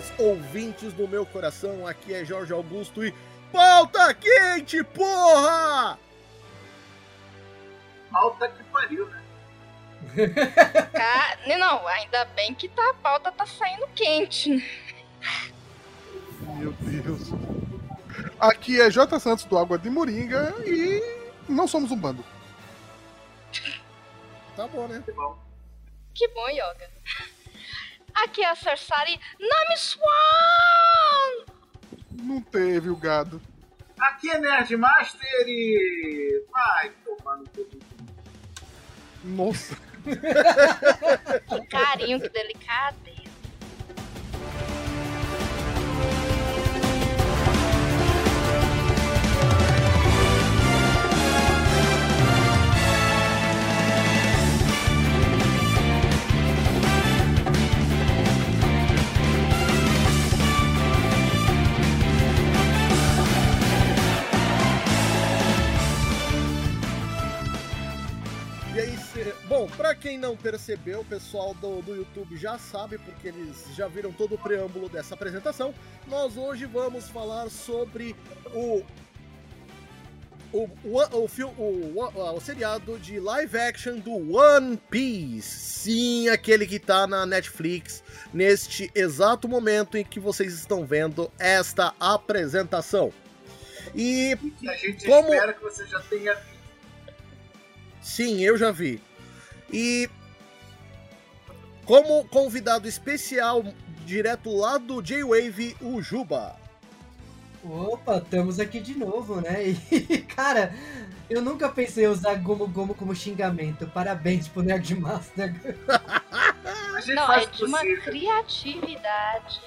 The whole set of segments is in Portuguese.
Senhoritas, ouvintes do meu coração, aqui é Jorge Augusto e pauta quente, porra! Pauta que pariu, né? Ca- Não, ainda bem que tá, a pauta tá saindo quente. né? Meu Deus. Aqui é J. Santos do Água de Moringa e não somos um bando. Tá bom, né? Que bom. Que bom, Yoga. Aqui é a Cersari Nami Swan! Não teve o gado. Aqui é Nerd Master e. Vai tomar no cu. Nossa. Que carinho, que delicadeza. Bom, pra quem não percebeu, o pessoal do, do YouTube já sabe, porque eles já viram todo o preâmbulo dessa apresentação. Nós hoje vamos falar sobre o. O, o, o, o, o, o seriado de live action do One Piece. Sim, aquele que tá na Netflix neste exato momento em que vocês estão vendo esta apresentação. E a gente Como- espera que você já tenha. Sim, eu já vi. E como convidado especial, direto lá do J-Wave, o Juba. Opa, estamos aqui de novo, né? E, cara, eu nunca pensei em usar Gomu Gomu como xingamento. Parabéns pro Nerdmaster. A gente Não, é de uma criatividade.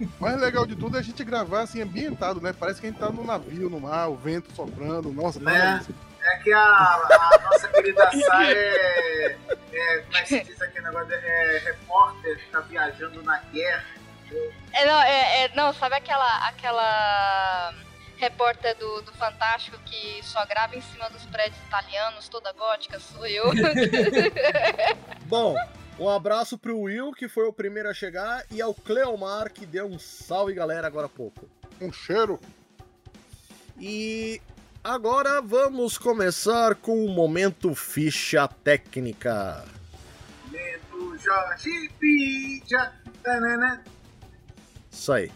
O mais legal de tudo é a gente gravar assim ambientado, né? Parece que a gente tá no navio, no mar, o vento soprando. Nossa, É. isso. É que a, a nossa querida Sara é, é. Como é que se diz aquele negócio? É repórter, tá viajando na guerra. É, não, é, é- não, sabe aquela, aquela repórter do, do Fantástico que só grava em cima dos prédios italianos, toda gótica? Sou eu. Bom, um abraço pro Will, que foi o primeiro a chegar, e ao Cleomar, que deu um salve, galera, agora há pouco. Um cheiro. E agora vamos começar com o momento ficha técnica. Do Jorge Pija. tanana. Isso aí.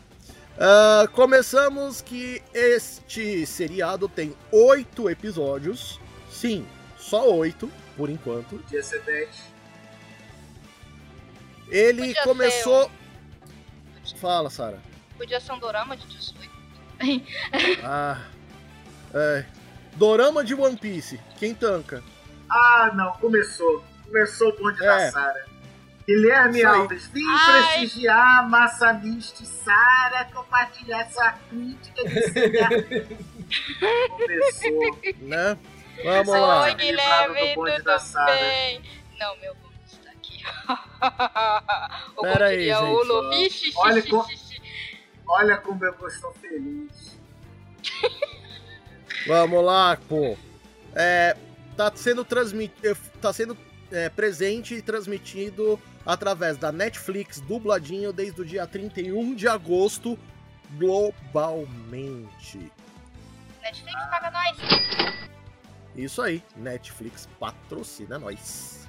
Ah, começamos que este seriado tem oito episódios. Sim, só oito, por enquanto. Podia ser 10. Ele Podia começou. Fala, Sara. Podia ser um dorama de 18. Ah. É. Dorama de One Piece. Quem tanca? Ah, não, começou. Começou o bonde É. da Sara. Guilherme. Alves, vim Ai. prestigiar Massamiste Sara, compartilhar sua crítica de. Começou. Né? Vamos Oi, lá. Oi, Guilherme, tudo da Sara. bem? Não, meu bonde está aqui. Ou Pera aí, diria o gente. Luffy, xixi, Olha xixi, co- xixi. Olha como eu estou feliz. Vamos lá, pô. É, tá sendo transmitido. Tá sendo é, presente e transmitido através da Netflix dubladinho desde o dia 31 de agosto, globalmente. Netflix paga nós. Isso aí, Netflix patrocina nós.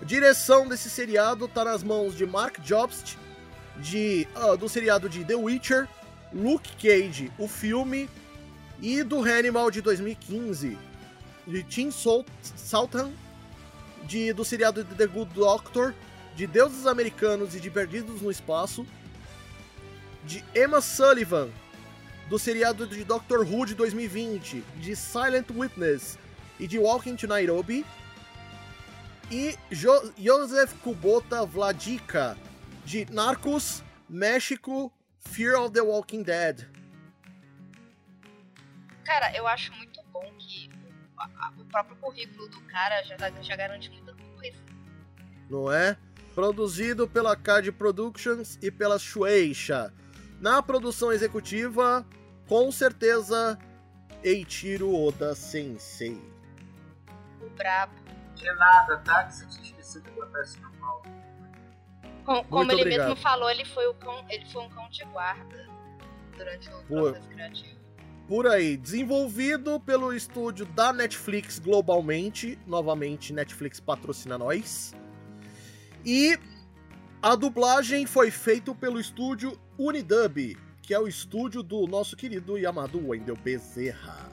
A direção desse seriado tá nas mãos de Mark Jobst, de, ah, do seriado de The Witcher, Luke Cage, o filme, e do Hannibal de 2015, de Tim Saltan, de, do seriado The Good Doctor, de Deuses Americanos e de Perdidos no Espaço, de Emma Sullivan, do seriado de Doctor Who de 2020, de Silent Witness e de Walking to Nairobi. E jo Joseph Kubota Vladica, de Narcos, México, Fear of the Walking Dead. Cara, eu acho muito bom que o, próprio currículo do cara já, já garante muita coisa. não é? Produzido pela Card Productions e pela Shueisha. Na produção executiva, com certeza, Eiichiro Oda Sensei. O brabo. De nada, tá? Que você tinha esquecido de botar isso na pauta. Com- como Muito ele obrigado. mesmo falou, ele foi, o cão, ele foi um cão de guarda durante o Boa. processo criativo. Por aí, desenvolvido pelo estúdio da Netflix globalmente, novamente Netflix patrocina nós. E a dublagem foi feita pelo estúdio Unidub, que é o estúdio do nosso querido e amado Wendel Bezerra.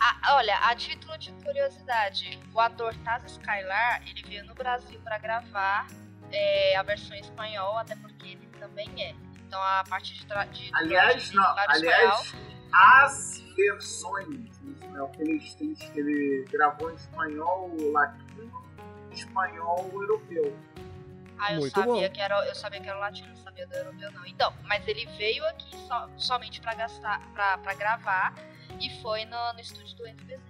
A- olha, a título de curiosidade, o ator Taz Skylar, ele veio no Brasil pra gravar é, a versão espanhol, até porque ele também é. Então a parte de, tra- de Aliás, de não, aliás, as versões, né, o que ele, que ele gravou em espanhol latino e espanhol europeu. ah, eu Muito sabia bom. que era, eu sabia que era o latino, não sabia do europeu não. Então, mas ele veio aqui só- somente pra gastar, pra, pra gravar e foi no, no estúdio do Bezerra.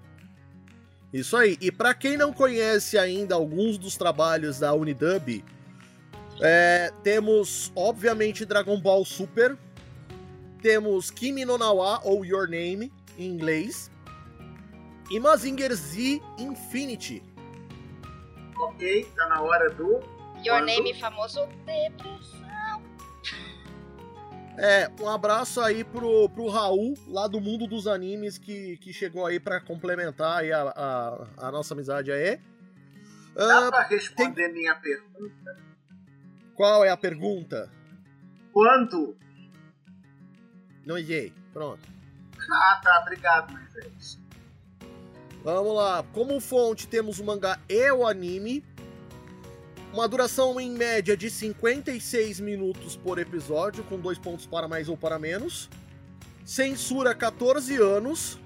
Isso aí. E pra quem não conhece ainda alguns dos trabalhos da Unidub, é, temos, obviamente, Dragon Ball Super, temos Kimi no Nawa, ou Your Name, em inglês, e Mazinger Z Infinity. Ok, tá na hora do. Your Quando? Name famoso Depressão. É, um abraço aí pro, pro Raul, lá do mundo dos animes, que, que chegou aí pra complementar aí a, a, a nossa amizade aí. Dá Ah, pra responder minha pergunta? Qual é a pergunta? Quando? Não sei. Pronto. Ah, tá, obrigado, Moisés. Vamos lá. Como fonte temos o mangá e o anime. Uma duração em média de 56 minutos por episódio, com dois pontos para mais ou para menos. Censura 14 anos.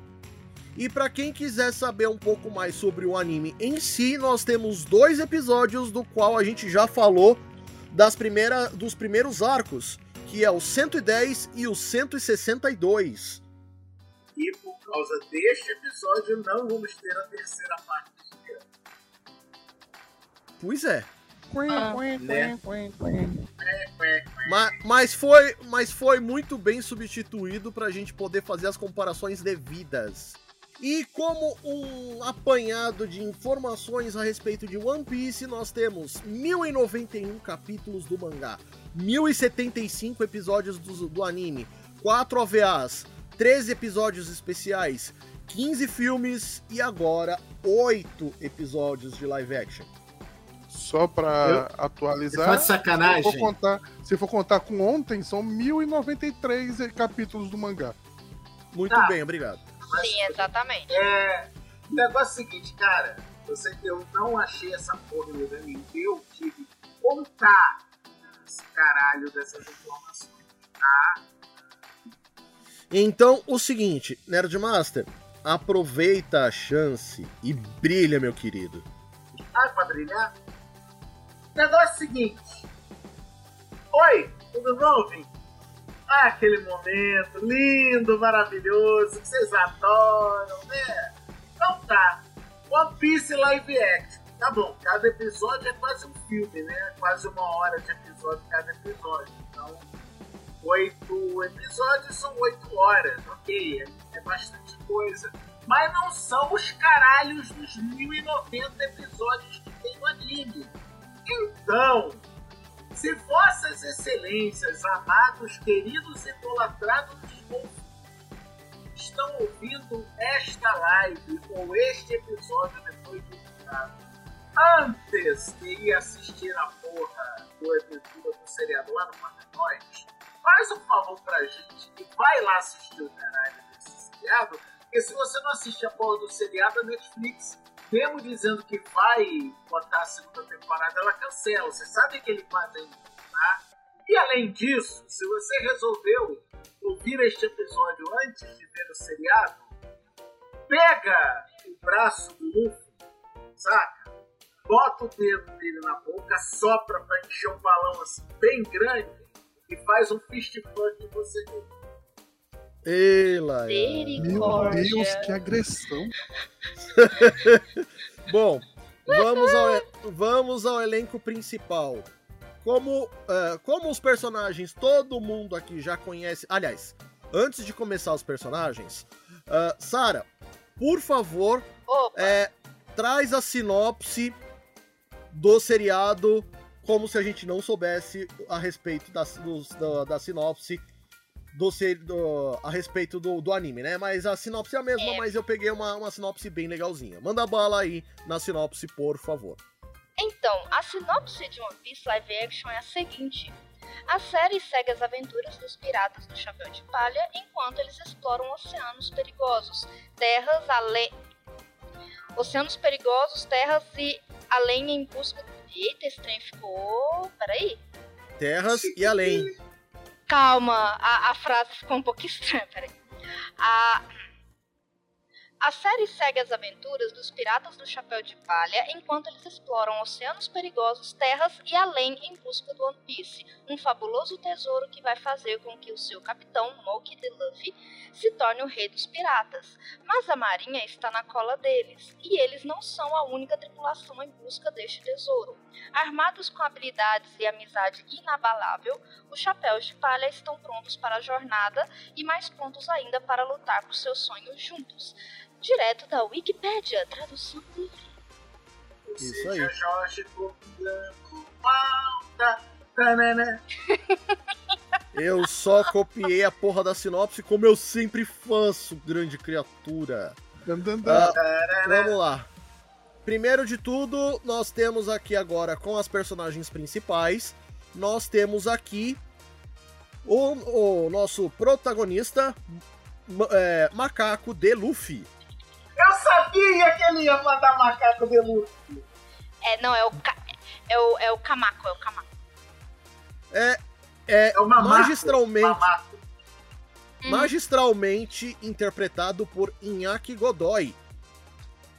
E para quem quiser saber um pouco mais sobre o anime em si, nós temos dois episódios do qual a gente já falou das primeira, dos primeiros arcos, que é o 110 e o 162. E por causa deste episódio, não vamos ter a terceira parte. Pois é. Né? Ma- Mas foi, mas foi muito bem substituído para a gente poder fazer as comparações devidas. E como um apanhado de informações a respeito de One Piece, nós temos 1091 capítulos do mangá, 1075 episódios do, do anime, 4 OVAs, 13 episódios especiais, 15 filmes e agora 8 episódios de live action. Só pra Você atualizar. tá de Se sacanagem? for, contar, se for contar com ontem, são 1093 capítulos do mangá. Muito Tá. bem, obrigado. Mas- Sim, exatamente. É, o negócio é o seguinte, cara. Você, eu não achei essa porra no anime. Eu tive que contar esse caralho dessas informações. Tá? Então, o seguinte, Nerdmaster, aproveita a chance e brilha, meu querido. Ah, pra brilhar? O negócio é o seguinte. Oi, tudo bom, Vim? Aquele momento lindo, maravilhoso, que vocês adoram, né? Então tá. One Piece Live Action. Tá bom, cada episódio é quase um filme, né? Quase uma hora de episódio cada episódio. Então, oito episódios são oito horas. Ok, é, é bastante coisa. Mas não são os caralhos dos 1090 episódios que tem no anime. Então, se vossas excelências, amados, queridos idolatrados estão ouvindo esta live ou este episódio depois de editado, antes de ir assistir a porra do episódio do seriado lá no Patanoide, faz um favor pra gente e vai lá assistir o caralho desse seriado, porque se você não assiste a porra do seriado, a Netflix, mesmo dizendo que vai botar a segunda temporada, ela cancela. Você sabe que eles fazem Tá? E além disso, se você resolveu ouvir este episódio antes de ver o seriado, pega o braço do Luffy, saca? Bota o dedo dele na boca, sopra pra encher um balão assim bem grande e faz um fist fuck em você mesmo. Ela. Meu Deus, que agressão. Bom, vamos ao, vamos ao elenco principal. Como, eh, como os personagens todo mundo aqui já conhece. Aliás, antes de começar os personagens, uh, Sara, por favor, é, traz a sinopse do seriado como se a gente não soubesse a respeito da, dos- da, da sinopse do, do- a respeito do, do anime, né? Mas a sinopse é a mesma, É. mas eu peguei uma, uma sinopse bem legalzinha. Manda bala aí na sinopse, por favor. Então, a sinopse de One Piece Live Action é a seguinte. A série segue as aventuras dos piratas do Chapéu de Palha enquanto eles exploram oceanos perigosos, terras além... Oceanos perigosos, terras e além em busca... Eita, esse trem ficou... Peraí. Terras e além. Calma, a, a frase ficou um pouco estranha, peraí. A, a série segue as aventuras dos piratas do Chapéu de Palha enquanto eles exploram oceanos perigosos, terras e além em busca do One Piece, um fabuloso tesouro que vai fazer com que o seu capitão, Monkey D. Luffy, se torne o rei dos piratas. Mas a marinha está na cola deles, e eles não são a única tripulação em busca deste tesouro. Armados com habilidades e amizade inabalável, os chapéus de palha estão prontos para a jornada e mais prontos ainda para lutar por seus sonhos juntos. Direto da Wikipédia, tradução livre. Isso aí. Eu só copiei a porra da sinopse como eu sempre faço, grande criatura. Ah, Vamos lá. Primeiro de tudo, nós temos aqui agora com as personagens principais, nós temos aqui o, o nosso protagonista, é, Macaco de Luffy. Eu sabia que ele ia mandar macaco de luz. É, não, é o, Ka- é o, é o Kamako, é o Kamako. É, é É o mamaco. magistralmente, Mamaco. Hum. magistralmente interpretado por Iñaki Godoy,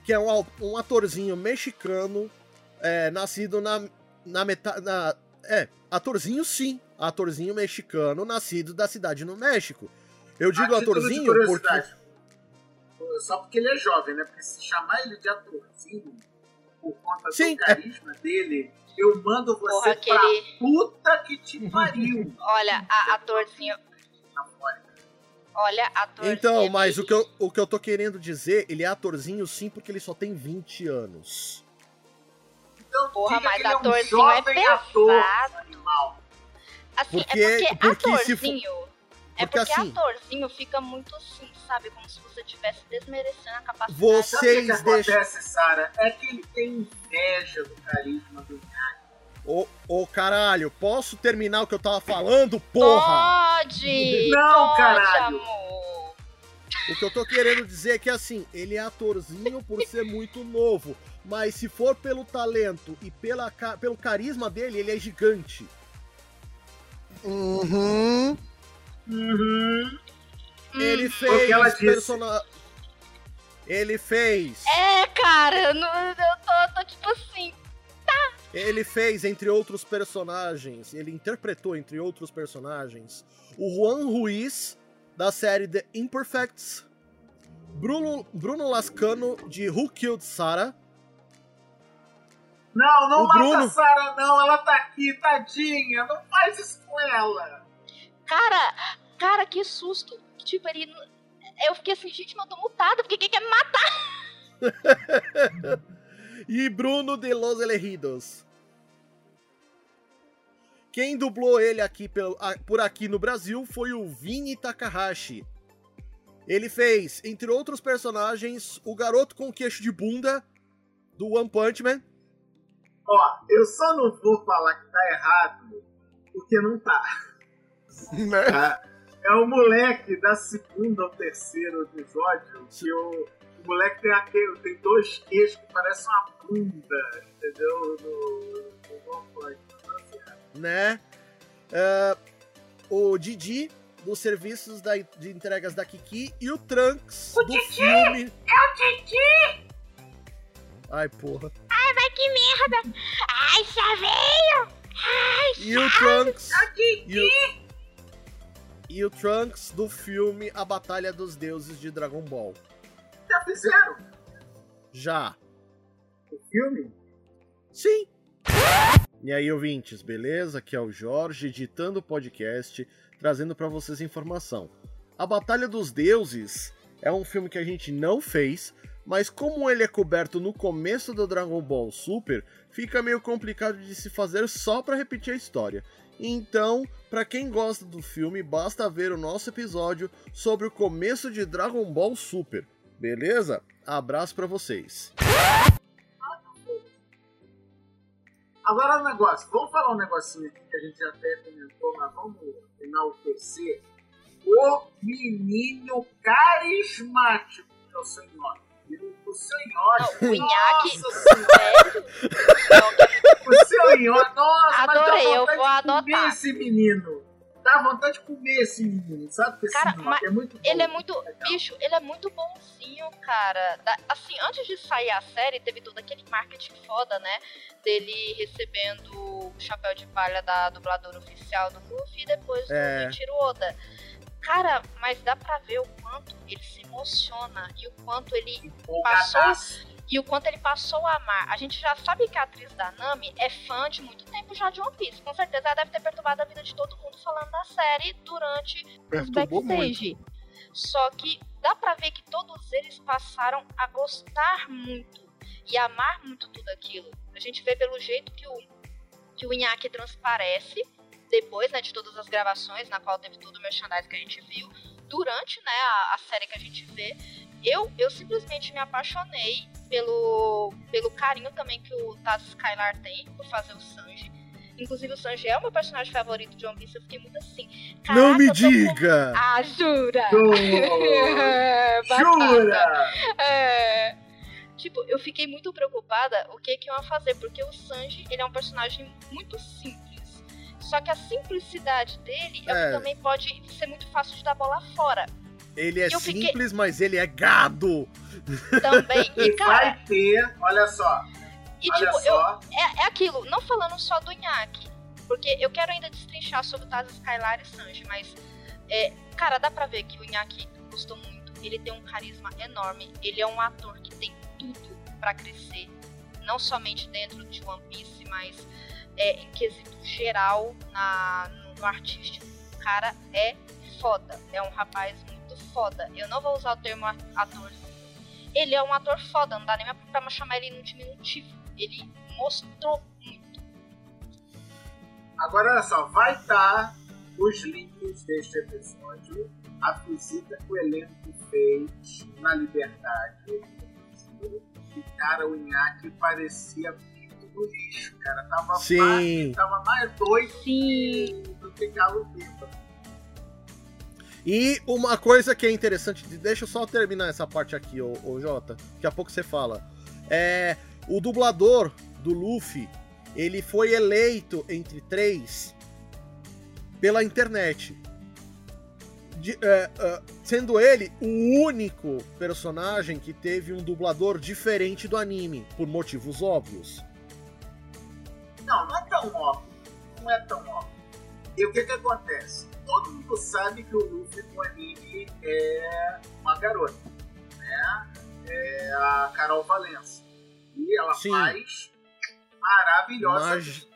que é um, um atorzinho mexicano, é, nascido na, na metade. É, atorzinho sim, atorzinho mexicano, nascido da cidade no México. Eu digo A título de atorzinho porque. Só porque ele é jovem, né? Porque se chamar ele de atorzinho, por conta Sim, do é- carisma dele, eu mando você Porra, pra aquele. puta que te pariu. Olha, a atorzinho. Olha, atorzinho. Então, é mas o que, eu, o que eu tô querendo dizer, ele é atorzinho sim, porque ele só tem 20 anos. Então, Porra, mas que ele é um atorzinho é jovem ator, pesado. animal. Assim, Porque- é porque, porque se for- atorzinho. É porque porque assim- atorzinho fica muito sabe? Como se você estivesse desmerecendo a capacidade. Você- Sabe o que, Vocês deixam- acontece, Sara? É que ele tem inveja do carisma do Ô, ô caralho, posso terminar o que eu tava falando, porra? Pode! Não, pode, caralho. amor. O que eu tô querendo dizer é que assim, ele é atorzinho por ser muito novo. Mas se for pelo talento e pela, pelo carisma dele, ele é gigante. Uhum. Uhum. Ele Hum, fez ela persona... Ele fez. É, cara, eu, não, eu tô, tô tipo assim. Ele fez, entre outros personagens, ele interpretou, entre outros personagens, o Juan Ruiz, da série The Imperfects, Bruno, Bruno Lascano, de Who Killed Sarah, Não, não O mata Bruno- a Sara, não. Ela tá aqui, tadinha. Não faz isso com ela. Cara, cara, que susto. Tipo, ele. Eu fiquei assim, gente, mas eu tô mutada, porque quem quer me matar? e Bruno de Los Elegidos. Quem dublou ele aqui pelo- a- por aqui no Brasil foi o Vini Takahashi. Ele fez, entre outros personagens, o garoto com queixo de bunda do One Punch Man. Ó, eu só não vou falar que tá errado, porque não tá. Né? tá? É o moleque da segunda ou terceiro episódio que o, o moleque tem, aquele, tem dois queixos que parecem uma bunda, entendeu? No, no Punch Man. né? É, o Didi, dos serviços da- de entregas da Kiki, e o Trunks, do filme. É o Titi! Ai, porra. Vai que merda! Ai, já veio! Ai, E o Trunks. É o Titi! E o, Trunks do filme A Batalha dos Deuses de Dragon Ball. Já fizeram Já. o filme? Sim. E aí, ouvintes, beleza? Aqui é o Jorge, editando o podcast, trazendo pra vocês informação. A Batalha dos Deuses é um filme que a gente não fez, mas como ele é coberto no começo do Dragon Ball Super, fica meio complicado de se fazer só pra repetir a história. Então, pra quem gosta do filme, basta ver o nosso episódio sobre o começo de Dragon Ball Super. Beleza? Abraço pra vocês. Agora um negócio, vamos falar um negocinho aqui que a gente até comentou, mas vamos enaltecer. O menino carismático que é o senhor. O senhor. Não, o. Então, O seu Inhoque. Nossa, Adorei, mas eu vou adotar. esse menino. Dá vontade de comer esse menino, sabe? Porque esse Cara, mas é muito bom. ele é muito. Bicho, ele é muito bonzinho, cara. Da- assim, antes de sair a série, teve todo aquele marketing foda, né? Dele recebendo o chapéu de palha da dubladora oficial do Luffy e depois do É. Nichiro Oda. Cara, mas dá pra ver o quanto ele se emociona e o quanto ele Empolgadaço. e o quanto ele passou a amar. A gente já sabe que a atriz da Nami é fã de muito tempo já de One Piece. Com certeza ela deve ter perturbado a vida de todo mundo falando da série durante os Perturbou muito. backstage. Só que dá pra ver que todos eles passaram a gostar muito e amar muito tudo aquilo. A gente vê pelo jeito que o, que o Inaki transparece depois né, de todas as gravações, na qual teve todo o merchandise que a gente viu, durante né, a, a série que a gente vê. Eu, eu simplesmente me apaixonei pelo, pelo carinho também que o Taz Skylar tem por fazer o Sanji. Inclusive, o Sanji é o meu personagem favorito de One Piece. Eu fiquei muito assim. Não me "Caraca, eu tô com- diga! Ah, jura? Jura? Batata. Jura? É. Tipo, eu fiquei muito preocupada o que que iam fazer, porque o Sanji, ele é um personagem muito simples. Só que a simplicidade dele é, o É. que também pode ser muito fácil de dar bola fora. Ele é Eu fiquei- simples, mas ele é gado. Também. E, E cara, vai ter, olha só, e olha tipo, eu, só. é, é aquilo, não falando só do Inaki, porque eu quero ainda destrinchar sobre o Taz Skylar e Sanji, mas, é, cara, dá pra ver que o Inaki gostou muito, ele tem um carisma enorme, ele é um ator que tem tudo pra crescer, não somente dentro de One Piece, mas é, em quesito geral na, no, artístico. O cara é foda, é um rapaz muito foda. Eu não vou usar o termo ator. Ele é um ator foda, não dá nem pra chamar ele no diminutivo. Ele mostrou muito. Agora olha só, vai estar os links deste episódio, a visita que o elenco fez na Liberdade. Cara, o Inaki parecia no lixo, cara. Tava Sim. mais, tava mais doido Sim. do que galo vivo. E uma coisa que é interessante, deixa eu só terminar essa parte aqui, ô, ô Jota, daqui a pouco você fala. É, o dublador do Luffy, ele foi eleito entre três pela internet. De- é, é, sendo ele o único personagem que teve um dublador diferente do anime, por motivos óbvios. Não, não é tão óbvio. Não é tão óbvio. E o que que acontece? Todo mundo sabe que o Luffy no anime é uma garota, né? É a Carol Valença. E ela Sim. faz maravilhosa Mag-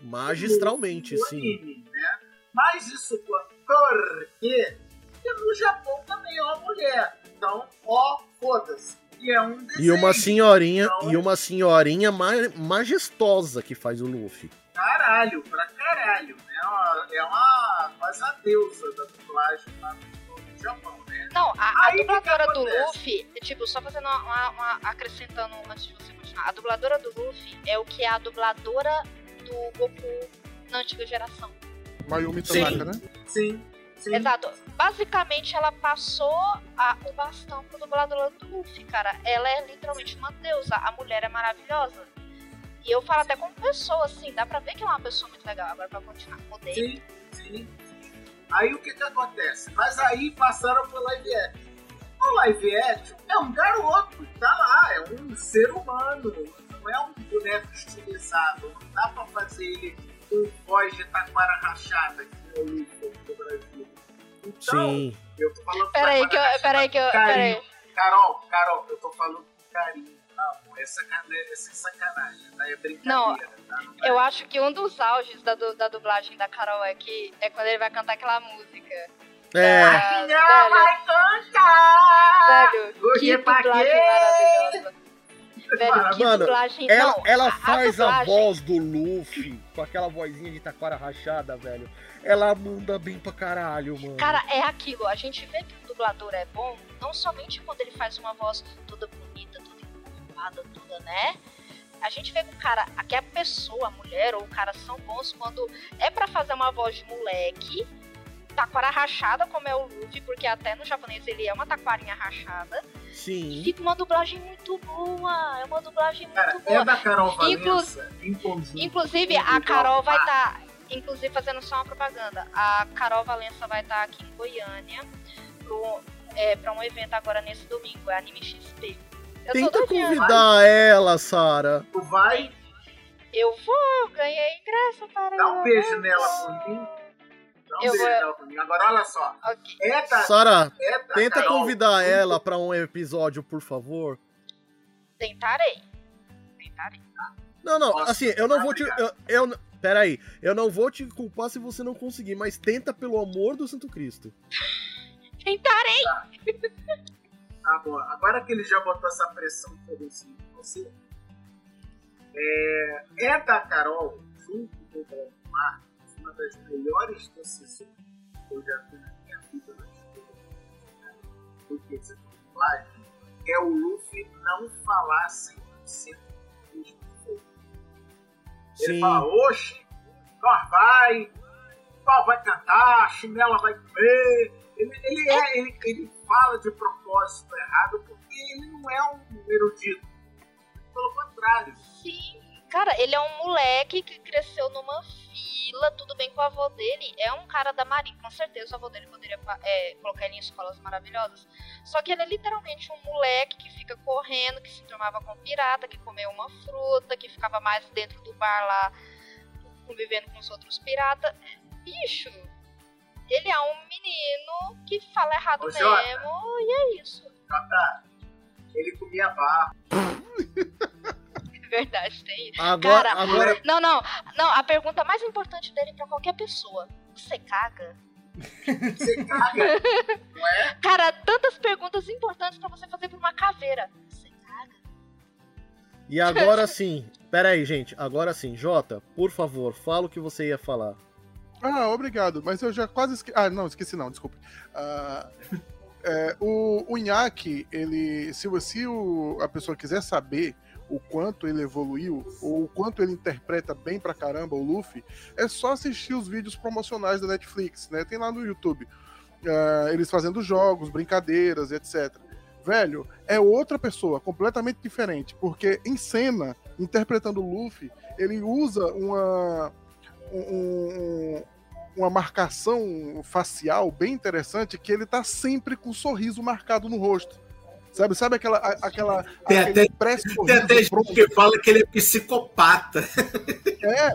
Magistralmente, sim. anime, né? Mas isso por- porque porque no Japão também é uma mulher. Então, ó, foda-se. E é um E uma desenho. senhorinha, Então- e uma senhorinha ma- majestosa que faz o Luffy. Caralho, pra caralho. né? É uma, é uma quase a deusa da dublagem lá no, Japão, né? Não, a, a dubladora do? Luffy, tipo, só fazendo uma, uma- uma- acrescentando antes de você continuar. A dubladora do Luffy é o que é a dubladora do Goku na antiga geração. Mayumi. Tanaka, né? Sim, sim. Exato. Basicamente, ela passou a- o bastão pro dublador do Luffy, cara. Ela é literalmente uma deusa. A mulher é maravilhosa. E eu falo até como pessoa, assim, dá pra ver que ela é uma pessoa muito legal. Agora pra continuar. Odeio. Sim. Sim. Aí o que que acontece? Mas aí passaram pro live action. O live action é um garoto, tá lá, é um ser humano, não é um boneco estilizado. Não dá pra fazer ele com voz de taquara rachada, que é o Luffy. Então, Sim. eu tô falando Peraí que eu. Peraí que eu. Peraí. carinho. Carol, Carol, eu tô falando com carinho, tá? amor? É sacanagem, é sem sacanagem, tá? É brincadeira, Não, tá? Não Eu acho que um dos auges da, da dublagem da Carol aqui é quando ele vai cantar aquela música. É. Ah, Não vai cantar! velho, que pra dublagem maravilhosa. Velho, que Mano, dublagem. Ela, não, ela a- faz a, dublagem- voz do Luffy com aquela vozinha de taquara rachada, velho. Ela manda bem pra caralho, mano. Cara, é aquilo. A gente vê que o dublador é bom, não somente quando ele faz uma voz toda bonita, toda encorpada, toda, né? A gente vê que o cara, que a pessoa, a mulher ou o cara são bons quando é pra fazer uma voz de moleque, taquara rachada, como é o Luffy, porque até no japonês ele é uma taquarinha rachada. E Sim. fica uma dublagem muito boa. É uma dublagem muito Cara, boa. é da Carol Inclu- Valença. Inclusive, com a o Carol vai estar. Inclusive, fazendo só uma propaganda. A Carol Valença vai estar aqui em Goiânia pro, é, pra um evento agora nesse domingo. É Anime XP. Eu Tenta convidar ela, Sara. Tu vai Eu vou, ganhei ingresso para. dar um beijo nela por mim. Dá um Eu beijo vou- nela por mim. Agora olha só. Ok. Da, Sara, tenta Carol convidar ela pra um episódio, por favor. Tentarei. Tentarei. Não, não, Nossa, assim, eu não vou te. eu, pera aí, eu não vou te culpar se você não conseguir, mas tenta pelo amor do Santo Cristo. Tentarei! Tá bom. Agora que ele já botou essa pressão toda em cima de você, é, é da Carol, junto com o Bruno Marques, uma das melhores decisões que eu já vi na minha vida na história do que dizer é o Luffy não falar 100% do mesmo jeito. Ele Sim. fala, oxe, nós vai, nós vai cantar, a chinela vai comer. Ele, ele, é, ele, ele fala de propósito errado porque ele não é um erudito. Pelo contrário. Sim. Cara, ele é um moleque que cresceu numa fila, tudo bem com o avô dele. É um cara da Marinha, com certeza o avô dele poderia é, colocar ele em escolas maravilhosas. Só que ele é literalmente um moleque que fica correndo, que se tornava com pirata, que comeu uma fruta, que ficava mais dentro do bar lá, convivendo com os outros piratas. Bicho, ele é um menino que fala errado Ô, mesmo, e é isso. Jota, ele comia barro. É verdade, tem isso. Agora, Cara, agora. Não, não, não. A pergunta mais importante dele pra qualquer pessoa: Você caga? Você caga. Cara, tantas perguntas importantes pra você fazer pra uma caveira. Você caga? E agora sim. Pera aí, gente. Agora sim. Jota, por favor, fala o que você ia falar. Ah, obrigado, mas eu já quase esqueci. Ah, não, esqueci não, desculpe. Ah, é, o, o Nhaque, ele. Se, se o, a pessoa quiser saber o quanto ele evoluiu, ou o quanto ele interpreta bem pra caramba o Luffy, é só assistir os vídeos promocionais da Netflix, né? Tem lá no YouTube. Ah, eles fazendo jogos, brincadeiras, etc. Velho, é outra pessoa, completamente diferente, porque em cena, interpretando o Luffy, ele usa uma. um- um- uma marcação facial bem interessante que ele tá sempre com um sorriso marcado no rosto. Sabe, sabe aquela aquela Tem até- Tem até gente pronto? que fala que ele é psicopata. É,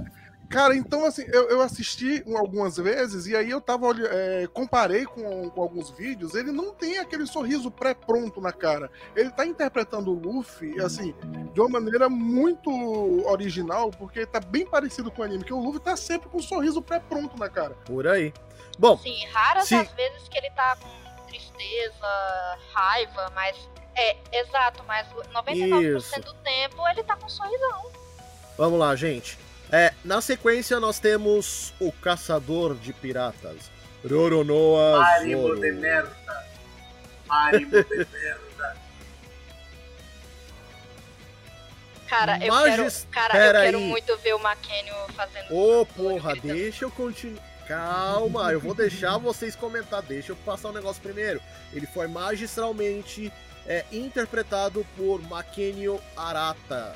cara, então assim, eu, eu assisti um- algumas vezes e aí eu tava é, comparei com, com alguns vídeos, ele não tem aquele sorriso pré-pronto na cara. Ele tá interpretando o Luffy, assim, de uma maneira muito original, porque tá bem parecido com o anime, que o Luffy tá sempre com um sorriso pré-pronto na cara. Por aí. Bom, Sim, raras Sim. as vezes que ele tá com tristeza, raiva, mas. É, exato, mas 99% Isso. do tempo ele tá com um sorrisão. vamos lá, gente. É, na sequência nós temos o Caçador de Piratas. Roronoa Marimo Zoro. de merda. Marimo de merda. Cara, eu Magis- quero. Cara, eu quero aí. muito ver o Mackenio fazendo. Ô, porra, deixa eu continuar. Calma, eu vou deixar vocês comentar. Deixa eu passar o negócio primeiro. Ele foi magistralmente é, interpretado por Makenio Arata,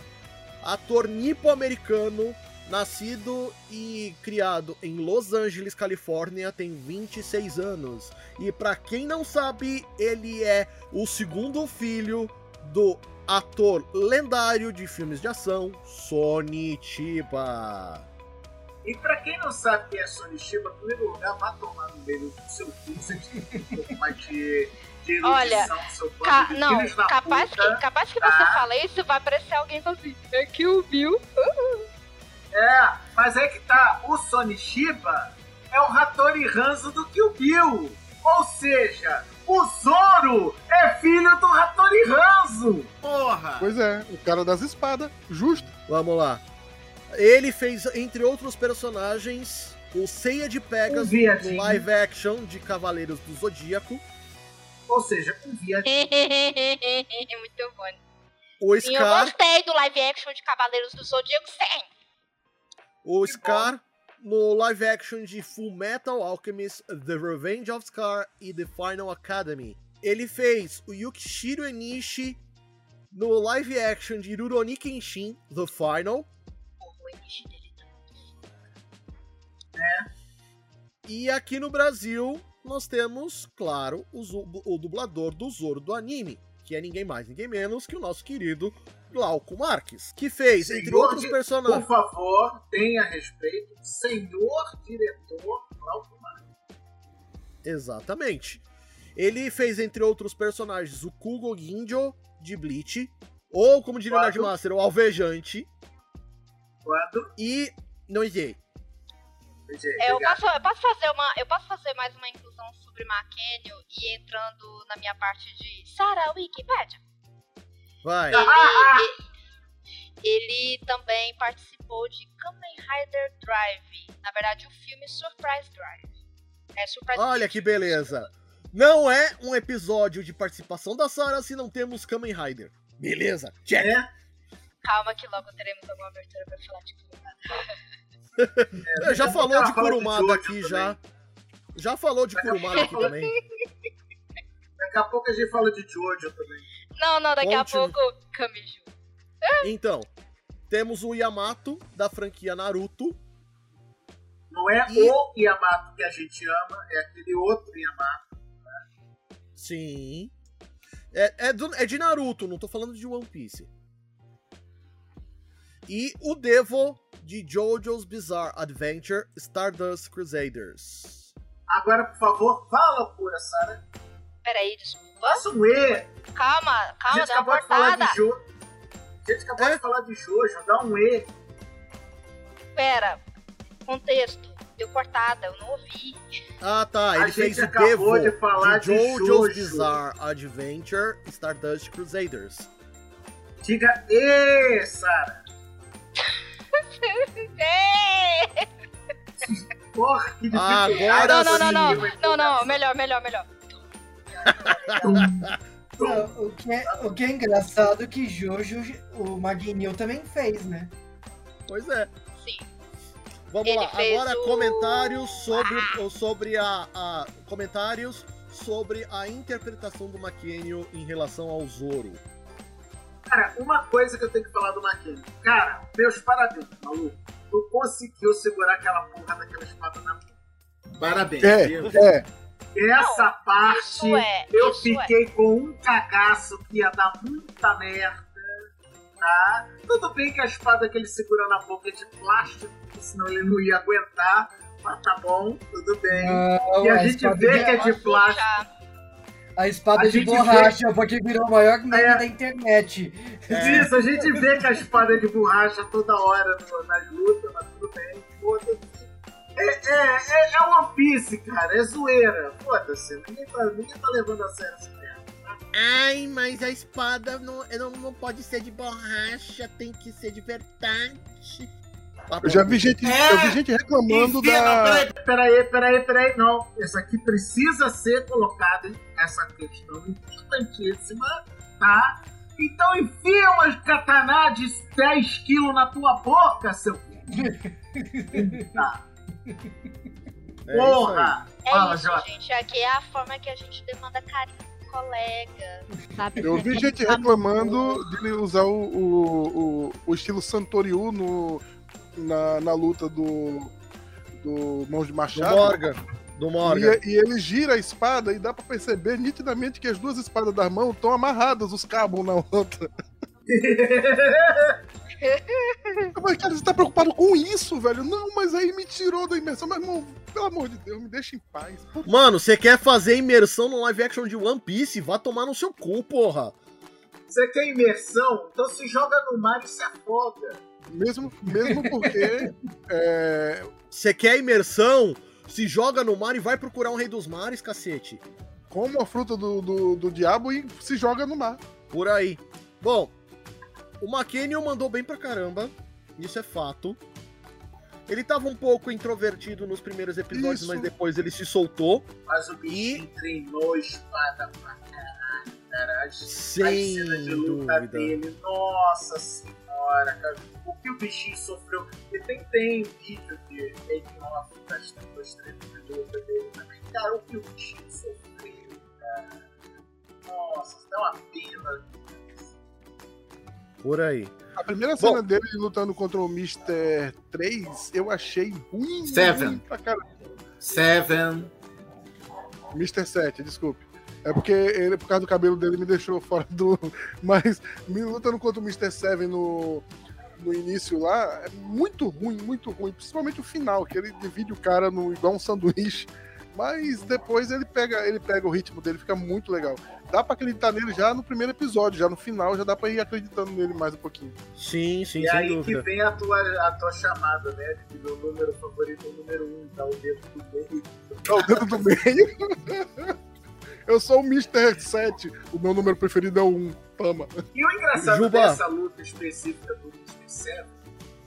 ator nipo-americano Nascido e criado em Los Angeles, Califórnia, tem 26 anos. E para quem não sabe, ele é o segundo filho do ator lendário de filmes de ação, Sonny Chiba. E pra quem não sabe quem é Sonny Chiba, em primeiro lugar, vá tomar no meio do seu cu, você tem um pouco mais de, de erudição Olha, do seu Ca- não, capaz puta. que, capaz que tá? você fala isso, vai aparecer alguém e falar assim, é que o Bill. É, mas é que tá, o Sonny Shiba é o Hattori Hanzo do Kill Bill. Ou seja, o Zoro é filho do Hattori Hanzo. Porra! Pois é, o cara das espadas, justo. Vamos lá. Ele fez, entre outros personagens, o Seiya de Um Pegasus no live action de Cavaleiros do Zodíaco, Ou seja, um viadinho. Muito bom. o Sim, eu Scar, gostei do live action de Cavaleiros do Zodíaco, sim. o Que Scar no live action de Full Metal Alchemist, The Revenge of Scar e The Final Academy. Ele fez o Yukishiro Enishi no live action de Rurouni Kenshin, The Final, E aqui no Brasil, nós temos, claro, o, o dublador do Zoro do anime, que é ninguém mais, ninguém menos que o nosso querido Glauco Marques, que fez, entre Senhor outros de- Por personagens. favor, tenha respeito. Senhor diretor Glauco Marques. Exatamente. Ele fez, entre outros personagens, o Kugo Ginjo de Bleach, ou, como diria o? Nerdmaster, o Alvejante, Quando? e Noijei. Gente, É, eu, posso, eu, posso fazer uma, eu posso fazer mais uma inclusão sobre Maquênio e entrando na minha parte de Sara Wikipedia. Vai. Ele, ele também participou de Kamen Rider Drive. Na verdade, o filme Surprise Drive. É Surprise Olha que beleza. Não é um episódio de participação da Sarah se não temos Kamen Rider. Beleza, check. É, Calma que logo teremos alguma abertura pra falar de Kurumada. É, já falou de Kurumada aqui também. já. Já falou de Kurumada aqui também. Daqui a pouco a gente fala de Jojo também. Não, não, daqui a pouco, Kamiju. Então, temos o Yamato da franquia Naruto. Não é E- o Yamato que a gente ama, é aquele outro Yamato. Sim. É, é, do- é de Naruto, não tô falando de One Piece. E o Devo de JoJo's Bizarre Adventure Stardust Crusaders. Agora, por favor, fala, pura Sara. Peraí, desculpa. Faça um E. Calma, A calma, gente dá uma acabou de falar cortada. de Jojo. A gente acabou É? de falar de Jojo, dá um E. Pera, contexto. Deu cortada, eu não ouvi. Ah, tá. Ele A fez o Devo de falar de JoJo's Jojo. Bizarre Adventure Stardust Crusaders. Diga E, Sara. Ei! Porra, que Ah, dificuldade. agora Não, não, não, não. Não, não, melhor, melhor, melhor. Não, o, que é, o que é engraçado é que Jojo, o Magninho também fez, né? Pois é. Sim. Vamos Ele lá, agora o- comentários sobre, o- sobre a, a- comentários sobre a interpretação do Maquenio em relação ao Zoro. Cara, uma coisa que eu tenho que falar do Maquinho. Cara, meus parabéns, maluco. Tu conseguiu segurar aquela porra daquela espada na mão. Parabéns. É, é. Essa parte Isso é, eu é. fiquei com um cagaço que ia dar muita merda. Tá? Tudo bem que a espada que ele segura na boca é de plástico, senão ele não ia aguentar. Mas tá bom, tudo bem. Não, e a, a gente vê que é de plástico. A espada A de borracha, porque virou o maior meme É. da internet. Isso, a gente vê que a espada é de borracha toda hora no- nas lutas, mas tudo bem, foda-se. É, é, é, é One Piece, cara, é zoeira. Foda-se, ninguém tá, ninguém tá levando a sério essa merda. Ai, mas a espada não, não, não pode ser de borracha, tem que ser de verdade. Tá. Eu já vi gente, É. eu vi gente reclamando Enfia, não, da. peraí, Peraí, peraí, peraí, não. Isso aqui precisa ser colocado, hein? Essa questão importantíssima, tá? Então enfia umas katana de 10 quilos na tua boca, seu. tá. É. Porra! É Fala, isso, Jota. gente. Aqui é a forma que a gente demanda carinho do colega. Sabe? Eu vi gente reclamando de ele usar o, o, o, o estilo Santoriu no, na, na luta do, do Mãos de Do Machado. Morgan. Do Morgan. E, e ele gira a espada e dá pra perceber nitidamente que as duas espadas das mãos estão amarradas, os cabos na outra. Mas, cara, você tá preocupado com isso, velho? Não, mas aí me tirou da imersão. Mas, irmão, pelo amor de Deus, me deixa em paz. Puta, Mano, você quer fazer imersão no live action de One Piece? Vá tomar no seu cu, porra. Você quer imersão? Então se joga no mar e se afoga. Mesmo, mesmo porque é, Você quer imersão? Se joga no mar e vai procurar um rei dos mares, cacete. como a fruta do, do, do diabo e se joga no mar. Por aí. Bom, o McKennion mandou bem pra caramba. Isso é fato. Ele tava um pouco introvertido nos primeiros episódios, Isso. mas depois ele se soltou. Mas o bichinho treinou espada pra caralho, Sem as cenas de luta dúvida. dele, nossa senhora, cara. O que o bichinho sofreu. E tem, tem vídeo de making off das duas luta dele também. Cara, o que o bichinho sofreu, cara. Nossa, dá uma pena. Por aí. A primeira cena dele lutando contra o Mr. 3, eu achei ruim. Seven. ruim pra caramba. Seven. Mr. 7, desculpe. É porque ele, por causa do cabelo dele, me deixou fora do. Mas me lutando contra o Mr. 7 no, no início lá, é muito ruim, muito ruim. Principalmente o final, que ele divide o cara no, igual um sanduíche. Mas depois ele pega, ele pega o ritmo dele, fica muito legal. Dá pra acreditar nele já no primeiro episódio, já no final já dá pra ir acreditando nele mais um pouquinho. Sim, sim, E sem aí dúvida. que vem a tua, a tua chamada, né? De meu número favorito é o número 1, um, tá o dedo do meio. É o dedo do meio. Eu sou o Mr. 7, o meu número preferido é o 1. Tama. E o engraçado Juba. dessa luta específica do Mr. Seven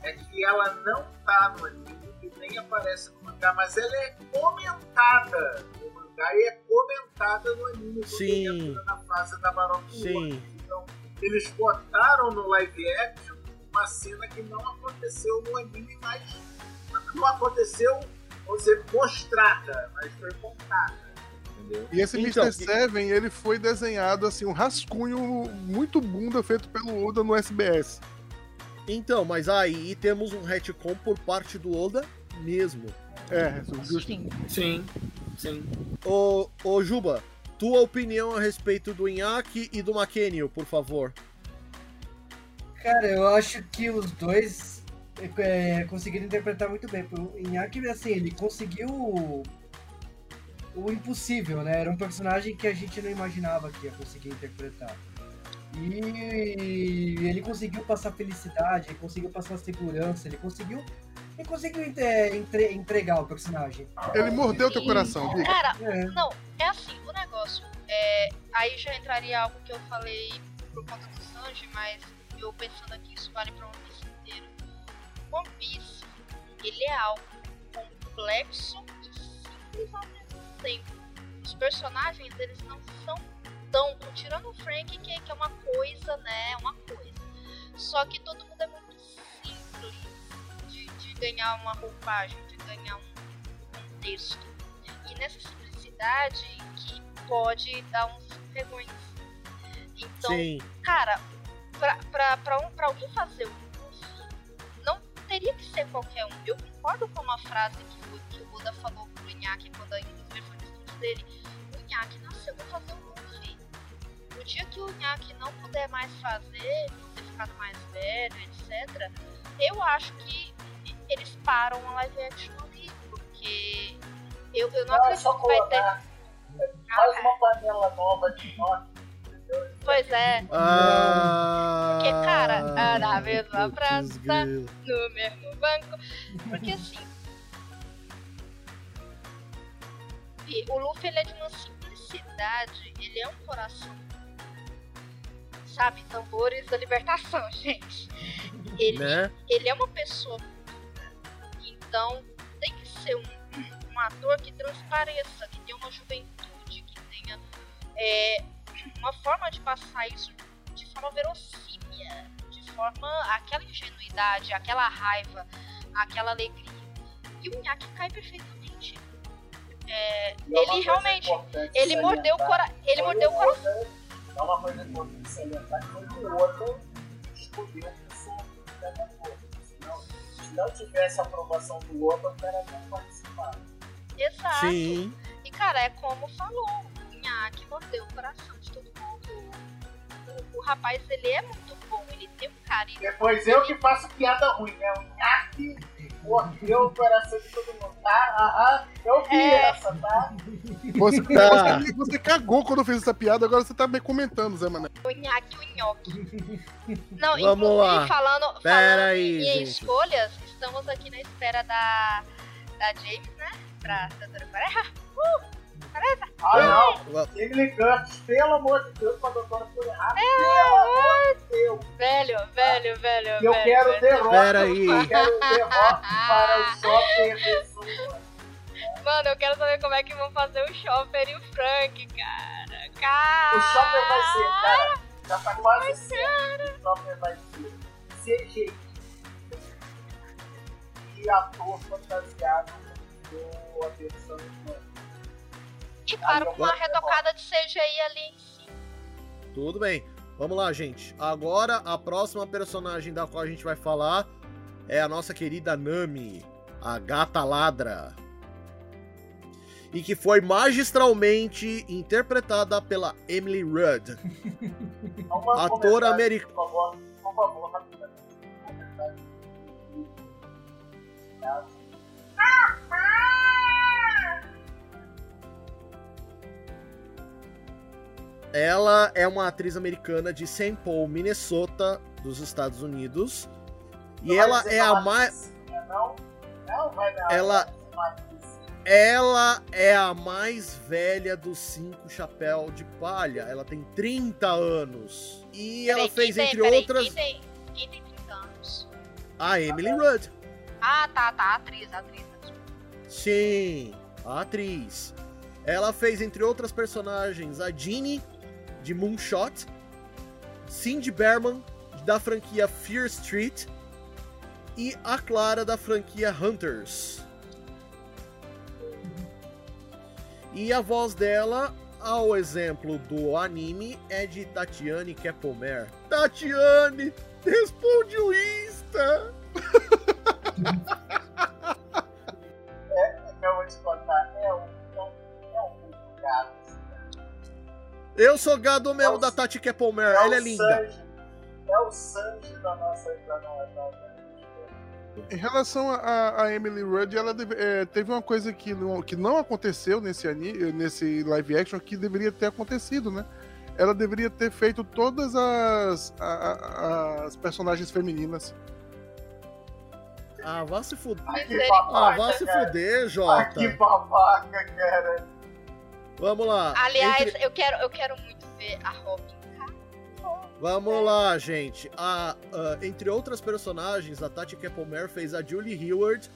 é que ela não tá no anime e nem aparece no mangá, mas ela é comentada no mangá e é comentada no anime Sim. entra na fase da Baroque Sim. Então, eles botaram no live action uma cena que não aconteceu no anime, mas não aconteceu, vamos dizer, mostrada, mas foi contada. Entendeu? E esse Então, Mr. Seven, ele foi desenhado assim, um rascunho muito bunda feito pelo Oda no SBS. Então, mas aí temos um retcon por parte do Oda mesmo. É, justo. Sim. Sim. Sim. Ô, ô Juba, tua opinião a respeito do Inaki e do McKennion, por favor. Cara, eu acho que os dois é, conseguiram interpretar muito bem. O Inaki, assim, ele conseguiu o, impossível, né? Era um personagem que a gente não imaginava que ia conseguir interpretar. E ele conseguiu passar felicidade, ele conseguiu passar segurança, ele conseguiu. Ele conseguiu entre- entre- entregar o personagem. Ele mordeu teu coração, Diga. Cara, É. não, é assim, o negócio. É, aí já entraria algo que eu falei por conta do Sanji, mas eu pensando aqui, isso vale pra One Piece inteiro. One Piece, ele é algo complexo e simples ao tempo. Os personagens, eles não são tão. Tirando o Frank, que, que é uma coisa, né? Uma coisa. Só que todo mundo é muito simples de, de ganhar uma roupagem, de ganhar um contexto. E nessa simplicidade que pode dar uns vergonhas. Então, Sim. cara, pra, pra, pra, um, pra alguém fazer um Luffy, não teria que ser qualquer um. Eu concordo com uma frase que o, que o Oda falou pro Inaki quando ainda dele. O Inaki nasceu pra fazer um Luffy. No dia que o Inaki não puder mais fazer, ter ficado mais velho, etc., eu acho que eles param a live action ali, porque eu, eu não Não, acredito que vai ter. Faz uma panela nova de nós. Pois é, Ah, Porque, cara, ah, na mesma praça. no mesmo banco. Porque assim. E O Luffy ele é de uma simplicidade, ele é um coração. Sabe, tambores da libertação, gente. Ele, Né? ele é uma pessoa. Então, tem que ser um, um ator que transpareça, que tenha uma juventude, que tenha é, uma forma de passar isso de forma verossímil, de forma. aquela ingenuidade, aquela raiva, aquela alegria. E o Miyake cai perfeitamente. É, é ele realmente. Ele mordeu cora ele mordeu o coração. É uma coisa importante salientar que o a pessoa que era ator. Senão, se não tivesse a aprovação do outro, o cara não participava. Exato. Sim. E, cara, é como falou, o Nhaque mordeu o coração de todo mundo. O, o rapaz, ele é muito bom, ele tem um carinho. Depois eu que faço piada ruim, né? O Nhaque mordeu o coração de todo mundo, tá? Aham, eu vi É. essa, tá? Você, Tá. você, você cagou quando fez essa piada, agora você tá me comentando, Zé Mané. O Nhaque, o Nhoque. Não, Vamos inclusive, lá. falando, Pera falando aí, em gente. escolhas, estamos aqui na espera da, da James, né? Pra Doutora Coreia. Uh! Ah, não. Emily Curtis, pelo amor de Deus, doutora foi errado. Pelo amor de Deus. Velho, velho, velho, Eu velho. quero velho. Rock. Pera aí. Eu quero Rock para o Shopping Resumo. Mano, eu quero saber como é que vão fazer o Chopper e o Frank, cara. Cara. O Shopper vai ser, cara. Já tá quase certo. O Shopper vai ser CGI. E ator fantasiado do a versão. E claro, com uma retocada de CGI ali em cima. Tudo bem. Vamos lá, gente. Agora, a próxima personagem da qual a gente vai falar é a nossa querida Nami, a gata ladra. E que foi magistralmente interpretada pela Emily Rudd, ator americano. Por favor, por favor, rapidamente. Ela é uma atriz americana de St. Paul, Minnesota, dos Estados Unidos. E ela é a mais. Não, não vai dar. Ela- Ela é a mais velha dos cinco chapéu de palha. Ela tem 30 anos. E ela Peraí, fez, quem entre tem, peraí, outras, Quem tem, quem tem 30 anos? a Emily Rudd. Ah, tá, tá. a Atriz, a atriz. Sim, a atriz. Ela fez, entre outras personagens, a Jeannie, de Moonshot, Cindy Berman, da franquia Fear Street, e a Clara, da franquia Hunters. E a voz dela, ao exemplo do anime, é de Tatiane Kepomer. Tatiane, responde o Insta! Eu vou te contar, é um, Eu sou gado mesmo da Tati Kepomer, ela é o linda. Sanji, é o Sanji da nossa. Da nossa Em relação a, a Emily Rudd, ela deve- é, teve uma coisa que não, que não aconteceu nesse, nesse live action que deveria ter acontecido, né? Ela deveria ter feito todas as, a- a- as personagens femininas. Ah, vá se fuder. Ah, vá se fuder, Jota. que babaca, cara. Vamos lá. Aliás, Entre- eu, quero, eu quero muito ver a Robin. Vamos lá, gente. A, a- entre outras personagens, a Tati Kepomer fez a Julie Hayward,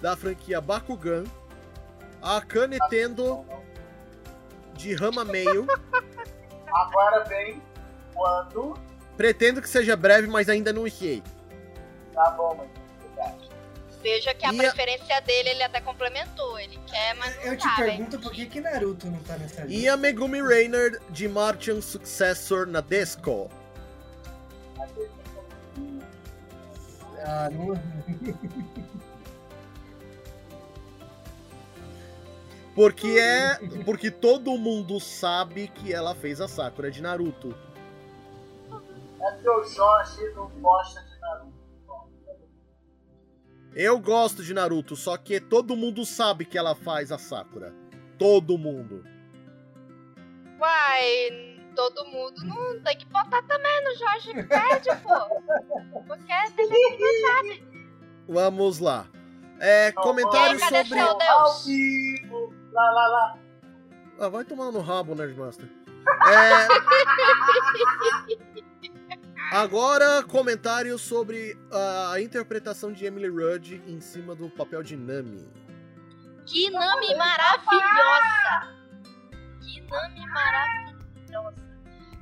da franquia Bakugan, a Kanetendo, de Rama Meio. Agora vem quando. Pretendo que seja breve, mas ainda não enfiei. Tá bom, mas. Veja que a E a- preferência dele, ele até complementou. Ele quer, mas não Eu te né? pergunto por que, que Naruto não tá nessa lista. E a Megumi Rainer, de Martian Successor na Desco. Ah, não... Porque é. Porque todo mundo sabe que ela fez a Sakura de Naruto. É porque o Jorge não gosta de Naruto. Eu gosto de Naruto, só que todo mundo sabe que ela faz a Sakura. Todo mundo. Uai, todo mundo não tem que botar também no Jorge Pede, pô. Porque tem gente que não sabe. Vamos lá. É, Não, comentários Ei, cadê sobre. Ao vivo. Lá, lá, lá. Ah, vai tomar no rabo, Nerdmaster. É... Agora, comentários sobre a interpretação de Emily Rudd em cima do papel de Nami. Que Nami maravilhosa! Que Nami maravilhosa!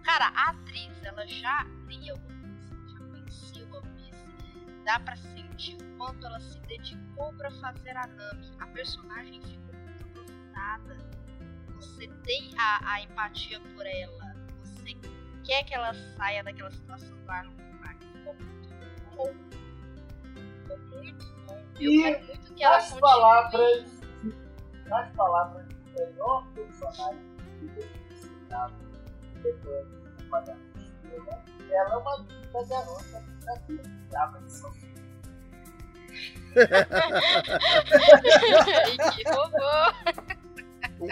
Cara, a atriz, ela já lia One Piece, já conhecia One Piece. Dá pra sentir o quanto ela se dedicou pra fazer a Nami. A personagem ficou muito aprofundada. Você tem a, a empatia por ela. Você quer que ela saia daquela situação do Clark. Ficou muito bom. ficou muito bom. Eu E quero muito que ela Nas continue. palavras, nas palavras do melhor personagem citado depois do Estrela, ela é uma linda garota que viva de Ai, que robô.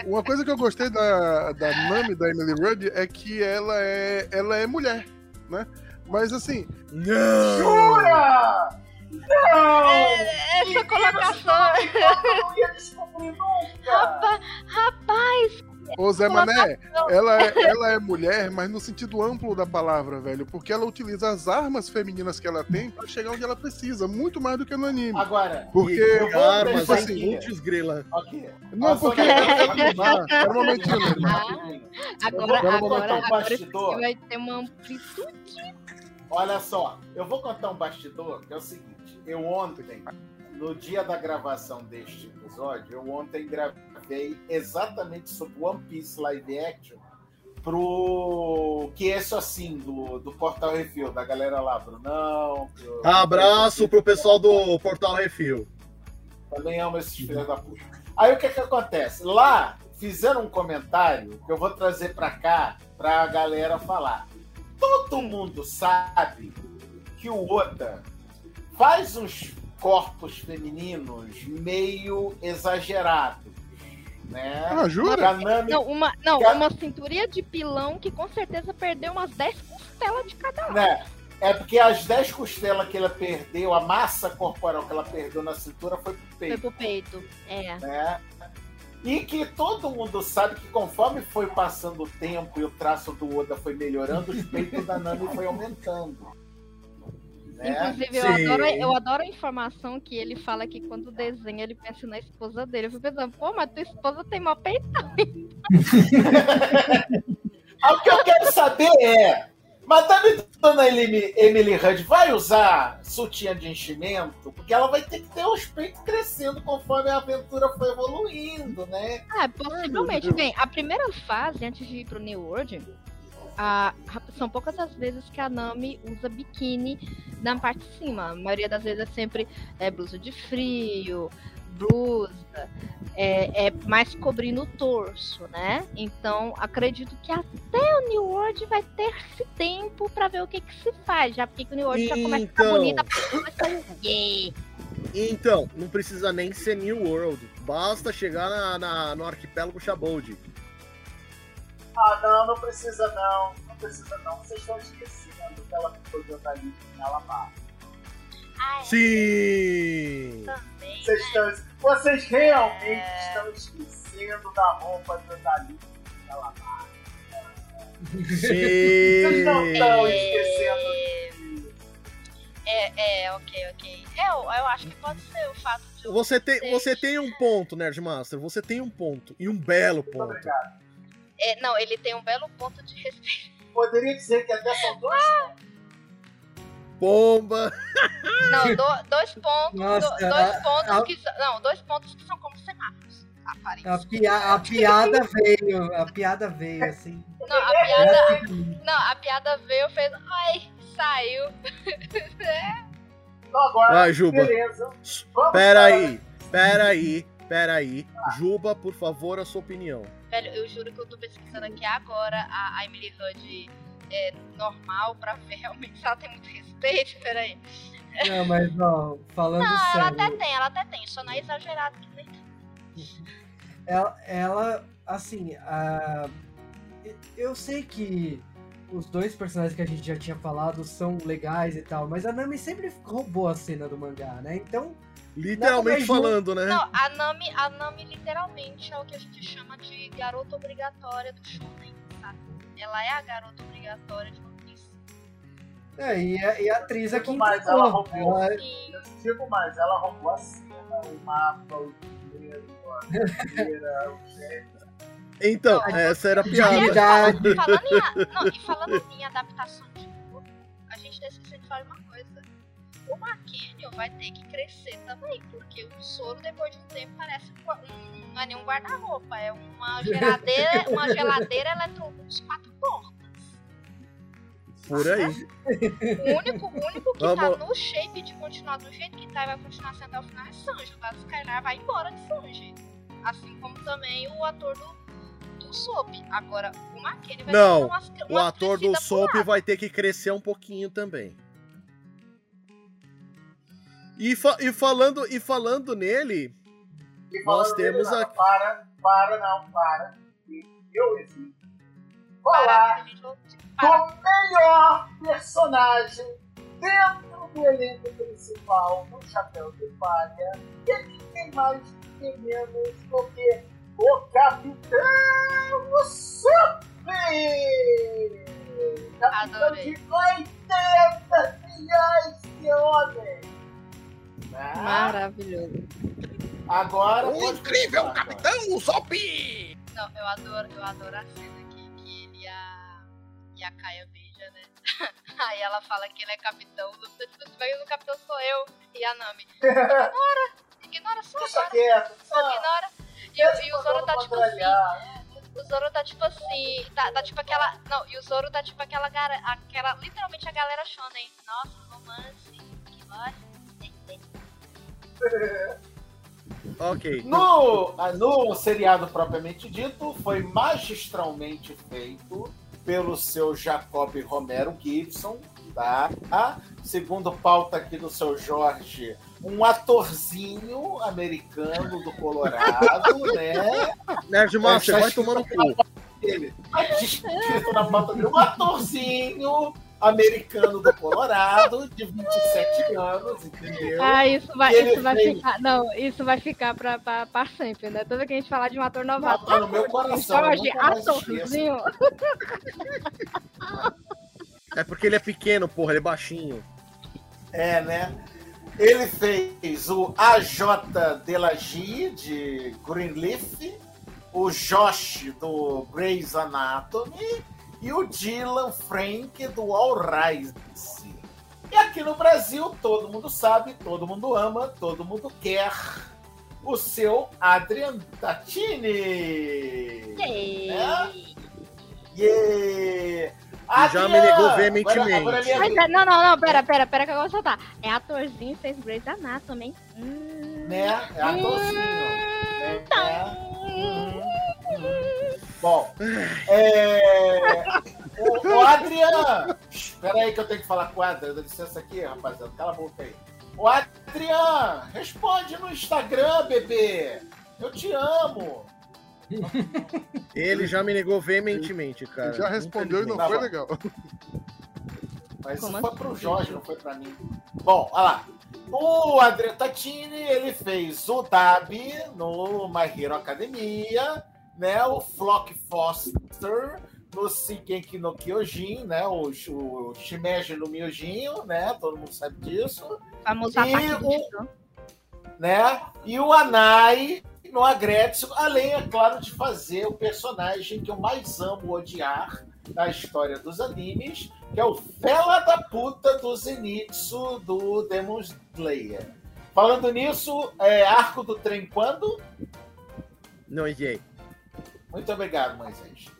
Uma coisa que eu gostei da, da Nami, da Emily Rudd, é que ela é, ela é mulher, né? Mas assim, Não! Jura! Não! Essa colocação. Eu não ia descobrir nunca! Rapaz, rapaz, ô Zé Mané, ela é, ela é mulher, mas no sentido amplo da palavra, velho. Porque ela utiliza as armas femininas que ela tem pra chegar onde ela precisa, muito mais do que no anime. Agora, Porque, armas, tipo assim, hein? Putz, grila. ok. não, porque ela não dá. Era um momentinho, agora, vou agora, um agora bastidor. vai ter uma amplitude. Olha só, eu vou contar um bastidor, que é o seguinte, eu ontem, no dia da gravação deste episódio, eu ontem gravei exatamente sobre One Piece Live Action pro que é isso assim, do, do Portal Refil, da galera lá, Brunão. pro- Abraço pro pessoal do Portal Refil. Também amo esses filhos da puta. Aí o que que acontece? Lá fizeram um comentário que eu vou trazer pra cá pra galera falar. Todo mundo sabe que o Oda faz uns corpos femininos meio exagerados, né? Ah, jura? Não, uma, não, Cara- uma cinturinha de pilão que com certeza perdeu umas 10 costelas de cada lado. né? É porque as 10 costelas que ela perdeu, a massa corporal que ela perdeu na cintura foi pro Foi peito. pro peito. É. né? E que todo mundo sabe que conforme foi passando o tempo e o traço do Oda foi melhorando, os peitos da Nami foi aumentando. Né? Inclusive, eu Sim. adoro, eu adoro a informação que ele fala que quando desenha, ele pensa na esposa dele. Eu fico pensando, pô, mas tua esposa tem mó peitão. Ah, O que eu quero saber é, Madame Dona Emily, Emily Hudd vai usar sutiã de enchimento? Porque ela vai ter que ter os peitos crescendo conforme a aventura foi evoluindo, né? Ah, possivelmente. Bem, a primeira fase, antes de ir pro New World, a- são poucas as vezes que a Nami usa biquíni na parte de cima. A maioria das vezes é sempre é, blusa de frio, blusa, é, é mais cobrindo o torso, né? Então, acredito que até o New World vai ter esse tempo pra ver o que que se faz, já porque o New World já começa a ficar Então. bonita, um gay. Então, não precisa nem ser New World. Basta chegar na, na- no arquipélago Shabold. Ah, não, não precisa não. Não precisa não. Vocês estão esquecendo que ela ficou livre em Alabama. Ai, Sim! também. Vocês, estão, vocês realmente estão esquecendo da roupa livre em Alabama. Vocês não Sim! estão esquecendo disso. É, é, ok, ok. Eu, eu acho que pode ser o fato de. eu Você tem, você tem um ponto, Nerdmaster. Você tem um ponto. E um belo Muito ponto. obrigado. É, não, ele tem um belo ponto de respeito. Poderia dizer que até são dois Pomba! Não, do- dois pontos. Nossa, do- dois a- pontos a- que são. Não, dois pontos que são como semáforos. A, pia- a piada veio, a piada veio, assim. Não, a piada. Não, a piada veio, fez. Ai, saiu. Então agora, Vai, Juba. beleza. Vamos Pera para- aí, pera aí, pera aí. Juba, por favor, a sua opinião. Velho, eu juro que eu tô pesquisando aqui agora a, a Emily Hudd é normal pra ver realmente se ela tem muito respeito. Peraí. Não, mas ó, falando Não, ela sério. até tem, ela até tem, só não é exagerado que nem ela, ela, assim, a- eu sei que os dois personagens que a gente já tinha falado são legais e tal, mas a Nami sempre roubou a cena do mangá, né? Então, Literalmente falando, né? Não, a Nami, a Nami literalmente é o que a gente chama de garota obrigatória do shonen, sabe? Ela é a garota obrigatória de One Piece. é, e, a, e a atriz aqui Mas entregou. ela roubou. Ela-. Eu te digo mais, ela roubou a cena, o mapa, o dinheiro, a bandeira, o jeito. Então, essa era a piada. Dignidade. Falando em, não, e falando em adaptação de jogo, a gente tá esquecendo de falar uma coisa. O Maquinho vai ter que crescer também, porque o soro depois de um tempo parece um, não é nem um guarda-roupa, é uma geladeira, uma geladeira eletrônica com quatro portas. Por aí. O único, o único que Vamos- tá no shape de continuar do jeito que tá e vai continuar sendo até o final é Sanji. O Skylar vai embora de Sanji. Assim como também o ator do, do Soap. Agora, o vai Não, ter umas, O ator do Soap vai ter que crescer um pouquinho também. E, fa- e falando, e falando nele, E Nós falando dele, temos não, aqui- Para, para, não, para. E Eu exijo. Falar a do melhor personagem dentro do elenco principal do Chapéu de Palha. E ninguém mais, ninguém menos do que o Capitão Super! Capitão Adorei. de 80 milhões de homens! Né? Maravilhoso. Agora. O incrível Capitão Usopp! Não, eu adoro, eu adoro a cena aqui que ele e a, e a Kaia beija, né? Aí ela fala que ele é capitão, do tipo, vai no capitão sou eu. E a Nami. Ignora! Ignora só Deixa agora. quieto. Só ignora. E, o- e o Zoro tá tipo assim. O Zoro tá tipo assim. Tá, tá tipo aquela. Não, e o Zoro tá tipo aquela. gara- aquela literalmente a galera shonen. Nossa, romance. Que bosta. ok. No, ah, no seriado propriamente dito, foi magistralmente feito pelo seu Jacob Romero Gibson, tá? Segundo pauta aqui do seu Jorge, um atorzinho americano do Colorado, né? Nerdmaster, Essa vai tomar no cu. Ele, escrito na pauta dele, um atorzinho americano do Colorado, de 27 anos, entendeu? Ah, isso vai, isso vai ficar. Não, isso vai ficar pra, pra, pra sempre, né? Toda vez que a gente falar de um ator novato. Tá no meu coração, Jorge, atorzinho. É porque ele é pequeno, porra, ele é baixinho. É, né? Ele fez o AJ Delagie de Greenleaf, o Josh do Grey's Anatomy e o Dylan Frank do All Rise. E aqui no Brasil, todo mundo sabe, todo mundo ama, todo mundo quer o seu Adrian Tatini. É? Yeah! E já me negou veementemente. Agora, agora Mas vez. é- não, não, não, pera, pera, pera que eu vou soltar. É atorzinho, fez Grey's Anatomy, hein? Hum. né? É atorzinho. Hum, hum. Bom, é... o, o Adrian. Espera aí que eu tenho que falar com o Adrian. Dá licença aqui, rapaziada. Cala a boca aí. O Adrian, responde no Instagram, bebê. Eu te amo. Ele já me negou veementemente, cara. Já respondeu e não foi legal. Mas Como isso foi assim? pro Jorge, não foi pra mim. Bom, olha lá. O Adrian Tatini, ele fez o Dabi no My Hero Academia, né? O Flock Foster no Shigeki no Kyojin, né? O, o Shimeji no Miojinho, né? Todo mundo sabe disso, Famoso E o- né? E o Anai no Agretsu, além, é claro, de fazer o personagem que eu mais amo odiar da história dos animes, que é o fela da puta do Zenitsu do Demon Slayer. Falando nisso, é, arco do trem quando? Não enviei. Muito obrigado, Moisés.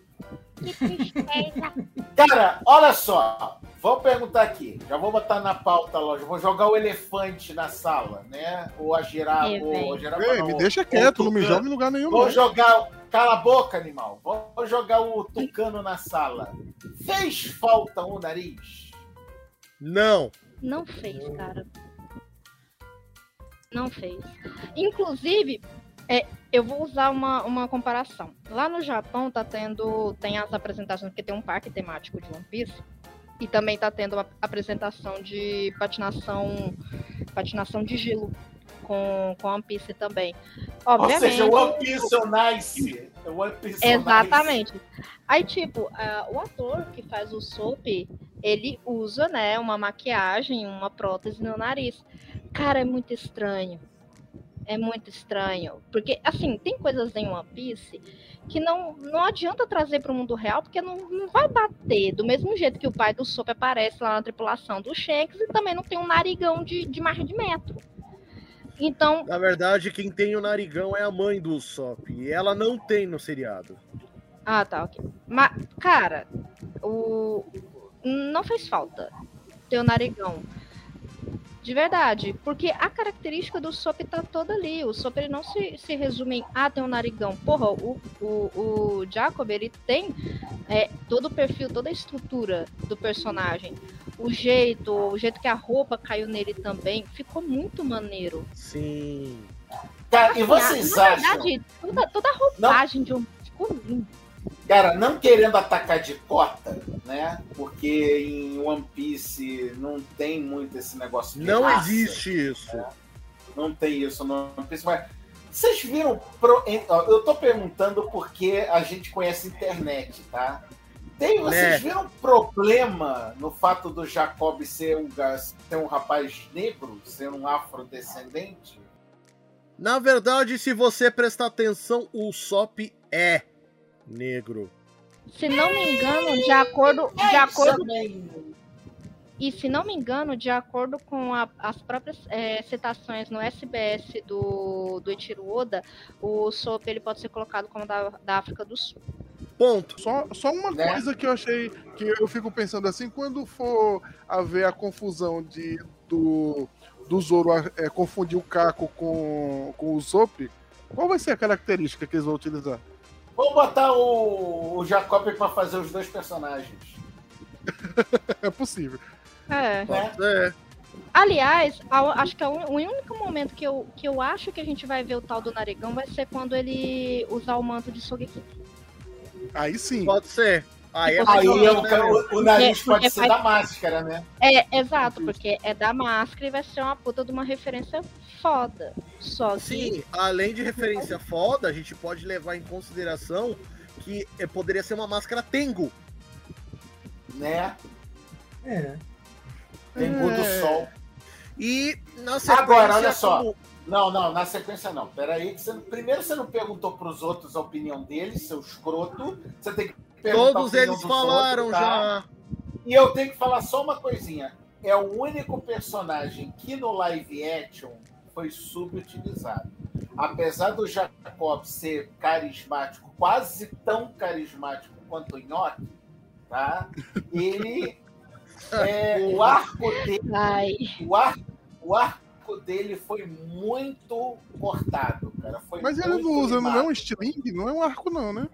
Que tristeza. Cara, olha só. Vamos perguntar aqui. Já vou botar na pauta, loja. Vou jogar o elefante na sala, né? Ou a girafa. Ou a girafa Ei, não, me o- deixa quieto, não me joga em lugar nenhum. Vou não. jogar. Cala a boca, animal. Vou jogar o tucano na sala. Fez falta o nariz? Não. Não fez, cara. Não fez. Inclusive, é, eu vou usar uma, uma comparação. Lá no Japão tá tendo. Tem as apresentações, porque tem um parque temático de One Piece. E também tá tendo uma apresentação de patinação. Patinação de gelo. Com, com One Piece também. Obviamente. Ou seja, o One Piece on Nice. O One Piece on Exatamente. Aí, tipo, ah, o ator que faz o Soap, ele usa, né, uma maquiagem, uma prótese no nariz. Cara, é muito estranho. É muito estranho. Porque, assim, tem coisas em One Piece que não, não adianta trazer para o mundo real, porque não, não vai bater. Do mesmo jeito que o pai do Soap aparece lá na tripulação do Shanks e também não tem um narigão de, de mais de metro. Então, Na verdade, quem tem o narigão é a mãe do Usopp. E ela não tem no seriado. Ah, tá, ok. Mas, cara, o. não fez falta ter o narigão. De verdade, porque a característica do Sop tá toda ali. O Sop ele não se, se resume em, ah, tem um narigão. Porra, o, o, o Jacob, ele tem é, todo o perfil, toda a estrutura do personagem. O jeito, o jeito que a roupa caiu nele também, ficou muito maneiro. Sim. Cara, e Assim, vocês na acham? verdade, toda, toda a roupagem de um. Ficou lindo. Cara, não querendo atacar de cota, né? Porque em One Piece não tem muito esse negócio de Não raça. existe isso. Não tem isso no One Piece, mas vocês viram. pro- Eu tô perguntando porque a gente conhece a internet, tá? Tem, vocês Né. viram problema no fato do Jacob ser um, ser um rapaz negro, ser um afrodescendente? Na verdade, se você prestar atenção, o Sop é negro. Se não me engano, de acordo, de acordo Também. E se não me engano, de acordo com a- as próprias é, citações no SBS do, do Eiichiro Oda, o Sop ele pode ser colocado como da, da África do Sul. Ponto. Só, só uma Né? coisa que eu achei que eu fico pensando assim, quando for haver a confusão de do, do Zoro é, confundir o Caco com, com o Sop, qual vai ser a característica que eles vão utilizar? Vamos botar o, o Jacob pra fazer os dois personagens. É possível. É. Né? É. Aliás, a- acho que a un- o único momento que eu, que eu acho que a gente vai ver o tal do Narigão vai ser quando ele usar o manto de Sogeki. Aí sim. Pode ser. Aí é Aí mais o, né, o- o nariz Porque- pode ser da máscara, né? É, exato, porque é da máscara e vai ser uma puta de uma referência foda. Só que. Sim, além de referência foda, a gente pode levar em consideração que eh, poderia ser uma máscara Tengu. né? É. Tem é. do É. sol. E na sequência. Agora, olha só. como- Não, não, na sequência não. Peraí, que você, primeiro você não perguntou pros outros a opinião deles, seu escroto. Você tem que Todos eles falaram outros, tá? já. E eu tenho que falar só uma coisinha. É o único personagem que no live action foi subutilizado. Apesar do Jacob ser carismático, quase tão carismático quanto o Nhoque, tá? Ele. é, o arco dele Ai, o arco, o arco dele foi muito cortado, cara. Foi Mas ele não usa, não é um estilingue? Não é um arco, não, né?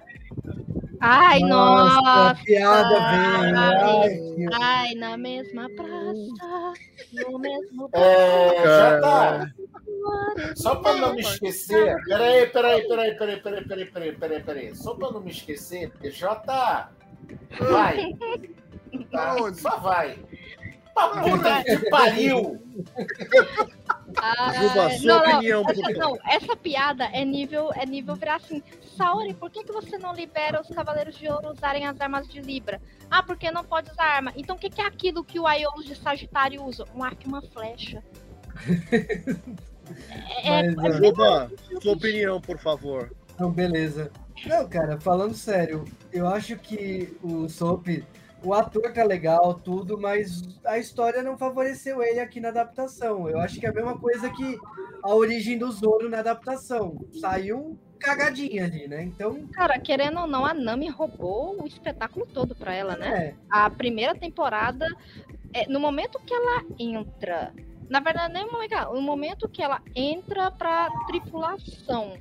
Ai nossa! a piada vem. Ai. Ai, na mesma praça, no mesmo É, já tá. Só pra não me esquecer. Peraí, peraí, peraí, peraí, peraí, peraí, peraí, peraí, peraí. Só pra não me esquecer, Jota. Vai. Tá? Onde? Só vai. Pra puta que pariu! Ai, Juba, sua opinião, por essa, favor. não, essa piada é nível, é nível virar assim. Saori, por que, que você não libera os Cavaleiros de Ouro usarem as armas de Libra? Ah, porque não pode usar arma. Então o que, que é aquilo que o Aiolos de Sagitário usa? Um arco e uma flecha. É, é, Mas, é ó, Juba, sua opinião, por favor. Então, beleza. Não, cara, falando sério, eu acho que o Soap, o ator tá legal, tudo, mas a história não favoreceu ele aqui na adaptação. Eu acho que é a mesma coisa que a origem do Zoro na adaptação. Saiu cagadinha ali, né? Então, Cara, querendo ou não, a Nami roubou o espetáculo todo pra ela, né? é. a primeira temporada, é, no momento que ela entra, na verdade, nem no momento que ela entra pra tripulação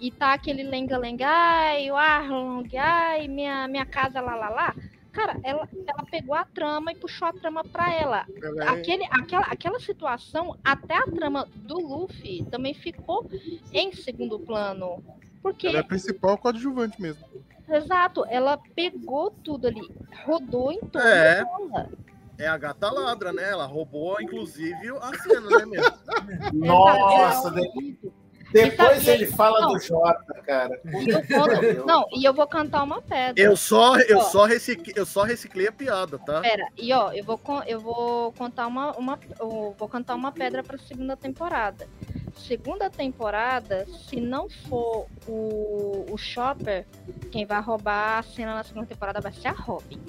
e tá aquele lenga-lenga, ai, o Arlong, ai, minha, minha casa, lá, lá, lá. Cara, ela, ela pegou a trama e puxou a trama pra ela. Ela é- Aquele, aquela, aquela situação, até a trama do Luffy também ficou em segundo plano. Porque ela é a principal coadjuvante mesmo. Exato, ela pegou tudo ali, rodou em torno É. dela. É a gata ladra, né? Ela roubou, inclusive, a cena, né, mesmo? Nossa, Exato. de- depois ele fala não. do Jota, cara. Vou- não, e eu vou cantar uma pedra. Eu só, eu Ó. só, reciclei, eu só reciclei a piada, tá? Pera, e ó, eu vou, eu vou contar uma, uma eu vou cantar uma pedra pra segunda temporada. Segunda temporada, se não for o, o Chopper, quem vai roubar a cena na segunda temporada vai ser a Robin.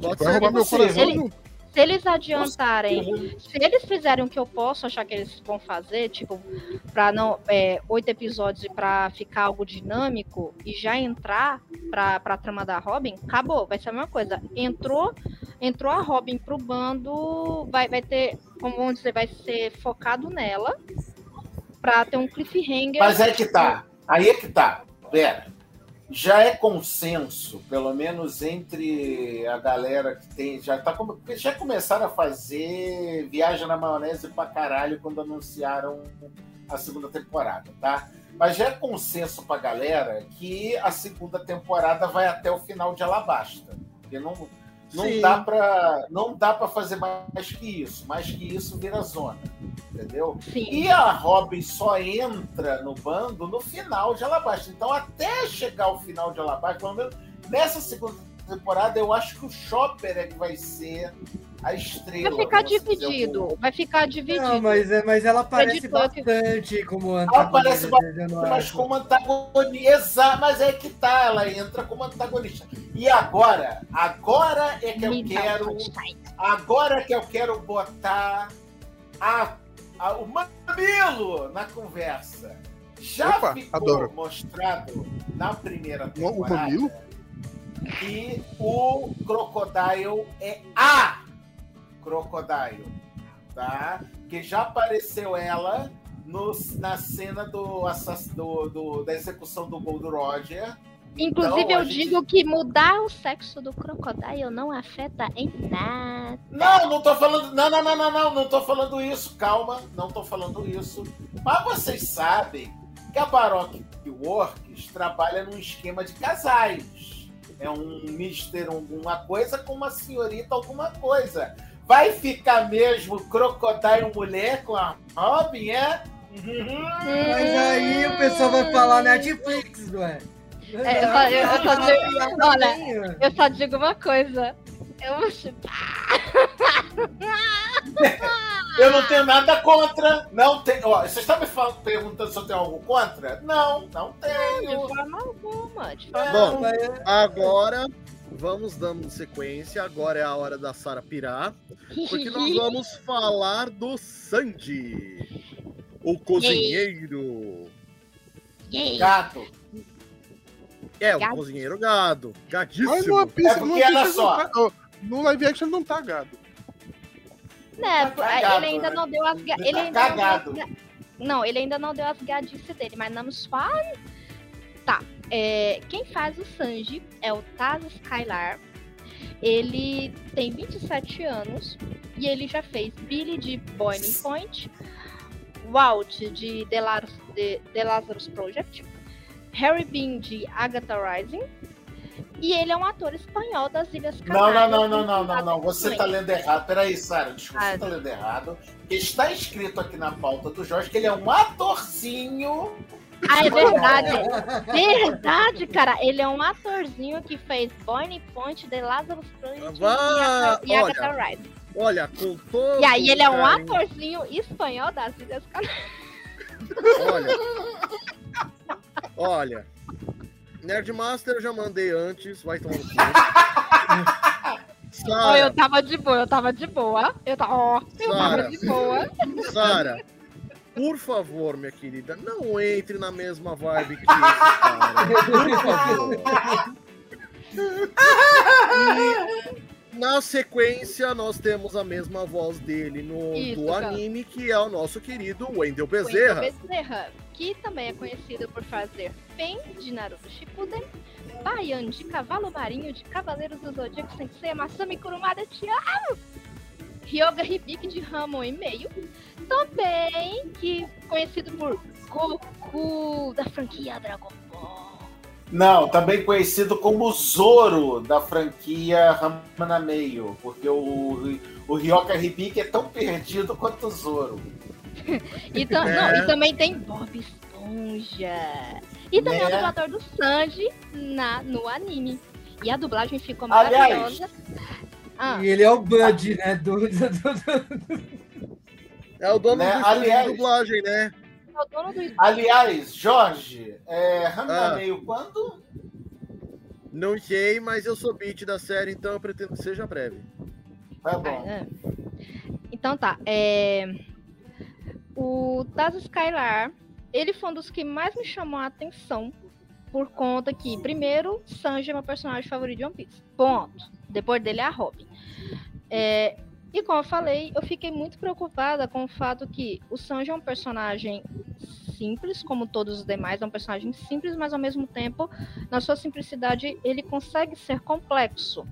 Pode ser. roubar meu coração Ele-. Se eles adiantarem, se eles fizerem o que eu posso achar que eles vão fazer, tipo, para não é, oito episódios e para ficar algo dinâmico e já entrar pra, pra trama da Robin, acabou, vai ser a mesma coisa. Entrou, entrou a Robin pro bando, vai, vai ter, como vamos dizer, vai ser focado nela pra ter um cliffhanger. Mas é que tá. Aí é que tá. Pera já é consenso, pelo menos entre a galera que tem. Já, tá, já começaram a fazer viagem na maionese pra caralho quando anunciaram a segunda temporada, tá? Mas já é consenso pra galera que a segunda temporada vai até o final de Alabasta. Porque não, não dá para não dá para fazer mais que isso. Mais que isso vira zona, entendeu? Sim. E a Robin só entra no bando no final de Alabasta. Então até chegar ao final de Alabasta, pelo menos nessa segunda temporada, eu acho que o Chopper é que vai ser a estrela. Vai ficar dividido. Vai ficar dividido. Não, mas, é, mas ela aparece bastante como antagonista. Ela aparece bastante, mas como antagonista. Mas é que tá, ela entra como antagonista. E agora, agora é que eu quero. Agora que eu quero botar a, a, o mamilo na conversa. Já Opa, ficou adoro. mostrado na primeira temporada. O mamilo? que o Crocodile é a Crocodile, tá? Que já apareceu ela no, na cena do, do, do, da execução do Gold Roger. Inclusive, então, eu gente... digo que mudar o sexo do Crocodile não afeta em nada. Não, não tô falando. Não, não, não, não, não, não tô falando isso. Calma, não tô falando isso. Mas vocês sabem que a Baroque Works trabalha num esquema de casais é um mister alguma coisa com uma senhorita alguma coisa. Vai ficar mesmo crocodilo mulher com a Robin, é? Mas aí o pessoal vai falar Netflix, não é? é eu, eu, eu, só digo, olha, eu só digo uma coisa. Eu vou chutar. Eu não tenho nada contra. Não tem. Ó, você está me falando, perguntando se eu tenho algo contra? Não, não tenho. Não, de forma alguma. De forma Bom, agora vamos dando sequência. Agora é a hora da Sara pirar. Porque nós vamos falar do Sandy. O cozinheiro. Gato. É, o cozinheiro gado. Gadíssimo. Mas no, é porque, olha só. No live action não tá gado. Né, tá cagado, ele ainda né? não deu as. Ele, ele tá cagado. Não, não, ele ainda não deu as gadices dele, mas nos fala. Tá. É, quem faz o Sanji é o Taz Skylar. Ele tem 27 anos e ele já fez Billy de Boiling Point, Walt de The, Lar The, The Lazarus Project, Harry Bean de Agatha Rising e ele é um ator espanhol das Ilhas Canárias. Não, não, não, não, não, não, não. Você está lendo errado. Peraí, Sara, desculpa, você está lendo errado. Está escrito aqui na pauta do Jorge que ele é um atorzinho. Ah, é verdade. verdade, cara. Ele é um atorzinho que fez Bonnie Point, The Lazarus Project Vá... e Agatha Rising. Olha, com todo E aí ele é um atorzinho espanhol das Ilhas Canárias. Olha. Olha. Nerdmaster eu já mandei antes, vai tomar no cu. Eu tava de boa, eu tava de boa. Eu, tava, ó, eu Sarah, tava de boa. Sara, por favor, minha querida, não entre na mesma vibe que esse cara. Por favor. E na sequência, nós temos a mesma voz dele no Isso, do anime, que é o nosso querido Wendel Bezerra. Wendell Bezerra que também é conhecido por fazer Pen de Naruto Shippuden, Baian de Cavalo Marinho de Cavaleiros do Zodíaco Sensei, Masami Kurumada, te amo! Ryoga Hibiki de Ramon e meio, também que conhecido por Goku da franquia Dragon Ball. Não, também conhecido como Zoro da franquia Ramana Meio, porque o, o Ryoga Hibiki é tão perdido quanto o Zoro. e, tam, é. não, e também tem Bob Esponja. E também é. o dublador do Sanji na, no anime. E a dublagem ficou maravilhosa. Ah. E ele é o Bud, né? Do, do, do, é o dono né? do Aliás, dublagem, né? É o dono do... Aliás, Jorge, é, ah. meio quando? Não sei, mas eu sou beat da série, então eu pretendo que seja breve. Tá bom. É. Então tá. É... O Taz Skylar, ele foi um dos que mais me chamou a atenção. Por conta que, primeiro, Sanji é meu personagem favorito de One Piece. Ponto. Depois dele é a Robin. É, e como eu falei, eu fiquei muito preocupada com o fato que o Sanji é um personagem simples, como todos os demais, é um personagem simples, mas ao mesmo tempo, na sua simplicidade, ele consegue ser complexo.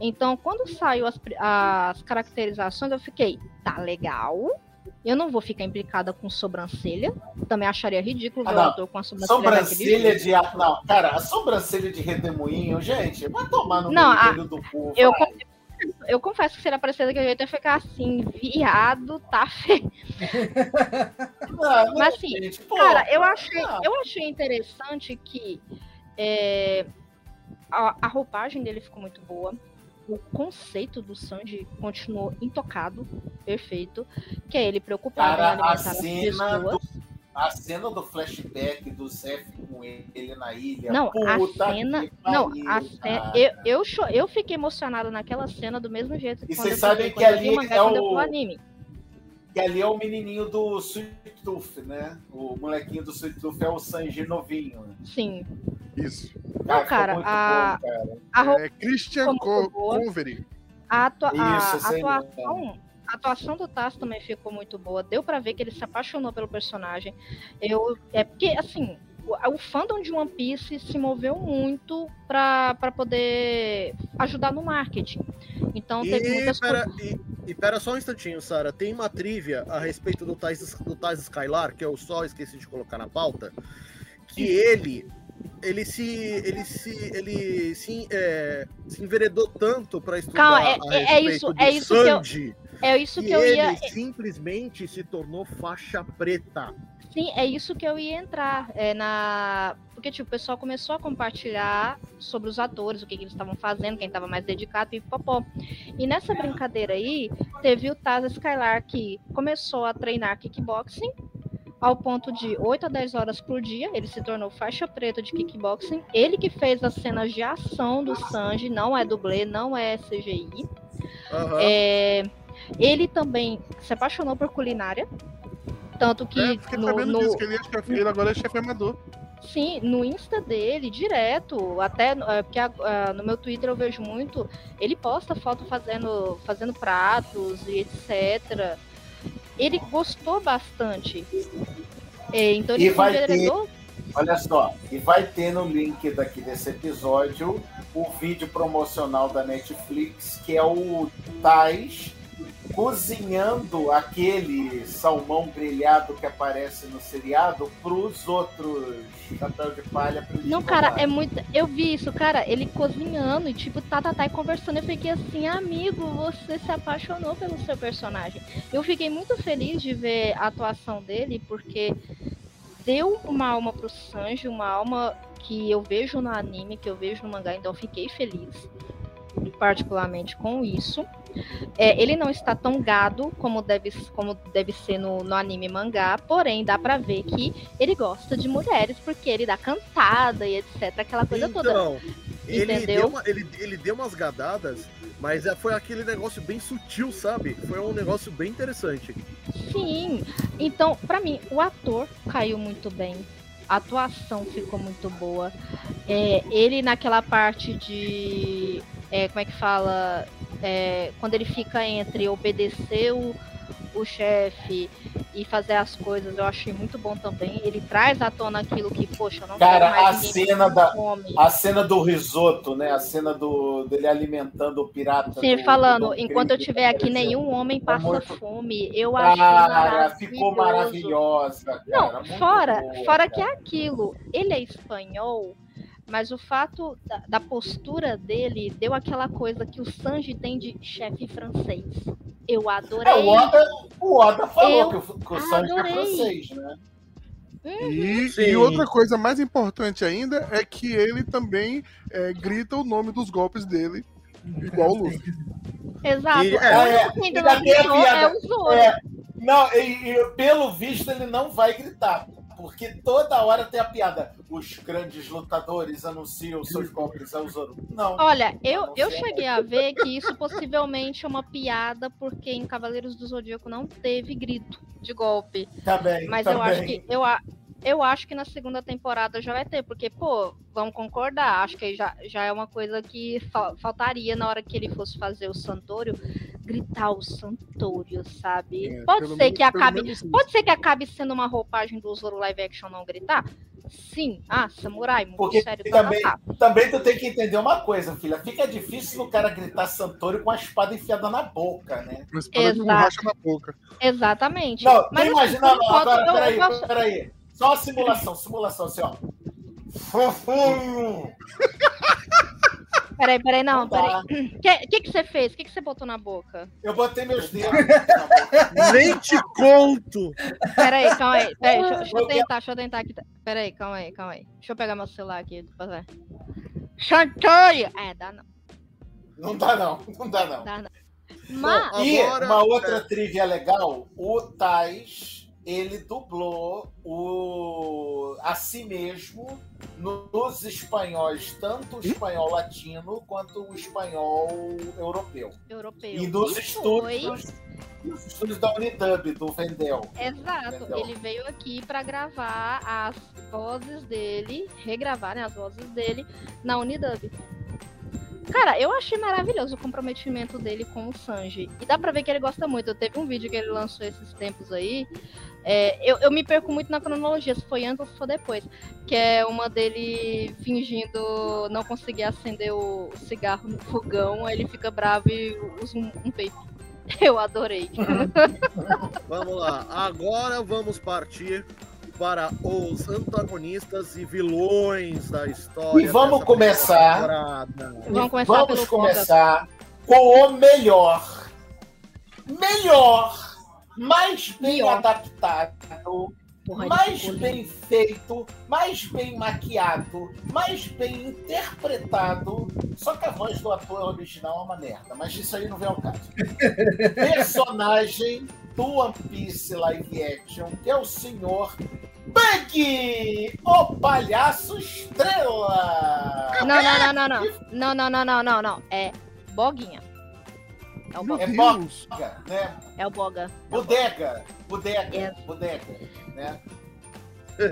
Então, quando saiu as, as caracterizações, eu fiquei, tá legal. Eu não vou ficar implicada com sobrancelha. Também acharia ridículo Ah, ver o não. ator com a sobrancelha. Sobrancelha daquele de. Não, cara, a sobrancelha de redemoinho, gente, vai tomar no Não, a- do povo. Eu, eu confesso que se ele aparecer daquele jeito, eu ia ficar assim, viado, tá feio. Não, não, Mas assim, gente, pô, Cara, eu achei, não. eu achei interessante que é, a, a roupagem dele ficou muito boa. O conceito do Sanji continuou intocado, perfeito. Que é ele preocupado Cara, em a alimentar as cena, do, pessoas. a cena do flashback do Zef com ele na ilha. Não, a puta cena. que Não, a cena. Eu, eu, eu fiquei emocionada naquela cena do mesmo jeito E quando vocês eu sabem que ali é o- anime. E ali é o menininho do Sweet Tooth, né? O molequinho do Sweet Tooth é o Sanji novinho. né? Sim. Isso. Não, ficou cara, muito a- bom, cara. A roupa É Christian Co. Convery. A, atua- a- Isso, a atuação, a atuação do Taz também ficou muito boa. Deu pra ver que ele se apaixonou pelo personagem. Eu, é porque, assim, o, fandom de One Piece se moveu muito pra poder ajudar no marketing. Então teve E muitas pera, coisas. e, e pera só um instantinho, Sara. Tem uma trivia a respeito do Tais, do Tais Skylar, que eu só esqueci de colocar na pauta. Que ele. Ele se. Ele se. Ele se, é, se enveredou tanto pra estudar. Calma, é- a é- é respeito isso- é isso que eu- É isso que que eu ele ia. simplesmente se tornou faixa preta. Sim, é isso que eu ia entrar. É na... Porque, tipo, o pessoal começou a compartilhar sobre os atores, o que, que eles estavam fazendo, quem estava mais dedicado e popó. E nessa brincadeira aí, teve o Taz Skylar que começou a treinar kickboxing ao ponto de 8 a 10 horas por dia. Ele se tornou faixa preta de kickboxing. Ele que fez as cenas de ação do Sanji, não é dublê, não é CGI. Aham. É, Ele também se apaixonou por culinária. Tanto que É, fiquei no- sabendo no- disso, que ele, é chefe, ele agora é chefe amador. Sim, no Insta dele, direto, até é, porque a- a- no meu Twitter eu vejo muito, ele posta foto fazendo, fazendo pratos e etc. Ele gostou bastante. É, então ele E vai ter- enveredou. Olha só, e vai ter no link daqui desse episódio o vídeo promocional da Netflix, que é o Tais cozinhando aquele salmão grelhado que aparece no seriado pros outros chapéu de palha. Não, cara, é muito. Eu vi isso, cara, ele cozinhando e tipo, tá, tá, tá, e conversando. Eu fiquei assim, amigo, você se apaixonou pelo seu personagem. Eu fiquei muito feliz de ver a atuação dele, porque deu uma alma pro Sanji, uma alma que eu vejo no anime, que eu vejo no mangá, então eu fiquei feliz, particularmente com isso. É, ele não está tão gado como deve, como deve ser no, no anime mangá, porém dá pra ver que ele gosta de mulheres, porque ele dá cantada e etc, aquela coisa toda. Então, ele Entendeu? deu, uma- ele, ele deu umas gadadas, mas é- foi aquele negócio bem sutil, sabe? Foi um negócio bem interessante. Sim, então, pra mim, o ator caiu muito bem. A atuação ficou muito boa. É, ele naquela parte de. é, como é que fala? É, quando ele fica entre obedecer o, o chefe e fazer as coisas, eu achei muito bom também. Ele traz à tona aquilo que, poxa, não Cara, a cena da- fome. A cena do risoto, né? A cena do, dele alimentando o pirata. Sim, do- falando, do enquanto eu estiver aqui, nenhum homem passa muito- fome. Eu achei Cara, ficou maravilhoso. maravilhosa. Cara, Não, fora, boa, fora cara. que é aquilo. Ele é espanhol, mas o fato da, da postura dele deu aquela coisa que o Sanji tem de chefe francês. Eu adorei. É, o Oda, o Oda falou Eu que o, que o Sanji é francês, né? E, Sim. e outra coisa mais importante ainda é que ele também é, grita o nome dos golpes dele, igual o Luffy. Exato. E- o é, é piada. o Zoro. É, não, e, e pelo visto ele não vai gritar. Porque toda hora tem a piada. Os grandes lutadores anunciam seus golpes ao Zoro. Não. Olha, eu, eu cheguei a ver que isso possivelmente é uma piada, porque em Cavaleiros do Zodíaco não teve grito de golpe. Também. Mas também. eu acho que. Eu, eu acho que na segunda temporada já vai ter, porque, pô, vamos concordar, acho que já, já é uma coisa que fal- faltaria na hora que ele fosse fazer o Santório, gritar o Santório, sabe? É, pode ser menos- que acabe. Pode ser que acabe sendo uma roupagem do Zoro live action não gritar? Sim. Ah, samurai, muito Porque sério. tá, também, tá, também tu tem que entender uma coisa, filha. Fica difícil o cara gritar Santori com a espada enfiada na boca, né? Uma espada de Exato. borracha na boca. Exatamente. Não, Mas assim, imagina, por não, agora, peraí, gosto- peraí. Só uma simulação, simulação, assim, ó. Fofinho. Peraí, peraí, não, peraí. O que, que, que você fez? O que, que você botou na boca? Eu botei meus dedos. Nem te conto! Peraí, calma aí. Peraí, deixa, deixa eu tentar, deixa eu tentar aqui. Peraí, calma aí, calma aí. Deixa eu pegar meu celular aqui. pra ver. Santório! É, dá não, Não dá não, não dá não. dá não. Mas, E Agora- uma outra trivia legal, o Tais, ele dublou o a si mesmo nos espanhóis, tanto o espanhol latino quanto o espanhol europeu. europeu. E nos estúdios, nos estúdios da Unidub, do Vendel. Exato, Entendeu? ele veio aqui pra gravar as vozes dele, regravar né, as vozes dele na Unidub. Cara, eu achei maravilhoso o comprometimento dele com o Sanji. E dá pra ver que ele gosta muito. Teve um vídeo que ele lançou esses tempos aí. É, eu, eu me perco muito na cronologia, se foi antes ou se foi depois. Que é uma dele fingindo não conseguir acender o cigarro no fogão, aí ele fica bravo e usa um, um peito. Eu adorei. Vamos lá, agora vamos partir para os antagonistas e vilões da história. E vamos começar- temporada. Vamos começar Vamos começar com o melhor, melhor, mais bem Melhor. adaptado, Porra mais bem feito, mais bem maquiado, mais bem interpretado. Só que a voz do ator original é uma merda, mas isso aí não vem ao caso. Personagem do One Piece live action, que é o senhor Bug, o palhaço estrela. Não, não, não, não, não. Não, não, não, não, não, não. É Boguinha. É o Meu Boga. É! Boga, né? É o Boga. Bodega, bodega, É. bodega, né?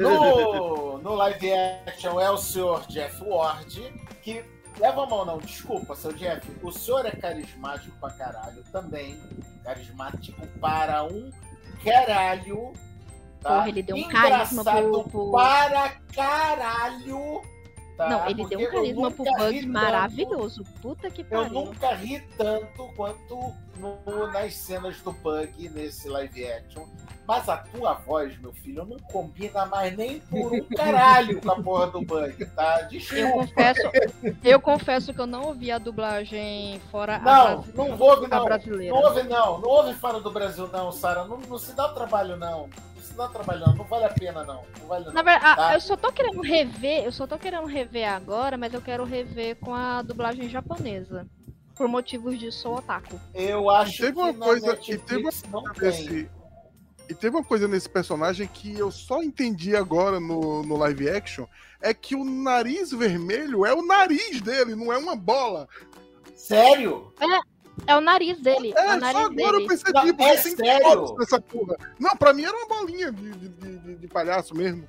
No, no live action é o senhor Jeff Ward, que leva a mão, não, desculpa, seu Jeff, o senhor é carismático pra caralho também, carismático para um caralho, tá? Porra, ele deu um carisma pro- para caralho, tá? Não, ele deu Porque um carisma eu pro Bug maravilhoso. Puta que eu pariu. nunca ri tanto quanto no- nas cenas do Bug nesse live action. Mas a tua voz, meu filho, não combina mais nem por um caralho com a porra do Bug, tá? Eu Desculpa. confesso, eu confesso que eu não ouvi a dublagem fora Não, brasi- não houve, não. Não houve, não. Não houve fora do Brasil, não, Sara. Não, não se dá trabalho, não. Não trabalho, não. Não vale a pena, não. Não vale, não. Na verdade, tá? eu só tô querendo rever, eu só tô querendo rever agora, mas eu quero rever com a dublagem japonesa. Por motivos de sou otaku. Eu acho teve uma que na coisa- e Netflix teve uma não tem. Esse- E teve uma coisa nesse personagem que eu só entendi agora no, no live action: é que o nariz vermelho é o nariz dele, não é uma bola. Sério? É o nariz dele. É, É, o nariz só agora dele. eu percebi, Não, porque é tem sério? fotos dessa porra. Não, pra mim era uma bolinha de, de, de- de palhaço mesmo.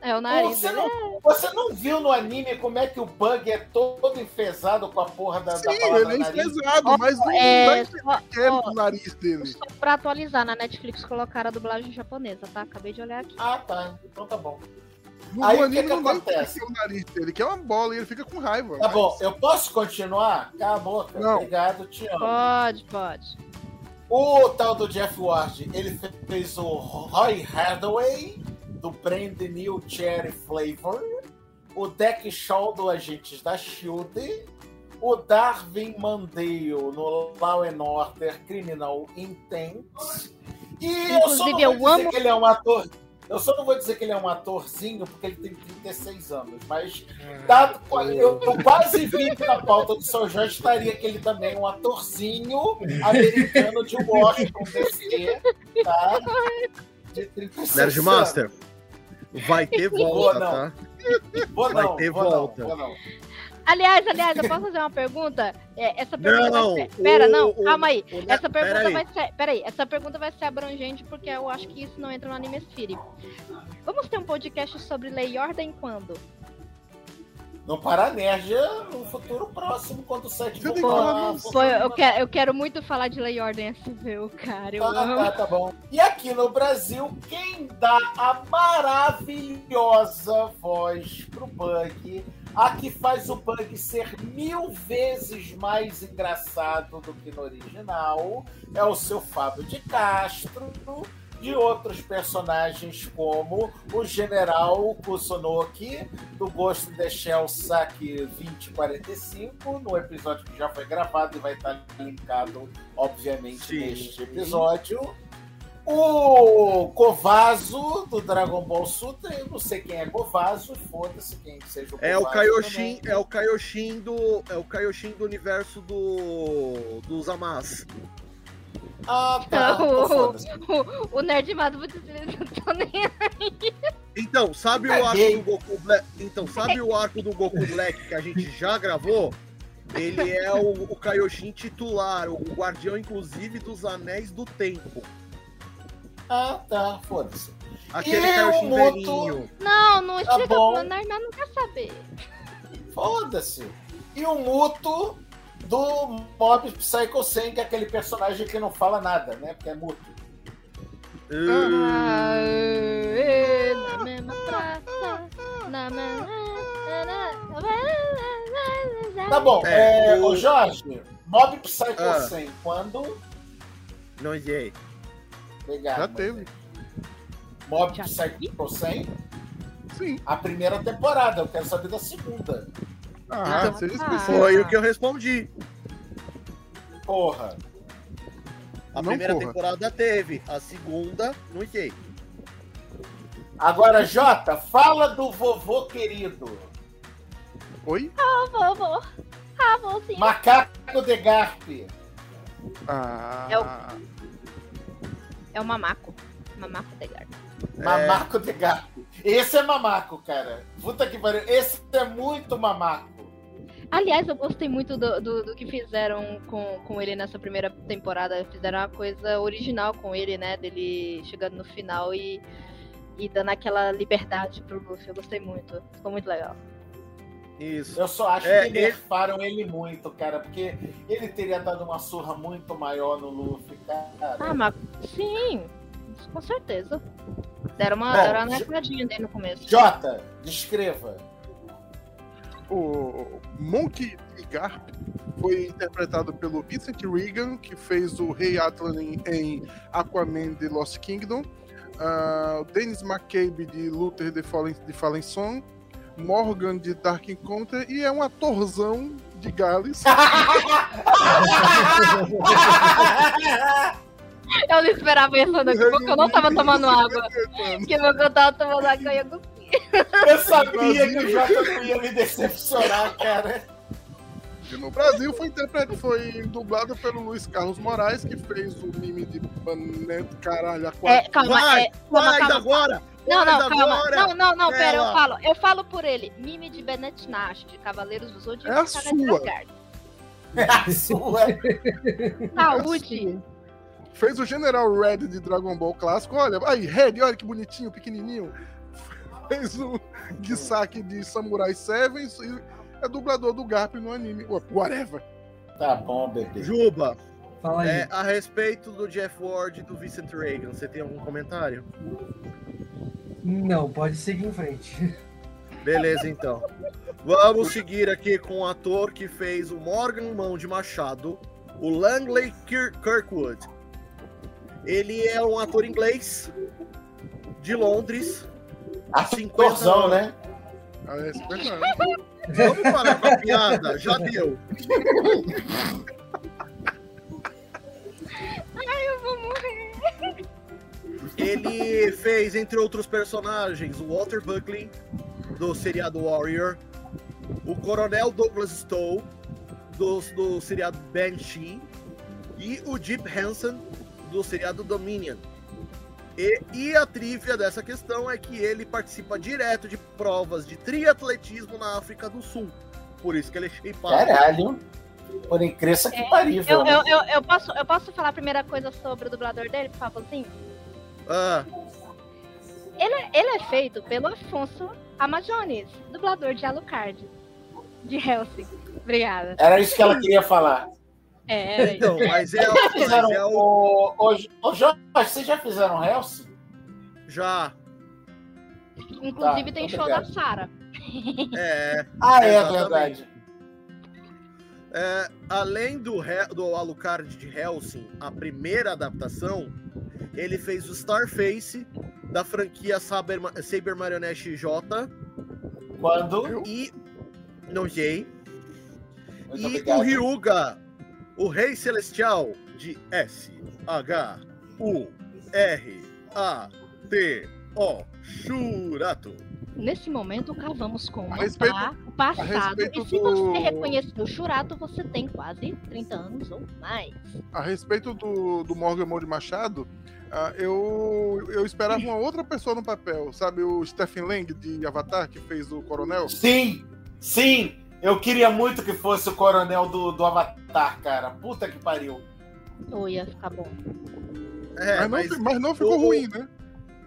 É o nariz Você dele. não, você não viu no anime como é que o Bug é todo enfesado com a porra da, da Sim, palavra ele é nariz? enfesado, mas não é, dá que é ó, o nariz dele. Só pra atualizar, na Netflix colocaram a dublagem japonesa, tá? Acabei de olhar aqui. Ah, tá. Então tá bom. No Aí o que que acontece? o nariz dele, que é uma bola e ele fica com raiva. Tá bom, eu posso continuar? Cala a boca. Não. Obrigado, te amo. Pode, pode. O tal do Jeff Ward, ele fez o Roy Hathaway, do Brand New Cherry Flavor, o Deck Shaw do Agentes da SHIELD, o Darwin Mandale no Law and Order Criminal Intent, e eu só Inclusive, eu dizer amo- que ele é um ator... Eu só não vou dizer que ele é um atorzinho, porque ele tem 36 anos, mas dado, eu, eu quase vi que na pauta do São Jorge estaria que ele também é um atorzinho americano de Washington DC, tá? De 36 Nerd Master, Vai ter volta, não. tá? Vou Vai não, ter vou volta. não, vou não. Aliás, aliás, eu posso fazer uma pergunta? É, essa pergunta Não, vai ser... Pera, o- não, o- calma aí. o Ne- Essa pergunta peraí. vai ser... Peraí, essa pergunta vai ser abrangente porque eu acho que isso não entra no Anime Sphere. Vamos ter um podcast sobre lei e ordem quando? No Paranerja, no futuro próximo, quando o site tem Pô, eu, quero, eu quero muito falar de lei e ordem SVU, cara. Eu Ah, amo. tá, tá bom. E aqui no Brasil, quem dá a maravilhosa voz pro Bug, a que faz o Bug ser mil vezes mais engraçado do que no original, é o seu Fábio de Castro, de outros personagens como o General Kusunoki, do Ghost in the Shell Saque 2045, no episódio que já foi gravado e vai estar linkado, obviamente, Sim. neste episódio. O Kovazo, do Dragon Ball Sutra, eu não sei quem é Kovazo, foda-se quem seja o É o Kovazo Kaioshin, também. é o Kaioshin do. É o Kaioshin do universo do. dos Amas. Ah, tá. então o, foda-se. o, o Nerd Mato, vou dizer, não tô nem Então, sabe o arco do Goku Black? Então, sabe o arco do Goku Black que a gente já gravou? Ele é o, o Kaioshin titular, o guardião, inclusive, dos Anéis do Tempo. Ah, tá, foda-se. Aquele E o velhinho. Não, não Tá explica bom. pro Mato, não quer saber. Foda-se. E o Muto do Mob Psycho 100, que é aquele personagem que não fala nada, né? Porque é muto. Ah, na mesma praça, na mesma... Tá bom, É, é, o- Jorge, Mob Psycho Ah. 100, quando? Não sei. Obrigado. Já teve. Mob Já Psycho 100, Sim. a primeira temporada, eu quero saber da segunda. Ah, Então seja tá. específico. Foi o que eu respondi. Porra. A Não primeira corra. temporada teve, a segunda, não sei. Agora, Jota, fala do vovô querido. Oi? Ah, vovô. Ah, vou sim. Macaco de Garp. Ah. É o- É o Mamaco. Mamaco de Garp. Mamaco de Garp. Esse é mamaco, cara. Puta que pariu. Esse é muito mamaco. Aliás, eu gostei muito do, do, do que fizeram com, com ele nessa primeira temporada. Fizeram uma coisa original com ele, né? Dele chegando no final e, e dando aquela liberdade pro Luffy. Eu gostei muito. Ficou muito legal. Isso. Eu só acho É, que ele- nerfaram ele muito, cara, porque ele teria dado uma surra muito maior no Luffy, cara. Ah, mas sim, com certeza. Deram uma, Bom, deram uma nerfadinha dele no começo. Jota, descreva. O Monkey D. Garp foi interpretado pelo Vincent Regan, que fez o Rei Atlan em, em Aquaman de Lost Kingdom. O Dennis McCabe de Luther de Fallen, de Fallen Song. Morgan de Dark Encounter. E é um atorzão de Gales. Eu não esperava isso, não, porque eu não tava tomando água. Porque eu tava tomando água e eu gostei. Eu sabia que o Jota ia me decepcionar, cara. E no Brasil foi, foi dublado pelo Luiz Carlos Moraes, que fez o mime de Banete, caralho, a É, quatro. calma, Vai, é, calma, Vai calma. agora! Não, não, calma. agora! Não, não, não, pera, eu falo. Eu falo por ele. Mime de Bennett Nash, de Cavaleiros do Zodíaco. É a de sua. É a sua. Saúde. Fez o General Red de Dragon Ball clássico. Olha, aí, Red, olha que bonitinho, pequenininho. Fez o Gisaki de Samurai Seven e é dublador do Garp no anime. Whatever. Tá bom, bebê. Juba, Fala aí. é, a respeito do Jeff Ward e do Vincent Reagan, você tem algum comentário? Não, pode seguir em frente. Beleza, então. Vamos seguir aqui com o ator que fez o Morgan Mão de Machado, o Langley Kir- Kirkwood. Ele é um ator inglês de Londres. 50 Atorzão, anos. né? Ah, é isso é verdade. Vamos parar com a piada, já deu. Ele fez, entre outros personagens, o Walter Buckley, do seriado Warrior, o Coronel Douglas Stowe, do, do seriado Banshee, e o Jeep Hansen, do seriado Dominion. E, e a trivia dessa questão é que ele participa direto de provas de triatletismo na África do Sul. Por isso que ele é shapeado. Caralho. Por incrível que É, parível. Eu, eu, eu, eu posso, eu posso falar a primeira coisa sobre o dublador dele, por favorzinho? Ah, Ele, ele é feito pelo Afonso Amazones, dublador de Alucard, de Helsing. Obrigada. Era isso que ela queria falar. É, era isso. então, mas é, Vocês já fizeram mas é o. o... Ô, ô, Jorge, vocês já fizeram Hellsing? Já. Inclusive Tá, tem show obrigado. da Sara. É. Ah, é Exatamente. verdade. É, além do, do Alucard de Helsing, a primeira adaptação, ele fez o Starface da franquia Saber, Saber Marionette J Quando? e. Não sei. Muito e obrigado. o Ryuga, o Rei Celestial de S H U R A T O Shurato. Nesse momento, cavamos com respeito- o passado. E se do- você reconheceu o Churato, você tem quase 30 anos ou mais. A respeito do, do Morgan Mode Machado, ah, eu, eu esperava uma outra pessoa no papel, sabe? O Stephen Lang de Avatar, que fez o Coronel. Sim, sim. Eu queria muito que fosse o coronel do, do Avatar, cara. Puta que pariu. Ou ia ficar bom. É, mas, mas não, fi- mas não ficou o- ruim, né?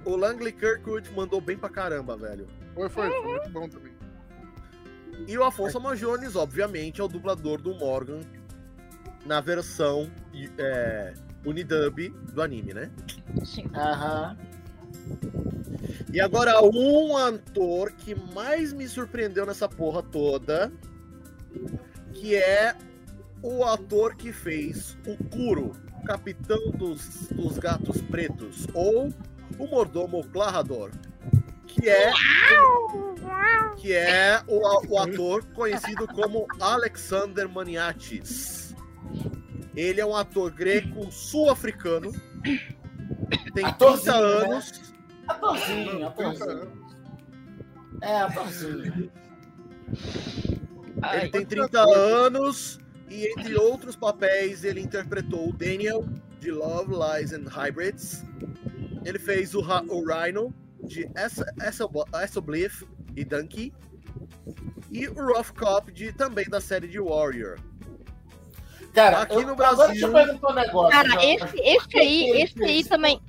o Langley Kirkwood mandou bem pra caramba, velho. Foi, foi, foi muito bom também. E o Afonso Amajones, obviamente, é o dublador do Morgan na versão é, Unidub do anime, né? Sim. Aham. E agora, um ator que mais me surpreendeu nessa porra toda, que é o ator que fez o Kuro, capitão dos, dos gatos pretos, ou o mordomo Clarador, que é que é o, o ator conhecido como Alexander Maniatis. Ele é um ator greco sul-africano, tem 30 Atorzinho, né? anos. Atorzinho, atorzinho. É, atorzinho. Ele tem 30 anos e, entre outros papéis, ele interpretou o Daniel de Love, Lies and Hybrids. Ele fez o, Ra- o Rhino de Assobliff e Donkey. E o Rough Cop de, também da série de Warrior. Cara, Aqui eu- no agora Brasil- deixa eu perguntar um negócio. Cara, esse, esse aí, esse aí também.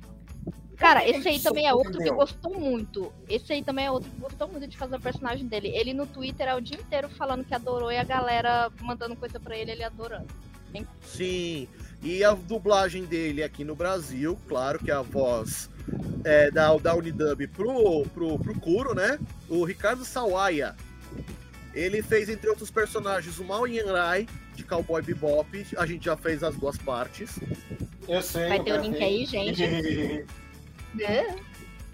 Cara, esse aí também é outro que gostou muito. Esse aí também é outro que gostou muito de fazer o personagem dele. Ele no Twitter é o dia inteiro falando que adorou e a galera mandando coisa pra ele, ele adorando. Sim. E a dublagem dele aqui no Brasil, claro que é a voz é, da, da Unidub pro, pro, pro Kuro, né? O Ricardo Sawaia. Ele fez, entre outros personagens, o Mao Yanrai, de Cowboy Bebop. A gente já fez as duas partes. Eu sei. Vai eu ter o link gravei. aí, gente. É.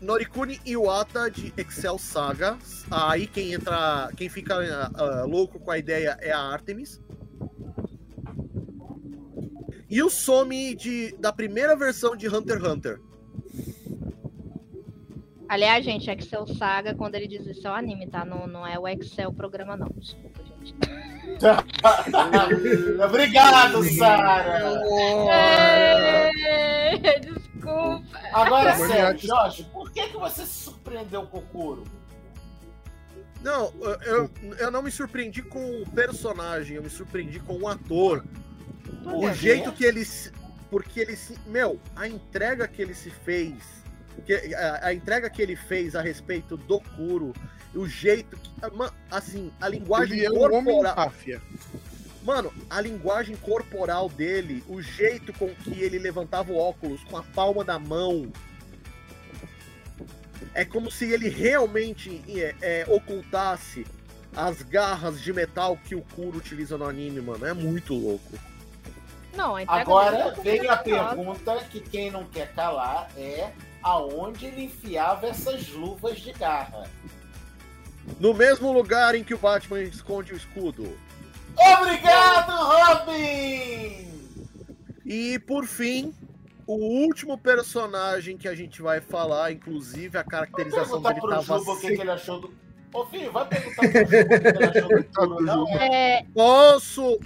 Norikuni Iwata, de Excel Saga. Aí quem entra. Quem fica ah, louco com a ideia é a Artemis. E o Somi de, da primeira versão de Hunter x Hunter. Aliás, gente, Excel Saga, quando ele diz isso é o anime, tá? Não, não é o Excel programa, não. Desculpa, gente. Obrigado, Sara. É, Desculpa. Agora, sério, Jorge, por que, que você se surpreendeu com o Kuro? Não, eu, eu não me surpreendi com o personagem, eu me surpreendi com o ator. O quê? jeito que ele. se- Porque ele se. Meu, a entrega que ele se fez. Que- a, a entrega que ele fez a respeito do Kuro, o jeito que. Assim, a linguagem Ele é um homem corporal. máfia. Mano, a linguagem corporal dele, o jeito com que ele levantava o óculos com a palma da mão. É como se ele realmente é, é, ocultasse as garras de metal que o Kuro utiliza no anime, mano. É muito louco. Não, Agora dele vem a pergunta que quem não quer calar é aonde ele enfiava essas luvas de garra. No mesmo lugar em que o Batman esconde o escudo. Obrigado, Robin! E por fim, o último personagem que a gente vai falar, inclusive a caracterização dele tava Juba o que, que ele achou do. Ô, filho, vai perguntar não? É. É, Posso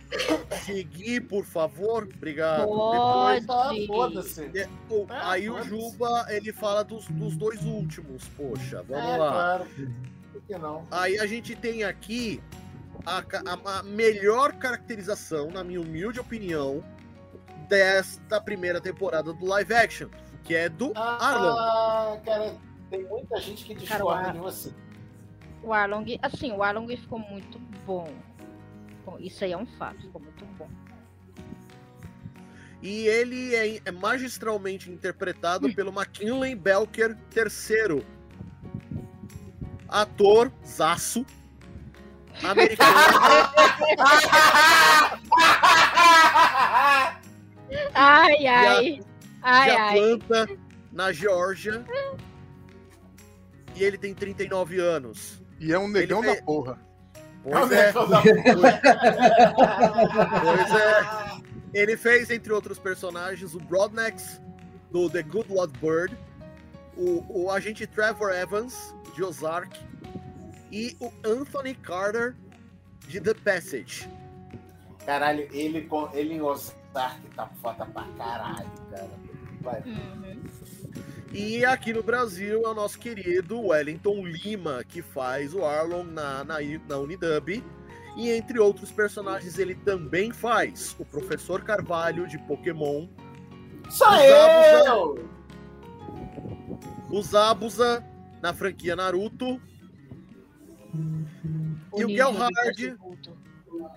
seguir, por favor? Obrigado. pode. Tá, foda-se. De- o- É, aí o. Juba, ele fala dos, dos dois últimos, poxa, vamos É, lá. claro. Por que não? Aí a gente tem aqui a, a- a melhor caracterização, na minha humilde opinião, desta primeira temporada do live action, que é do Arlong. Ah, cara, tem muita gente que discorda de você. O Arlong, assim, o Arlong ficou muito bom. Bom, Isso aí é um fato, ficou muito bom. E ele é, é magistralmente interpretado pelo McKinley Belker III. Ator, zaço, americano, Ai, ai. Ai, de ai. Atlanta, na Geórgia. E ele tem 39 anos. E é um negão Ele da fez- porra. Pois é, pois é. Ele fez, entre outros personagens, o Broadnex, do The Good Lord Bird, o, o agente Trevor Evans, de Ozark, e o Anthony Carter, de The Passage. Caralho, ele, com- ele em Ozark tá foda pra caralho, cara. Vai. Uhum. E aqui no Brasil é o nosso querido Wellington Lima, que faz o Arlong na, na, na Unidub. E entre outros personagens, ele também faz o Professor Carvalho de Pokémon, Os eu! o Zabuza na franquia Naruto E o Gelhard?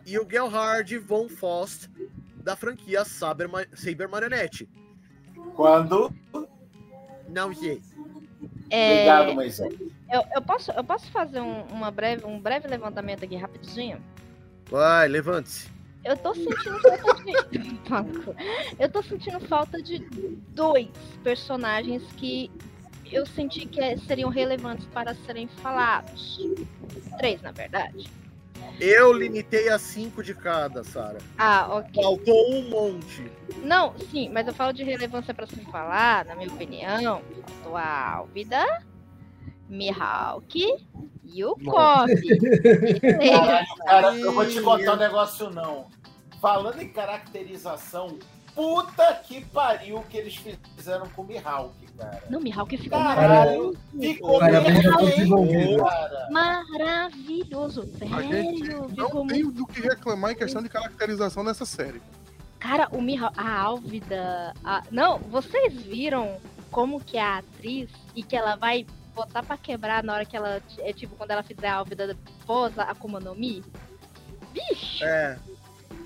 e o Gelhard von Fost da franquia Saber, Saber Marionette. Quando? Não sei. É, Obrigado, Moisés. eu, eu posso, eu posso fazer um, uma breve, um breve levantamento aqui rapidinho? Vai, levante-se. Eu tô sentindo falta de. Eu tô sentindo falta de dois personagens que eu senti que é- seriam relevantes para serem falados. Três, na verdade. Eu limitei a cinco de cada, Sara. Ah, ok. Faltou um monte. Não, sim, mas eu falo de relevância para se falar, na minha opinião. Faltou a Álvida, Mihawk e o Kobe. Caralho, cara, eu vou te contar um negócio não. Falando em caracterização, puta que pariu que eles fizeram com o Mihawk, cara. Não, Mihawk ficou Caralho, ficou bem, envolvidos. cara. maravilhoso. Não tem do que reclamar em questão de caracterização nessa série. Cara, o Mihawk, a Álvida. a- Não, vocês viram como que a atriz e que ela vai botar pra quebrar na hora que ela. É tipo, quando ela fizer a Álvida pós a Akuma no Mi? Bicho! É.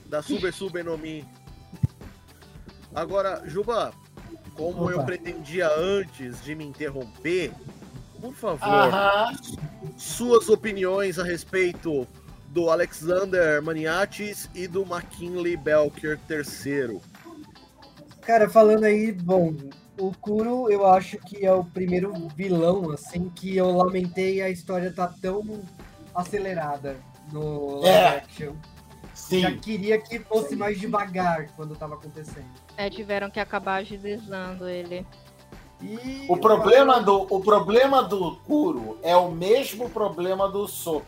Da Super Super no Mi. Agora, Juba, como Opa. eu pretendia antes de me interromper, por favor, Aham. suas opiniões a respeito do Alexander Maniatis e do McKinley Belker III. Cara, falando aí, bom, o Kuro eu acho que é o primeiro vilão, assim, que eu lamentei a história tá tão acelerada no live É. action. Sim. Já queria que fosse mais devagar quando tava acontecendo. É, tiveram que acabar agilizando ele. E O problema do, o problema do Kuro é o mesmo problema do Sop.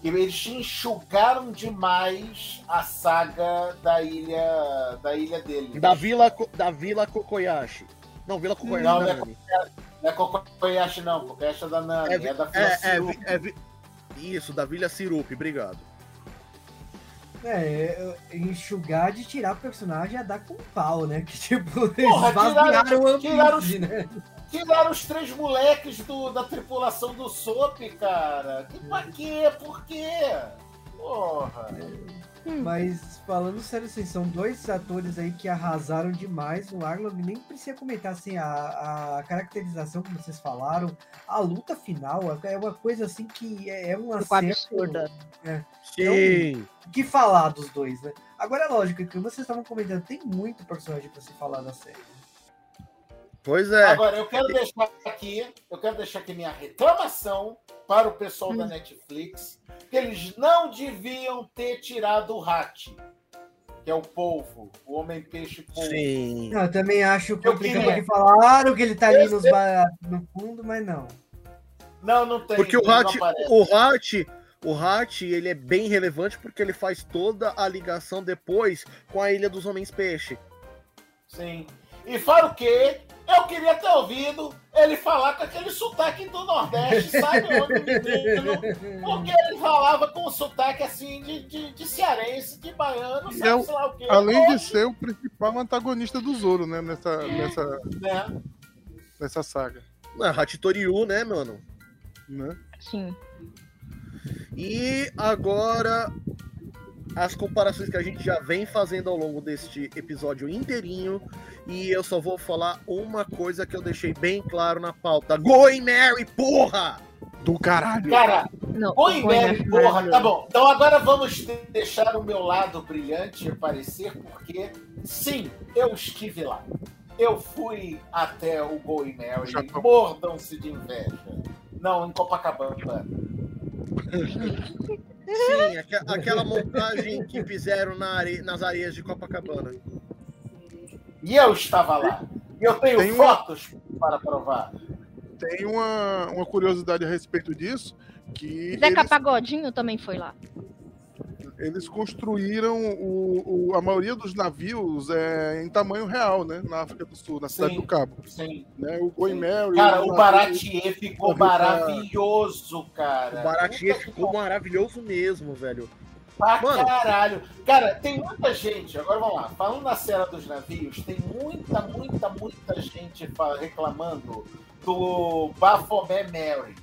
Que Eles enxugaram demais a saga da ilha da ilha dele. Da Vila, da Vila Kokoyashi. Não, Vila Kokoyashi. Não, da não é. Não é Kokoyashi, não. Kokoyashi é da Nami, é, da É, é, Fiaciru. vi- é vi- Isso, da Vila Sirup, obrigado. É, é, enxugar de tirar o personagem é dar com pau, né? Que tipo, eles Porra, tiraram- o tiraram Piece, né? Tiraram os três moleques do- da tripulação do Sop, cara. E pra quê? Por quê? Porra. Mas falando sério, assim, são dois atores aí que arrasaram demais. O Arlong nem precisa comentar assim, a, a caracterização que vocês falaram, a luta final é uma coisa assim que é, é um Ficou acerto. absurda. Sim. O que falar dos dois, né? Agora é lógico que vocês estavam comentando, tem muito personagem pra se falar da série. Pois é. Agora, eu quero deixar aqui, eu quero deixar aqui minha reclamação para o pessoal Hum. da Netflix, que eles não deviam ter tirado o Hat, que é o polvo, o homem-peixe polvo. Sim. Não, eu também acho Eu complicado queria- que falaram que ele tá ali nos ba- no fundo, mas não. Não, não tem. Porque o aparece. o Hat, o Hat, ele é bem relevante porque ele faz toda a ligação depois com a Ilha dos Homens Peixe. Sim. E fora o quê? Eu queria ter ouvido ele falar com aquele sotaque do Nordeste, sabe onde, menino? Porque ele falava com um sotaque assim de, de, de cearense, de baiano, sabe é sei lá o quê. Além de Hoje, ser o principal antagonista do Zoro, né? Nessa, nessa, né? nessa saga. É, Hachitoryu, né, mano? Né? Sim. E agora as comparações que a gente já vem fazendo ao longo deste episódio inteirinho. E eu só vou falar uma coisa que eu deixei bem claro na pauta. Going Mary, porra! Do caralho. Cara, Não, Boimler Mary, porra, tá bom. Então agora vamos de- deixar o meu lado brilhante aparecer, porque sim, eu estive lá. Eu fui até o Going Mary, mordam-se de inveja. Não, em Copacabana. Sim, aque- aquela montagem que fizeram na are- nas areias de Copacabana. E eu estava lá. E eu tenho Tem uma- fotos para provar. Tem uma, uma curiosidade a respeito disso, que Zeca eles, Pagodinho também foi lá. Eles construíram o, o- a maioria dos navios é, em tamanho real, né? Na África do Sul, na cidade Sim. do Cabo. Sim. Né? O Mary. Cara, o navio- Baratier ficou maravilhoso, cara. O Baratier ficou maravilhoso mesmo, velho. Pra Mano. caralho. Cara, tem muita gente, agora vamos lá, falando na cena dos navios, tem muita, muita, muita gente reclamando do Baphomet Mary.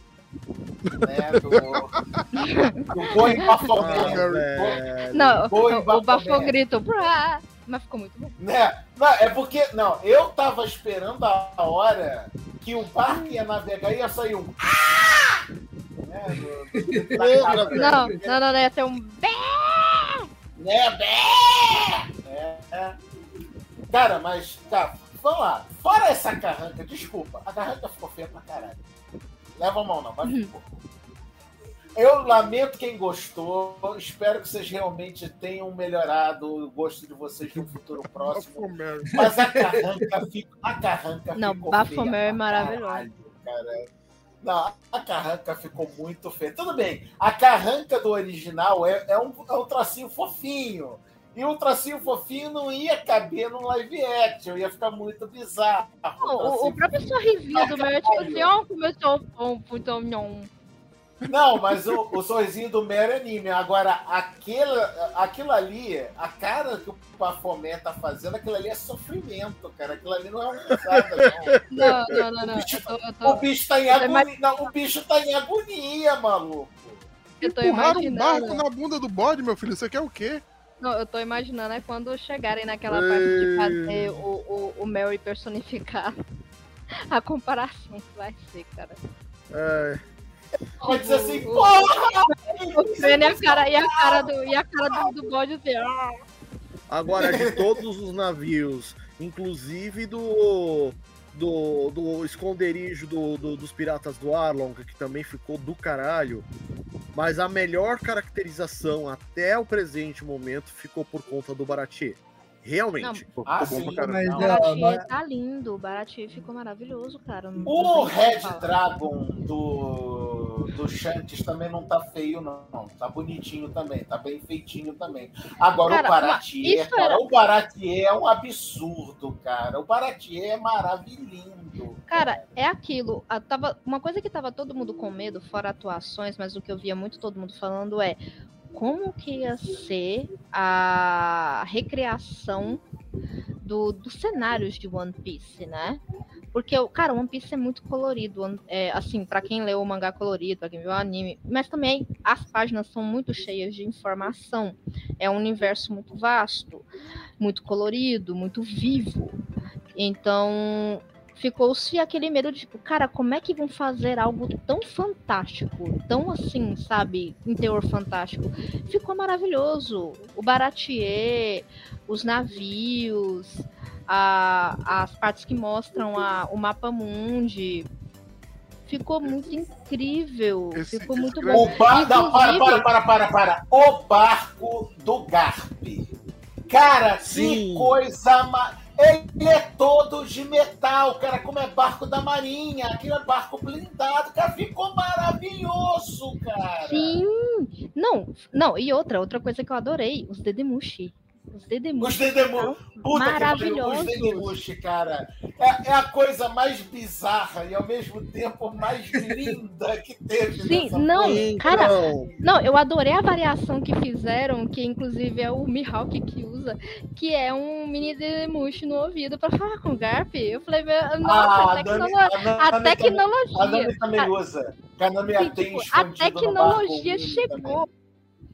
Né? Do, do Boi. Ah, Mary. velho. Não, Boi o. Bafo grito, mas ficou muito bom. Né? Não, é porque, não, eu tava esperando a hora que o barco ia navegar e ia sair um. Né? Do-. Não, não, não, não, ia ter um bé. Né, bé? É, é. Cara, mas, cara, vamos lá. Fora essa carranca, desculpa, a carranca ficou feia pra caralho. Leva a mão não, ficou. Eu lamento quem gostou. Espero que vocês realmente tenham melhorado o gosto de vocês no futuro próximo. Mas a carranca, fica, a carranca Não, ficou feia é maravilhoso. caralho, cara. Não, a carranca ficou muito feia. Tudo bem, a carranca do original é, é, um, é um tracinho fofinho. E o tracinho fofinho não ia caber no live action, ia ficar muito bizarro. Não, o, o tracinho próprio sorrisinho do meu assim, ó, começou bom, então não. Não, mas o, o sorrisinho do Mary é anime. Agora, aquele, aquilo ali, a cara que o Baphomet tá fazendo, aquilo ali é sofrimento, cara. Aquilo ali não é uma risada, não. Não, não, não, não. Eu tô, eu O tô, bicho tá em agonia. Não, o bicho tá em agonia, maluco. eu tô Empurraram um barco na bunda do bode, meu filho. Você quer o quê? Não, eu tô imaginando é quando chegarem naquela parte de fazer o, o, o Mary personificar. A comparação que vai ser, cara. É, Vai dizer assim, O- porra! O Fene e a cara, e a cara do, e a cara do, do bode assim. Agora, de todos os navios, inclusive do. Do, do esconderijo do, do- dos piratas do Arlong, que também ficou do caralho. Mas a melhor caracterização até o presente momento ficou por conta do Baratier. Realmente. Ah, bom pra. Mas, mas- tá lindo, o Baratier ficou maravilhoso, cara. não- O Red. Dragon do, do Shanks também não tá feio, não. Tá bonitinho também, tá bem feitinho também. Agora Cara, o cara, era- o Baratier é um absurdo, cara. O Baratier é maravilhoso. Cara, é aquilo. a- tava, uma coisa que tava todo mundo com medo, fora atuações, mas o que eu via muito todo mundo falando é como que ia ser a recriação do, dos cenários de One Piece, né? Porque, cara, One Piece é muito colorido. É, assim, pra quem leu o mangá colorido, pra quem viu o anime, mas também as páginas são muito cheias de informação. É um universo muito vasto, muito colorido, muito vivo. Então, ficou-se aquele medo de, tipo, cara, como é que vão fazer algo tão fantástico, tão assim, sabe, em teor fantástico? Ficou maravilhoso. O Baratier, os navios, a- as partes que mostram a- o mapa mundi. Ficou muito incrível. Esse- ficou esse muito grande- bom. O bar... Não, para, Inclusive- para, para, para, para. O barco do Garp. Cara, que Sim. coisa. Ma... Ele é todo de metal, cara, como é barco da marinha, aquilo é barco blindado, cara, ficou maravilhoso, cara. Sim. Não, não, e outra, outra coisa que eu adorei, os Dedemushi. Os Dedemushi. Os. Puta maravilhosos. que pariu, os Dedemushi, cara. É, é, a coisa mais bizarra e ao mesmo tempo mais linda que teve. Sim, não, coisa. cara. Não, eu adorei a variação que fizeram, que inclusive é o Mihawk que usa, que é um mini Dedemushi no ouvido para falar com o Garp. Eu falei, nossa, ah, a, tecnolo... a, a, tecnologia. A Nami também usa. A Nami Sim, tipo, a tecnologia chegou.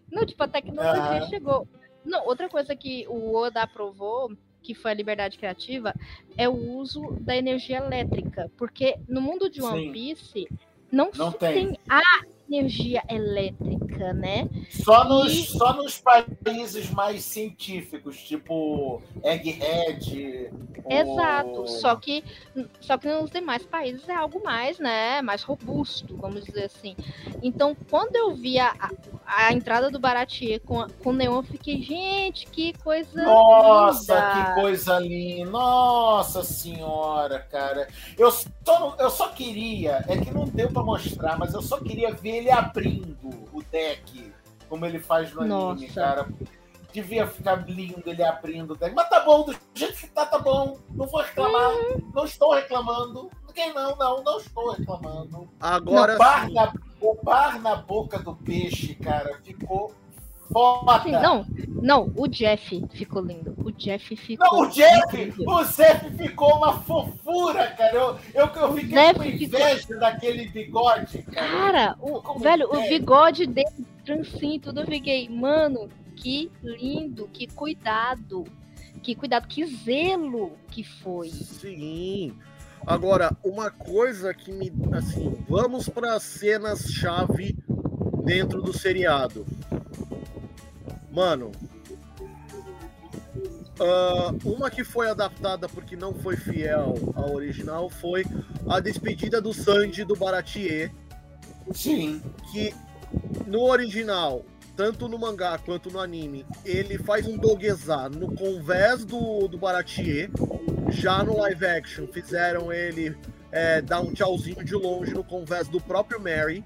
Não, tipo, a tecnologia ah. chegou. Não, outra coisa que o Oda aprovou, que foi a liberdade criativa, é o uso da energia elétrica. Porque no mundo de One Sim. Piece não, não tem. tem a energia elétrica, né? Só nos, e... só nos países mais científicos, tipo Egghead. Exato. Ou... Só que só que nos demais países é algo mais, né, mais robusto, vamos dizer assim. Então, quando eu vi a, a, entrada do Baratier com, com o Neon, eu fiquei, gente, que coisa Nossa, linda. que coisa linda. Nossa senhora, cara. Eu só, eu só queria, é que não deu para mostrar, mas eu só queria ver ele abrindo o deck, como ele faz no Nossa. anime, cara. Devia ficar lindo ele abrindo o deck. Mas tá bom, do jeito que tá, tá bom. Não vou reclamar. Uhum. Não estou reclamando. Ninguém não, não, não estou reclamando. Agora. O bar, na, o bar na boca do peixe, cara, ficou Foda. Sim, não, não, o Jeff ficou lindo. O Jeff ficou. Não, o Jeff! Lindo. O Jeff ficou uma fofura, cara. Eu, eu, eu fiquei com inveja ficou... daquele bigode, cara. Cara, o, velho, o bigode dele, trancinho, tudo eu fiquei, mano, que lindo, que cuidado. Que cuidado, que zelo que foi. Sim. Agora, uma coisa que me. Assim, vamos para cenas-chave dentro do seriado. Mano, uh, uma que foi adaptada porque não foi fiel ao original foi a despedida do Sanji do Baratier. Sim. Que no original, tanto no mangá quanto no anime, ele faz um doguezá no convés do, do Baratier. Já no live action, fizeram ele é, dar um tchauzinho de longe no convés do próprio Mary.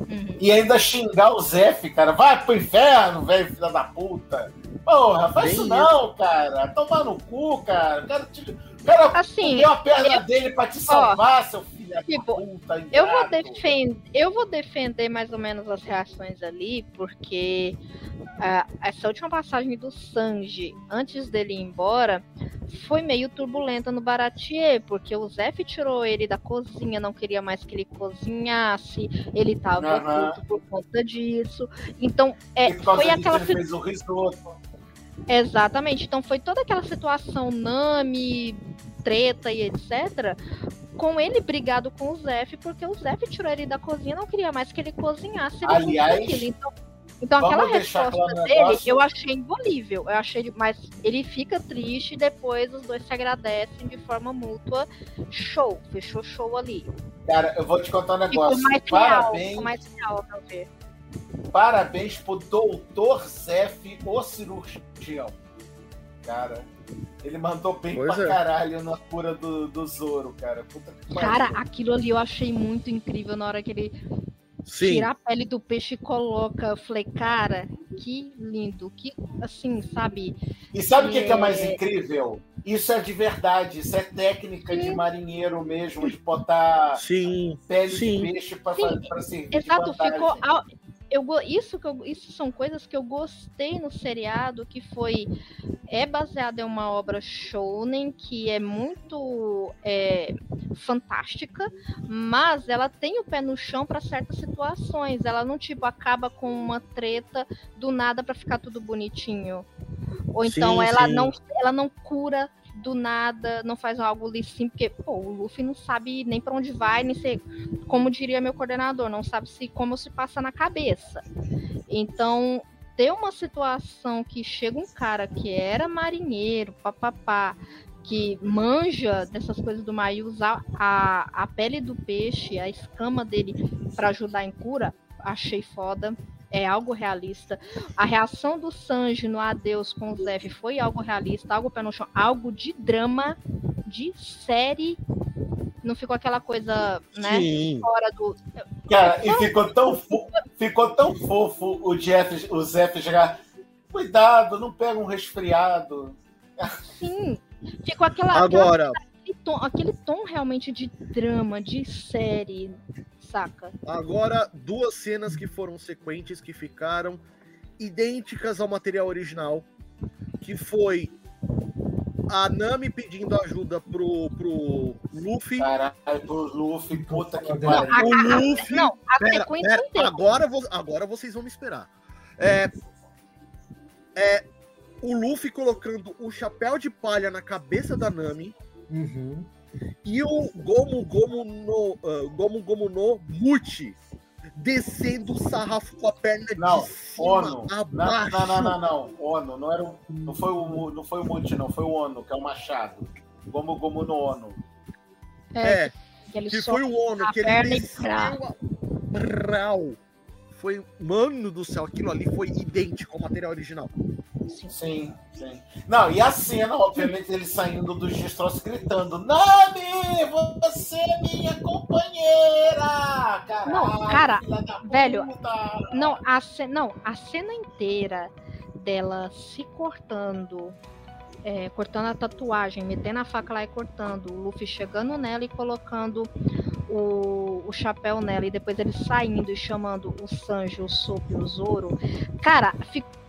Uhum. E ainda xingar o Zef, cara. Vai pro inferno, velho, filha da puta. Porra, faz Bem isso não, cara. Tomar no cu, cara. O cara, te... o cara assim, deu a perna eu... dele pra te salvar, ó, seu filho tipo. Eu vou, defend... eu vou defender mais ou menos as reações ali, porque uh, essa última passagem do Sanji, antes dele ir embora, foi meio turbulenta no Baratier, porque o Zef tirou ele da cozinha, não queria mais que ele cozinhasse, ele tava uhum. puto por conta disso. Então, é, foi aquela. Ele fez o risoto. Exatamente. Então foi toda aquela situação Nami, treta e etc. Com ele brigado com o Zef, porque o Zef tirou ele da cozinha, não queria mais que ele cozinhasse. Ele Aliás, então, então aquela resposta dele eu achei imbolível. Eu achei, mas ele fica triste e depois os dois se agradecem de forma mútua. Show, fechou show ali. Cara, eu vou te contar um negócio. Ficou mais Parabéns. real, ficou mais real, meu ver. Parabéns pro doutor Zef, o cirurgião. Cara, ele mandou bem pois pra é. caralho na cura do, do Zoro, cara. cara, aquilo ali eu achei muito incrível na hora que ele Sim. tira a pele do peixe e coloca. Eu falei, cara, que lindo, que assim, sabe? E sabe o é... que, que, é mais incrível? Isso é de verdade, isso é técnica Sim. de marinheiro mesmo, de botar Sim. pele Sim. de peixe para servir. Exato, ficou eu, isso, que eu, isso são coisas que eu gostei no seriado, que foi é baseado em uma obra shounen que é muito é, fantástica, mas ela tem o pé no chão para certas situações. Ela não tipo acaba com uma treta do nada para ficar tudo bonitinho. Ou então sim, ela sim. não ela não cura do nada, não faz algo ali sim, porque pô, o Luffy não sabe nem para onde vai, nem sei, como diria meu coordenador, não sabe se como se passa na cabeça. Então, ter uma situação que chega um cara que era marinheiro, papapá, que manja dessas coisas do mar e usar a, a pele do peixe, a escama dele para ajudar em cura, achei foda. É algo realista. A reação do Sanji no adeus com o Zef foi algo realista, algo pé no chão, algo de drama, de série. Não ficou aquela coisa, né? Sim. Fora do. Cara, e ficou tão, fo- ficou tão fofo o Jeff, o Zef chegar. Cuidado, não pega um resfriado. Sim. Ficou aquela. aquela- Agora, aquele, tom, aquele tom realmente de drama, de série, saca? agora duas cenas que foram sequentes que ficaram idênticas ao material original, que foi a Nami pedindo ajuda pro, pro Luffy. Caralho, pro Luffy, puta que Não, pariu. O Luffy. não, a Pera, sequência pera, inteira. agora, agora vocês vão me esperar. É, é, o Luffy colocando o chapéu de palha na cabeça da Nami Uhum. E o Gomu Gomu no ah, Gomu Gomu no Muchi descendo o sarrafo com a perna Não, de cima Ono. a Não, não, não, não, não. Ono, não, era o, não, foi o, não foi o Muti, não. Foi o Ono, que é o Machado. Gomu Gomu no Ono. É, que ele que só foi o Ono, que ele desceu a- Brau. Foi, mano do céu, aquilo ali foi idêntico ao material original. Assim, Sim, sim. Não, e a cena, obviamente, ele saindo dos destroços gritando: Nami, você é minha companheira! Caralho, Não, cara, velho, puta! Não, a, não, a cena inteira dela se cortando, é, cortando a tatuagem, metendo a faca lá e cortando, o Luffy chegando nela e colocando o, o chapéu nela, e depois ele saindo e chamando o Sanji, o Sop e o Zoro. Cara, fica-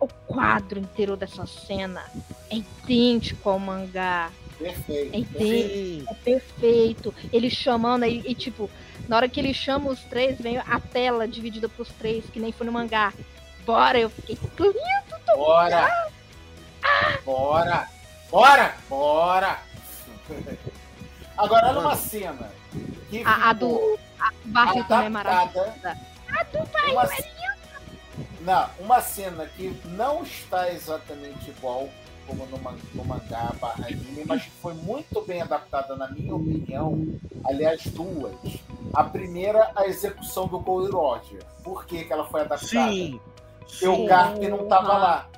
o quadro inteiro dessa cena é idêntico ao mangá. Perfeito. É idêntico. É perfeito. Ele chamando aí, e tipo, na hora que ele chama os três, vem a tela dividida pros três, que nem foi no mangá. Bora, eu fiquei. Bora! Bora! Bora! Bora! Agora, olha uma cena. A, a do a do barril também é maravilhosa. adaptada. Uma, não, uma cena que não está exatamente igual como no, no mangá barra anime, mas que foi muito bem adaptada, na minha opinião. Aliás, duas. A primeira, a execução do Gold Roger. Por que, que ela foi adaptada? Sim. Porque o. Garp não tava lá.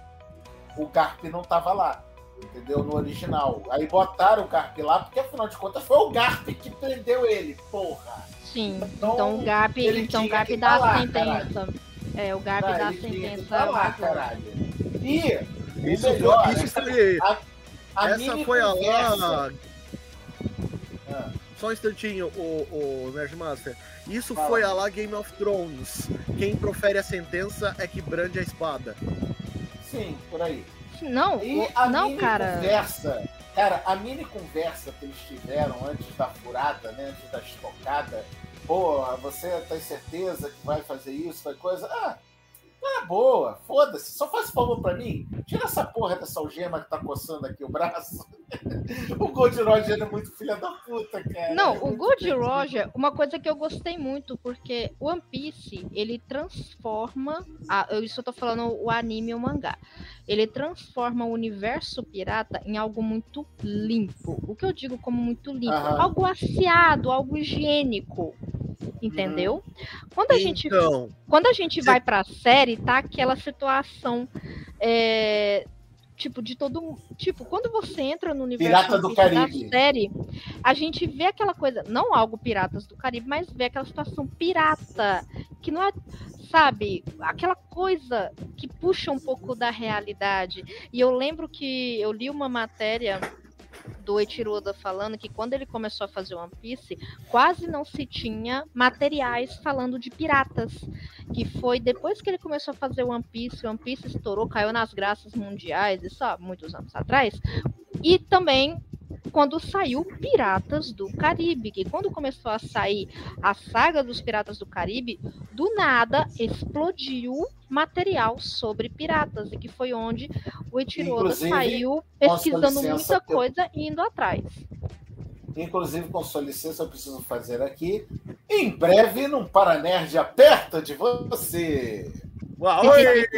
O Garp não tava lá. Entendeu? No original. Aí botaram o Garp lá, porque afinal de contas foi o Garp que prendeu ele. Porra! Sim. Então, Então o Garp, então Garp dá tá a sentença. É, o Garp Ah, dá a sentença. tá lá, longe. caralho. E o Isso, melhor, foi, isso essa, foi. a, a essa foi a conversa- lá. Ah, Só um instantinho, o, o Nerdmaster. Isso Fala. foi a lá Game of Thrones. Quem profere a sentença é que brande a espada. sim, por aí. Não, E a não, mini cara. conversa, cara, a mini conversa que eles tiveram antes da furada, né, antes da estocada, porra, você tem certeza que vai fazer isso, vai coisa? Ah, tá boa, foda-se, só faz favor pra mim, tira essa porra dessa algema que tá coçando aqui o braço. o Gold Roger é muito filha da puta, cara. Não, É o Gold. Roger, uma coisa que eu gostei muito, porque o One Piece, ele transforma, a, eu, isso eu tô falando o anime e o mangá, ele transforma o universo pirata em algo muito limpo. O que eu digo como muito limpo? Aham. Algo aciado, algo higiênico. Entendeu? Quando a gente Então, quando a gente vai pra série, tá aquela situação. é, tipo, de todo. Tipo, quando você entra no universo Pirata do Piece da Caribe. série, a gente vê aquela coisa, não algo Piratas do Caribe, mas vê aquela situação pirata. Que não é, sabe, aquela coisa que puxa um pouco da realidade. E eu lembro que eu li uma matéria do Oda falando que quando ele começou a fazer One Piece, quase não se tinha materiais falando de piratas. Que foi depois que ele começou a fazer One Piece, One Piece estourou, caiu nas graças mundiais, isso há muitos anos atrás. E também quando saiu Piratas do Caribe, que quando começou a sair a saga dos Piratas do Caribe, do nada explodiu material sobre piratas, e que foi onde o Eiichiro Oda Inclusive, saiu pesquisando licença, muita eu- coisa e indo atrás. Inclusive, com sua licença, eu preciso fazer aqui. Em breve, num Paranerd aperta de você. uau, Ê!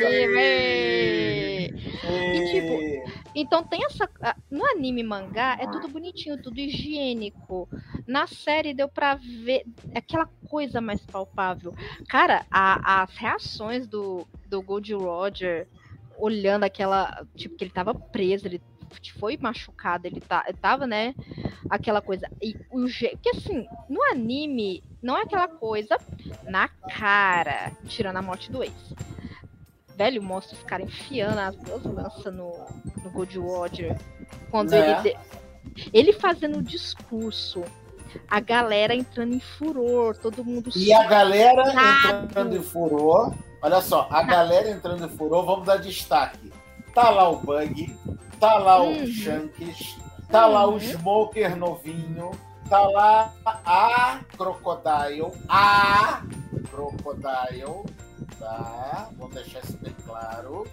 E tipo, então tem essa. No anime mangá é tudo bonitinho, tudo higiênico. Na série deu pra ver aquela coisa mais palpável. Cara, a, as reações do, do Gold Roger olhando aquela. Tipo, que ele tava preso, ele foi machucado, ele, tá, ele tava, né? Aquela coisa. E o jeito. Que assim, no anime, não é aquela coisa na cara, tirando a morte do ex. Velho, mostra os caras enfiando as duas lanças no, no Gold Roger. Quando é. ele. Ele fazendo o discurso a galera entrando em furor, todo mundo. E a galera entrando em furor. Olha só, a galera entrando em furor, vamos dar destaque. Tá lá o Bug, tá lá uhum. o Shanks, tá uhum. lá o uhum. Smoker novinho, tá lá a Crocodile, a Crocodile, tá? Vamos deixar isso bem claro.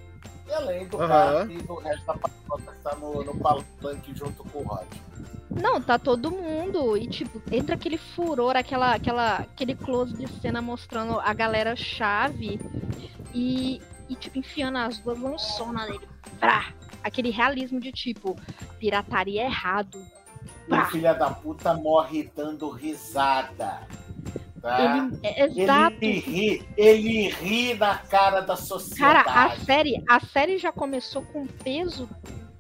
E além do uhum. e do resto da patota que tá no, no palanque junto com o Rod. Não, tá todo mundo. E, tipo, entra aquele furor, aquela, aquela, aquele close de cena mostrando a galera chave e, e tipo, enfiando as duas lançonas nele. Pra! Aquele realismo de tipo, pirataria errado. O filho da puta morre dando risada. Tá? Ele, é, exato. Ele ri, ele ri na cara da sociedade. Cara, a série, a série já começou com peso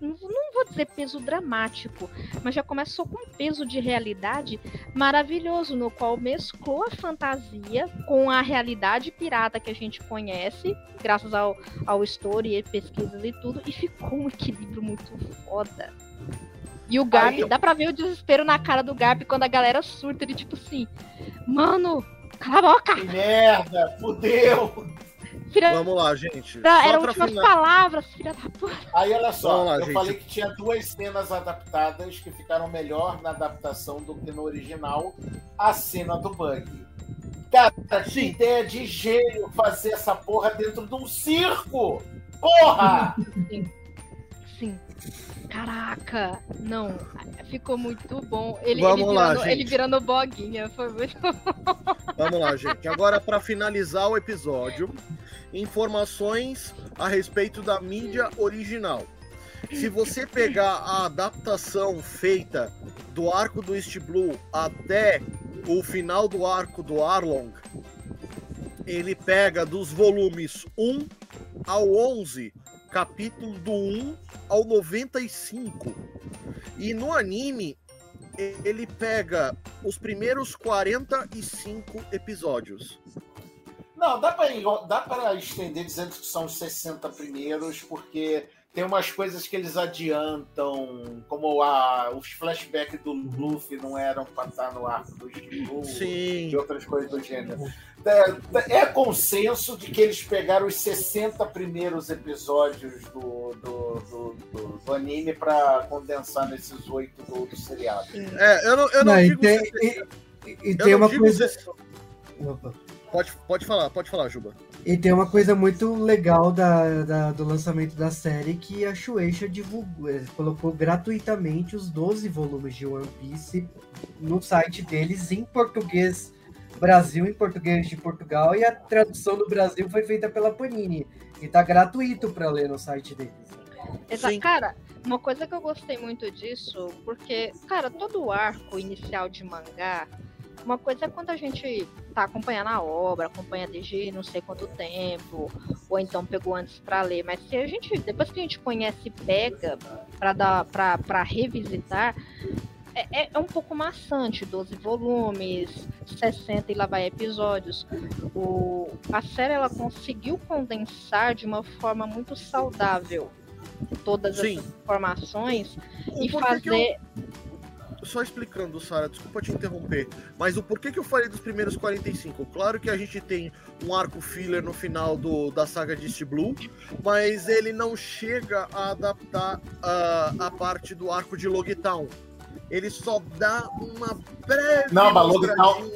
não vou dizer peso dramático, mas já começou com um peso de realidade maravilhoso, no qual mesclou a fantasia com a realidade pirata que a gente conhece, graças ao, ao story e pesquisas e tudo, e ficou um equilíbrio muito foda. E o Garp, eu... dá pra ver o desespero na cara do Garp quando a galera surta, ele tipo assim, mano, cala a boca! Que merda, fudeu! Filha... Vamos lá, gente. Não, eram últimas final... palavras, filha da puta. Aí, olha só, lá, eu gente. falei que tinha duas cenas adaptadas que ficaram melhor na adaptação do que no original. A cena do Bug. Cara, que ideia de gênio fazer essa porra dentro de um circo! Porra! Sim. Sim. Caraca, não, ficou muito bom. Ele, Vamos ele lá, virando, gente. ele virando boguinha, foi muito bom. Vamos lá, gente. Agora, para finalizar o episódio, informações a respeito da mídia original. Se você pegar a adaptação feita do arco do East Blue até o final do arco do Arlong, ele pega dos volumes 1 ao 11 capítulo do 1 ao 95. E no anime, ele pega os primeiros 45 episódios. Não, dá para estender dizendo que são os 60 primeiros, porque tem umas coisas que eles adiantam, como a, os flashbacks do Luffy não eram para estar no arco do Blue, Sim. e outras coisas do gênero. É, é, consenso de que eles pegaram os 60 primeiros episódios do, do, do, do, do anime para condensar nesses oito do, do seriado. É, eu não, eu não, não digo. E tem, e, e tem uma coisa. Pode, pode falar, pode falar, Juba. E tem uma coisa muito legal da, da, do lançamento da série que a Shueisha divulgou, eh, colocou gratuitamente os 12 volumes de One Piece no site deles em português Brasil, em português de Portugal, e a tradução do Brasil foi feita pela Panini. E tá gratuito para ler no site deles. Exato. Cara, uma coisa que eu gostei muito disso, porque, cara, todo o arco inicial de mangá uma coisa é quando a gente tá acompanhando a obra, acompanha desde não sei quanto tempo, ou então pegou antes para ler, mas se a gente, depois que a gente conhece pega para dar para revisitar, é, é, é, um pouco maçante, 12 volumes, 60 e lá vai episódios. O, a série ela conseguiu condensar de uma forma muito saudável todas Sim. essas informações e fazer. Eu só explicando, Sara, desculpa te interromper, mas o porquê que eu falei dos primeiros 45? Claro que a gente tem um arco filler no final do, da saga de East Blue, mas ele não chega a adaptar a, a parte do arco de Logtown. Ele só dá uma breve. Não, mas Logtown,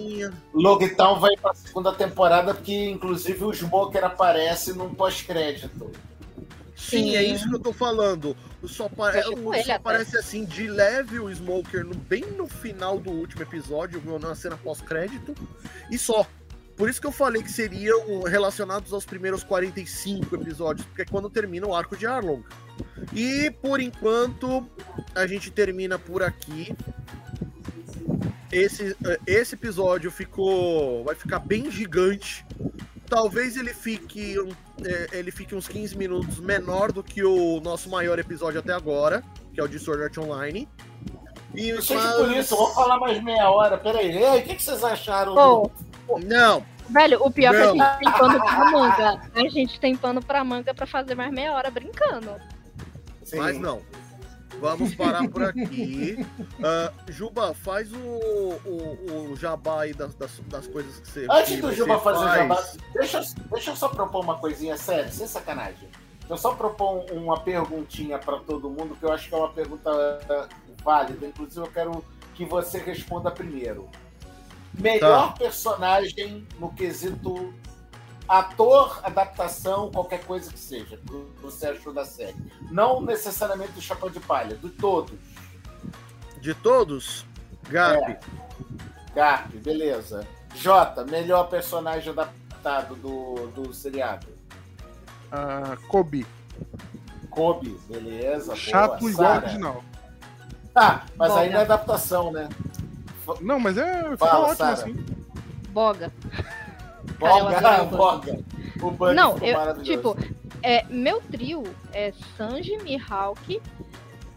Logtown vai pra segunda temporada, porque inclusive o Smoker aparece num pós-crédito. Sim, Sim, é isso que eu tô falando. Só, pa... só aparece assim de leve o Smoker no... bem no final do último episódio, na cena pós-crédito, e só. por isso que eu falei que seriam relacionados aos primeiros 45 episódios, porque é quando termina o arco de Arlong. E por enquanto a gente termina por aqui. Esse, eh, esse episódio ficou. vai ficar bem gigante. Talvez ele fique, um, é, ele fique uns 15 minutos menor do que o nosso maior episódio até agora, que é o de Sword Art Online. E, eu sei mas... por isso, vou falar mais meia hora. Peraí, e aí, o que, que vocês acharam? Oh. Do... Não, Velho, o pior não. é que a gente tem pano pra manga. A gente tem pano pra manga pra fazer mais meia hora brincando. Sim. Mas não. Vamos parar por aqui. Uh, Juba, faz o, o, o jabá aí das, das, das, coisas que você Antes do Juba fazer o jabá, deixa, deixa eu só propor uma coisinha séria, sem sacanagem. Eu só propor uma perguntinha para todo mundo, que eu acho que é uma pergunta uh, válida. Inclusive, eu quero que você responda primeiro. Melhor tá. personagem no quesito ator, adaptação, qualquer coisa que seja, que você achou da série. Não necessariamente do Chapéu de Palha, de todos. De todos? Garp. É. Garp, beleza. Jota, melhor personagem adaptado do, do seriado. Uh, Kobe. Kobe, beleza. Chato boa. igual Sarah. original. Ah, mas Boga. aí não é adaptação, né? Não, mas é. Fala, ótimo Sarah. assim. Boga. Boga, boga. O Bug Não, eu, tipo, é, meu trio é Sanji, Mihawk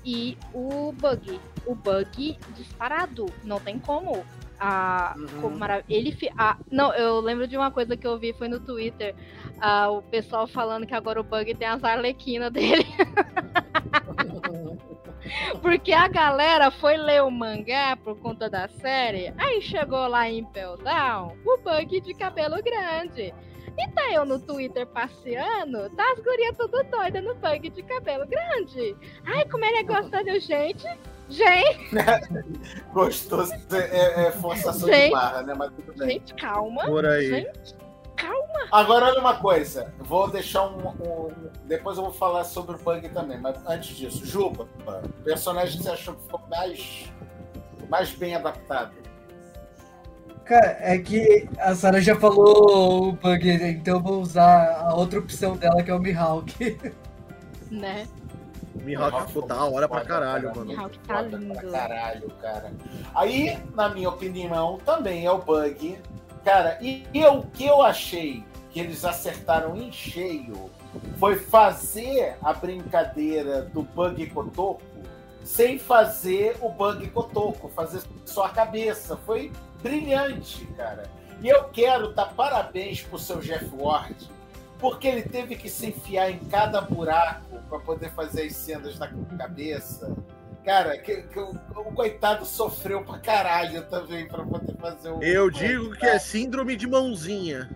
e o Bug. O Bug disparado, não tem como. Ah, uhum. ele ah, não, eu lembro de uma coisa que eu vi foi no Twitter, ah, o pessoal falando que agora o Bug tem as arlequinas dele. Porque a galera foi ler o mangá por conta da série, aí chegou lá em Impel Down, o bug de cabelo grande. E tá eu no Twitter passeando, tá as gurias tudo doida no bug de cabelo grande. Ai, como ele é gostoso, gente. Gente! Gostoso é, é forçação gente, de barra, né? Mas tudo bem. Gente, calma. Por aí. Gente, calma. Agora, olha uma coisa. Vou deixar um, um, Depois eu vou falar sobre o bug também, mas antes disso, Juba, personagem que você achou que ficou mais, mais bem adaptado? Cara, é que a Sarah já falou o bug, então eu vou usar a outra opção dela, que é o Mihawk. Né? Mihawk ficou da hora pra caralho, mano. Mihawk tá lindo. Pra caralho, cara. Aí, na minha opinião, também é o bug Cara, e, e o que eu achei que eles acertaram em cheio foi fazer a brincadeira do bug cotoco sem fazer o bug cotoco, fazer só a cabeça. Foi brilhante, cara. E eu quero dar parabéns pro seu Jeff Ward, porque ele teve que se enfiar em cada buraco para poder fazer as cenas da cabeça. Cara, que, que o, o, coitado sofreu pra caralho também pra poder fazer o. Eu digo que é síndrome de mãozinha.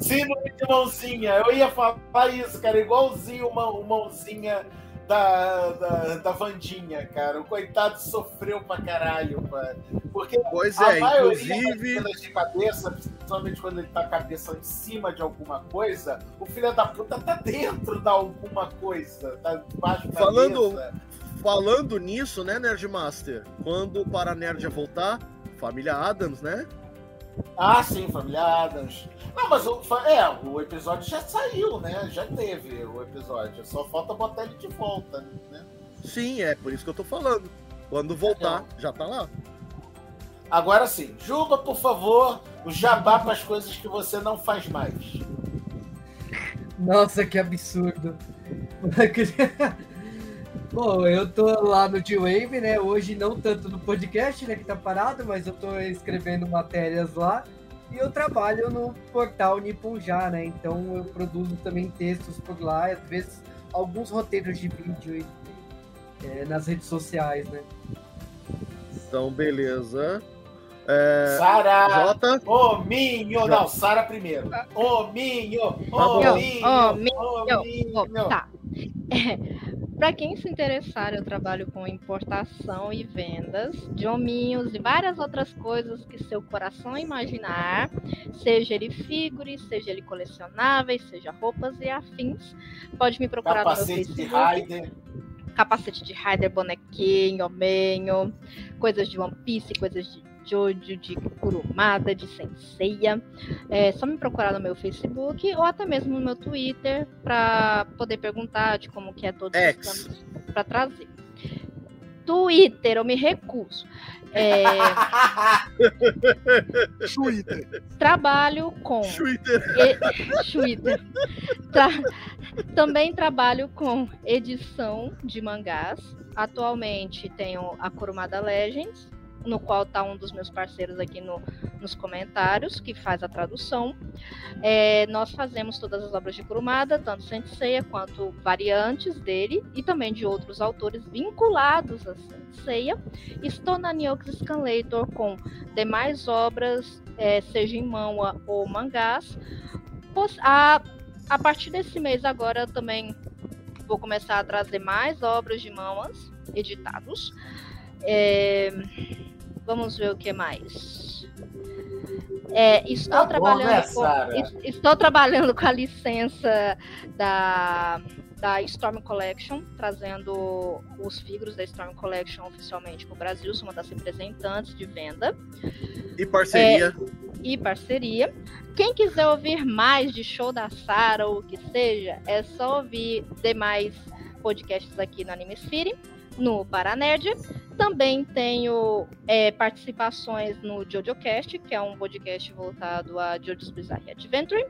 Síndrome de mãozinha. Eu ia falar isso, cara, igualzinho uma, uma mãozinha da, da, da Vandinha, cara. O coitado sofreu pra caralho, cara. Porque pois é, inclusive. de cabeça, principalmente quando ele tá a cabeça em cima de alguma coisa, o filho da puta tá dentro da alguma coisa. Tá debaixo da Falando, mesa. Falando nisso, né, Nerdmaster? Quando o Paranerd voltar, família Adams, né? Ah, sim, família Adams. Não, mas o, é, o episódio já saiu, né? Já teve o episódio. Só falta botar ele de volta, né? Sim, é por isso que eu tô falando. Quando voltar, é. já tá lá. Agora sim, Juba, por favor, o jabá para as coisas que você não faz mais. Nossa, que absurdo. Bom, eu tô lá no D-Wave, né? Hoje não tanto no podcast, né? Que tá parado, mas eu tô escrevendo matérias lá. E eu trabalho no portal Nippon Já, né? Então eu produzo também textos por lá, às vezes alguns roteiros de vídeo é, nas redes sociais, né? Então, beleza. É... Sara! Jota? Ô, Minho! Não, Sara primeiro. Ô, Minho! Ô, Minho! Ô, Minho! Tá. Para quem se interessar, eu trabalho com importação e vendas de hominhos e várias outras coisas que seu coração imaginar, seja ele figure, seja ele colecionáveis, seja roupas e afins. Pode me procurar Capacete no Facebook. De Capacete de Raider, bonequinho, homenho, coisas de One Piece, coisas de Jojo, de Kurumada, de Senseiya. É só me procurar no meu Facebook ou até mesmo no meu Twitter para poder perguntar de como que é todos os planos para trazer. Twitter, eu me recuso. É... Twitter. Trabalho com. Twitter. E... Twitter. Tra... Também trabalho com edição de mangás. Atualmente tenho a Kurumada Legends, no qual está um dos meus parceiros aqui no, nos comentários, que faz a tradução. É, nós fazemos todas as obras de Kurumada, tanto Senseiya quanto variantes dele, e também de outros autores vinculados a Senseiya. Estou na Niox Scanlator com demais obras, é, seja em manga ou mangás. A, a partir desse mês agora também vou começar a trazer mais obras de mangas editados. É, Vamos ver o que mais. É, estou Tá bom, trabalhando né, com, estou trabalhando com a licença da, da Storm Collection, trazendo os figros da Storm Collection oficialmente para o Brasil, sou uma das representantes de venda E parceria. e parceria. Quem quiser ouvir mais de show da Sara ou o que seja, é só ouvir demais podcasts aqui no Animesphere, no Paranerd. Também tenho é, participações no JoJoCast, que é um podcast voltado a JoJo's Bizarre Adventure.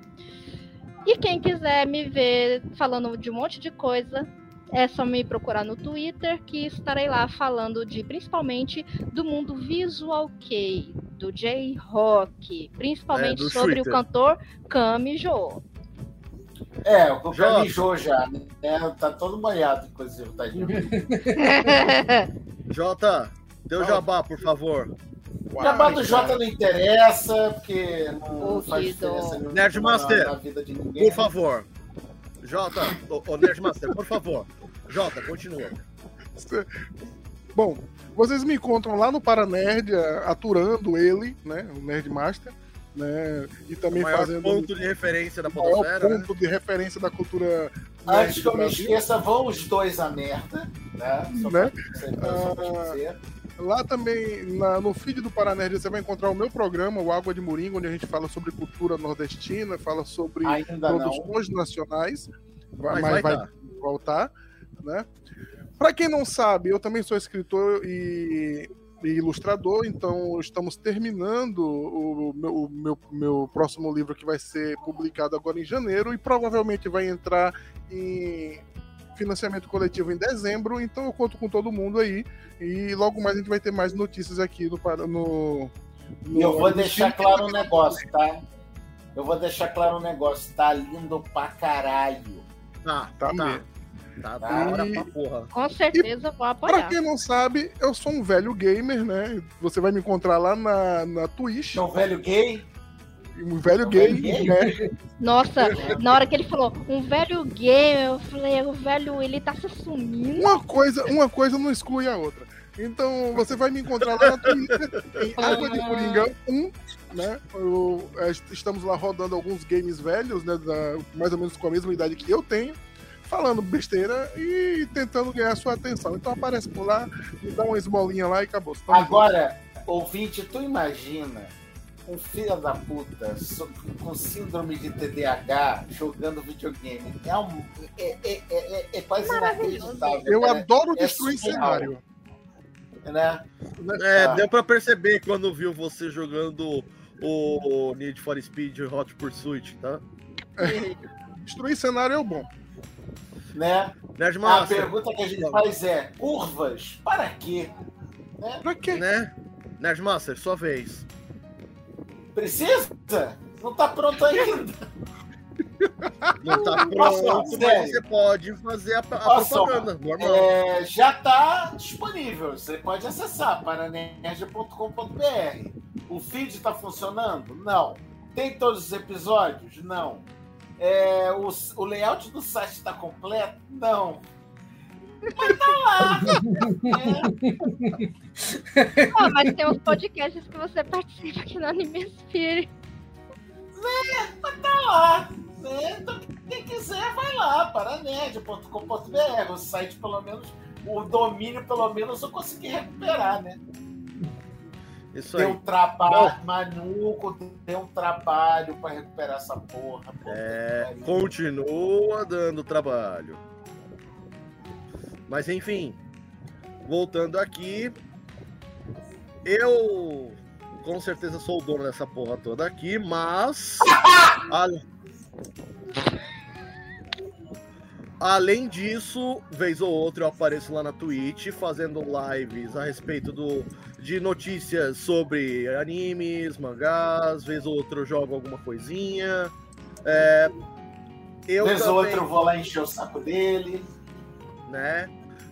E quem quiser me ver falando de um monte de coisa, é só me procurar no Twitter, que estarei lá falando de principalmente do mundo visual kei, do J-Rock, principalmente É, sobre Twitter. o cantor Kamijo. É, o Já. mijou já, né? Tá todo molhado, inclusive, tadinho. Jota, dê o Ah. jabá, por favor. O jabá do Jota não interessa, porque não faz diferença nenhuma Nerdmaster, na, na vida de ninguém. Por favor. Jota, ô, ô Nerdmaster, por favor. Jota, continua. Bom, vocês me encontram lá no Paranerd, a- aturando ele, né? O Nerdmaster, né? E O também maior fazendo ponto de referência da o maior podosfera, né? ponto de referência da cultura Antes que eu me esqueça, vão os dois a merda, né? Só Né? pra, Ah. Lá também, na- no feed do Paranerd, você vai encontrar o meu programa, o Água de Moringa, onde a gente fala sobre cultura nordestina, fala sobre Ainda não. produções nacionais, vai, Mas mas vai vai, voltar, né? Para quem não sabe, eu também sou escritor e, e ilustrador, então estamos terminando o meu, o meu, meu próximo livro que vai ser publicado agora em janeiro e provavelmente vai entrar em financiamento coletivo em dezembro, então eu conto com todo mundo aí e logo mais a gente vai ter mais notícias aqui no no, no eu vou deixar claro um negócio, tá? Eu vou deixar claro um negócio. Tá lindo pra caralho. Tá, Tá tá. Tá, da hora E- pra porra. Com certeza vou Pra apoiar. quem não sabe, eu sou um velho gamer, né? Você vai me encontrar lá na, na Twitch, É um velho gay? um velho um gay, velho gay? né? Nossa, na hora que ele falou um velho gamer, eu falei, o velho, ele tá se assumindo. Uma coisa, uma coisa não exclui a outra. Então você vai me encontrar lá na Twitter, em Água de Coringa 1, né? Eu- é, estamos lá rodando alguns games velhos, né? da- mais ou menos com a mesma idade que eu tenho, falando besteira e tentando ganhar sua atenção. Então aparece por lá, me dá uma esmolinha lá e acabou. Agora, ouvinte, tu imagina um filho da puta com síndrome de TDAH jogando videogame. É, um, é, é, é, é quase inacreditável. Eu cara. adoro É destruir surreal. cenário. Né? É, Tá. deu pra perceber quando viu você jogando o Need for Speed Hot Pursuit, tá? Destruir cenário é o bom. Né? A Nerdmaster, pergunta que a gente faz é: curvas? Para quê? Né? Pra quê? né? Nerdmaster, sua vez. Precisa? Não tá pronto ainda. Não tá Nossa, pronto, mas sério. você pode fazer a, a só, propaganda, normal. É, já está disponível. Você pode acessar paranerd.com.br. O feed está funcionando? Não. Tem todos os episódios? Não. É, o, o layout do site está completo? Não. Mas tá lá. É, Ah, mas tem uns podcasts que você participa aqui no Animesphere. tá lá. né? Então, quem quiser, vai lá, paranerd.com.br. O site, pelo menos, o domínio, pelo menos, eu consegui recuperar, né? Isso Deu aí. trabalho, maluco, deu trabalho pra recuperar essa porra. É, continua dando trabalho. Mas enfim, voltando aqui, eu com certeza sou o dono dessa porra toda aqui, mas a- além disso, vez ou outra eu apareço lá na Twitch fazendo lives a respeito do, de notícias sobre animes, mangás, vez ou outra eu jogo alguma coisinha. É, eu Vez ou outra eu vou lá encher o saco dele. né?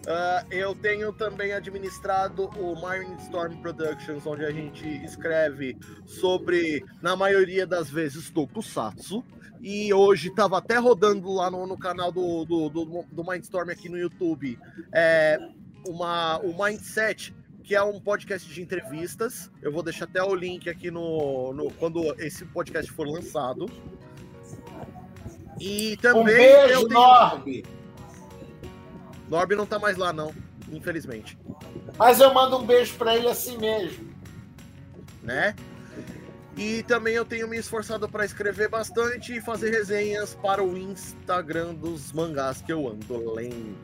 Ah, eu tenho também administrado o Mindstorm Productions, onde a gente escreve sobre, na maioria das vezes, Tokusatsu. E hoje estava até rodando lá no, no canal do, do, do, do Mindstorm aqui no YouTube é, uma, o Mindset, que é um podcast de entrevistas. Eu vou deixar até o link aqui no, no quando esse podcast for lançado. E também Um beijo, eu tenho... Norb. Norb não tá mais lá, não, infelizmente. Mas eu mando um beijo pra ele assim mesmo. né? E também eu tenho me esforçado para escrever bastante e fazer resenhas para o Instagram dos mangás que eu ando lendo.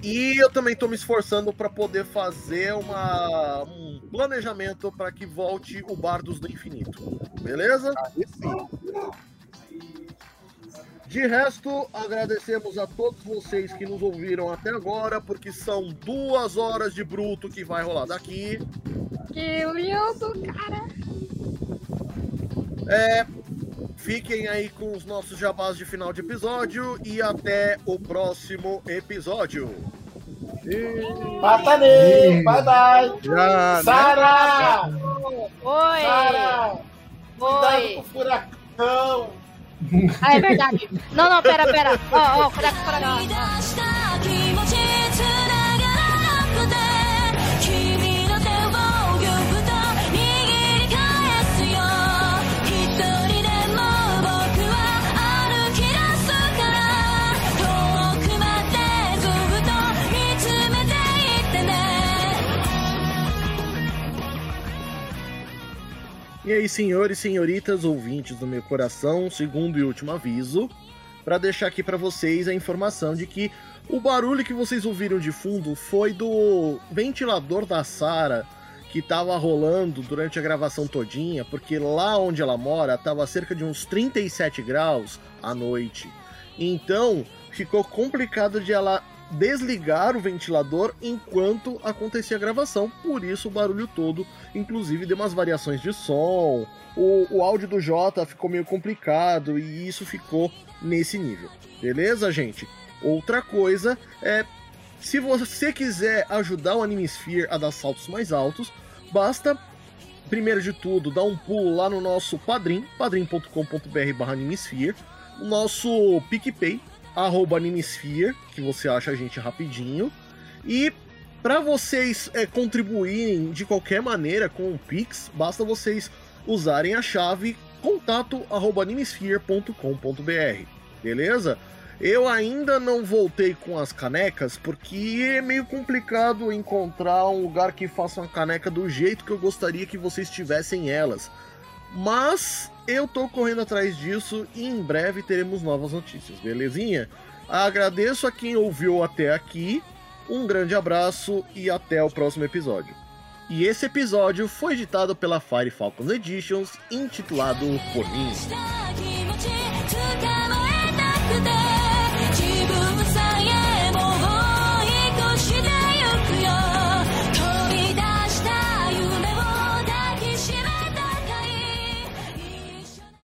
E eu também estou me esforçando para poder fazer uma, um planejamento para que volte o Bardos do Infinito. Beleza? De resto, agradecemos a todos vocês que nos ouviram até agora, porque são duas horas de bruto que vai rolar daqui. Que lindo, cara. É, fiquem aí com os nossos jabás de final de episódio e até o próximo episódio. Matanei, bye bye. Né? Sara! Oi. Sara! Cuidado Oi. com o furacão! Ah, é verdade. Não, não, pera, pera. Ó, ó, furacão, furacão. E aí, senhores senhoritas, ouvintes do meu coração, segundo e último aviso, para deixar aqui para vocês a informação de que o barulho que vocês ouviram de fundo foi do ventilador da Sara que tava rolando durante a gravação todinha, porque lá onde ela mora tava cerca de uns 37 graus à noite. Então, ficou complicado de ela desligar o ventilador enquanto acontecia a gravação, por isso o barulho todo, inclusive deu umas variações de som, o, o áudio do Jota ficou meio complicado e isso ficou nesse nível. Beleza, gente? Outra coisa é se você quiser ajudar o Animesphere a dar saltos mais altos, basta primeiro de tudo dar um pulo lá no nosso Padrim, padrim.com.br barra Animesphere, o nosso PicPay, arroba Animesphere, que você acha a gente rapidinho, e para vocês é, contribuírem de qualquer maneira com o Pix, basta vocês usarem a chave contato@animesphere.com.br, beleza? Eu ainda não voltei com as canecas porque é meio complicado encontrar um lugar que faça uma caneca do jeito que eu gostaria que vocês tivessem elas. Mas eu tô correndo atrás disso e em breve teremos novas notícias, belezinha? Agradeço a quem ouviu até aqui. Um grande abraço e até o próximo episódio. E esse episódio foi editado pela Fire Falcons Editions, intitulado Por mim.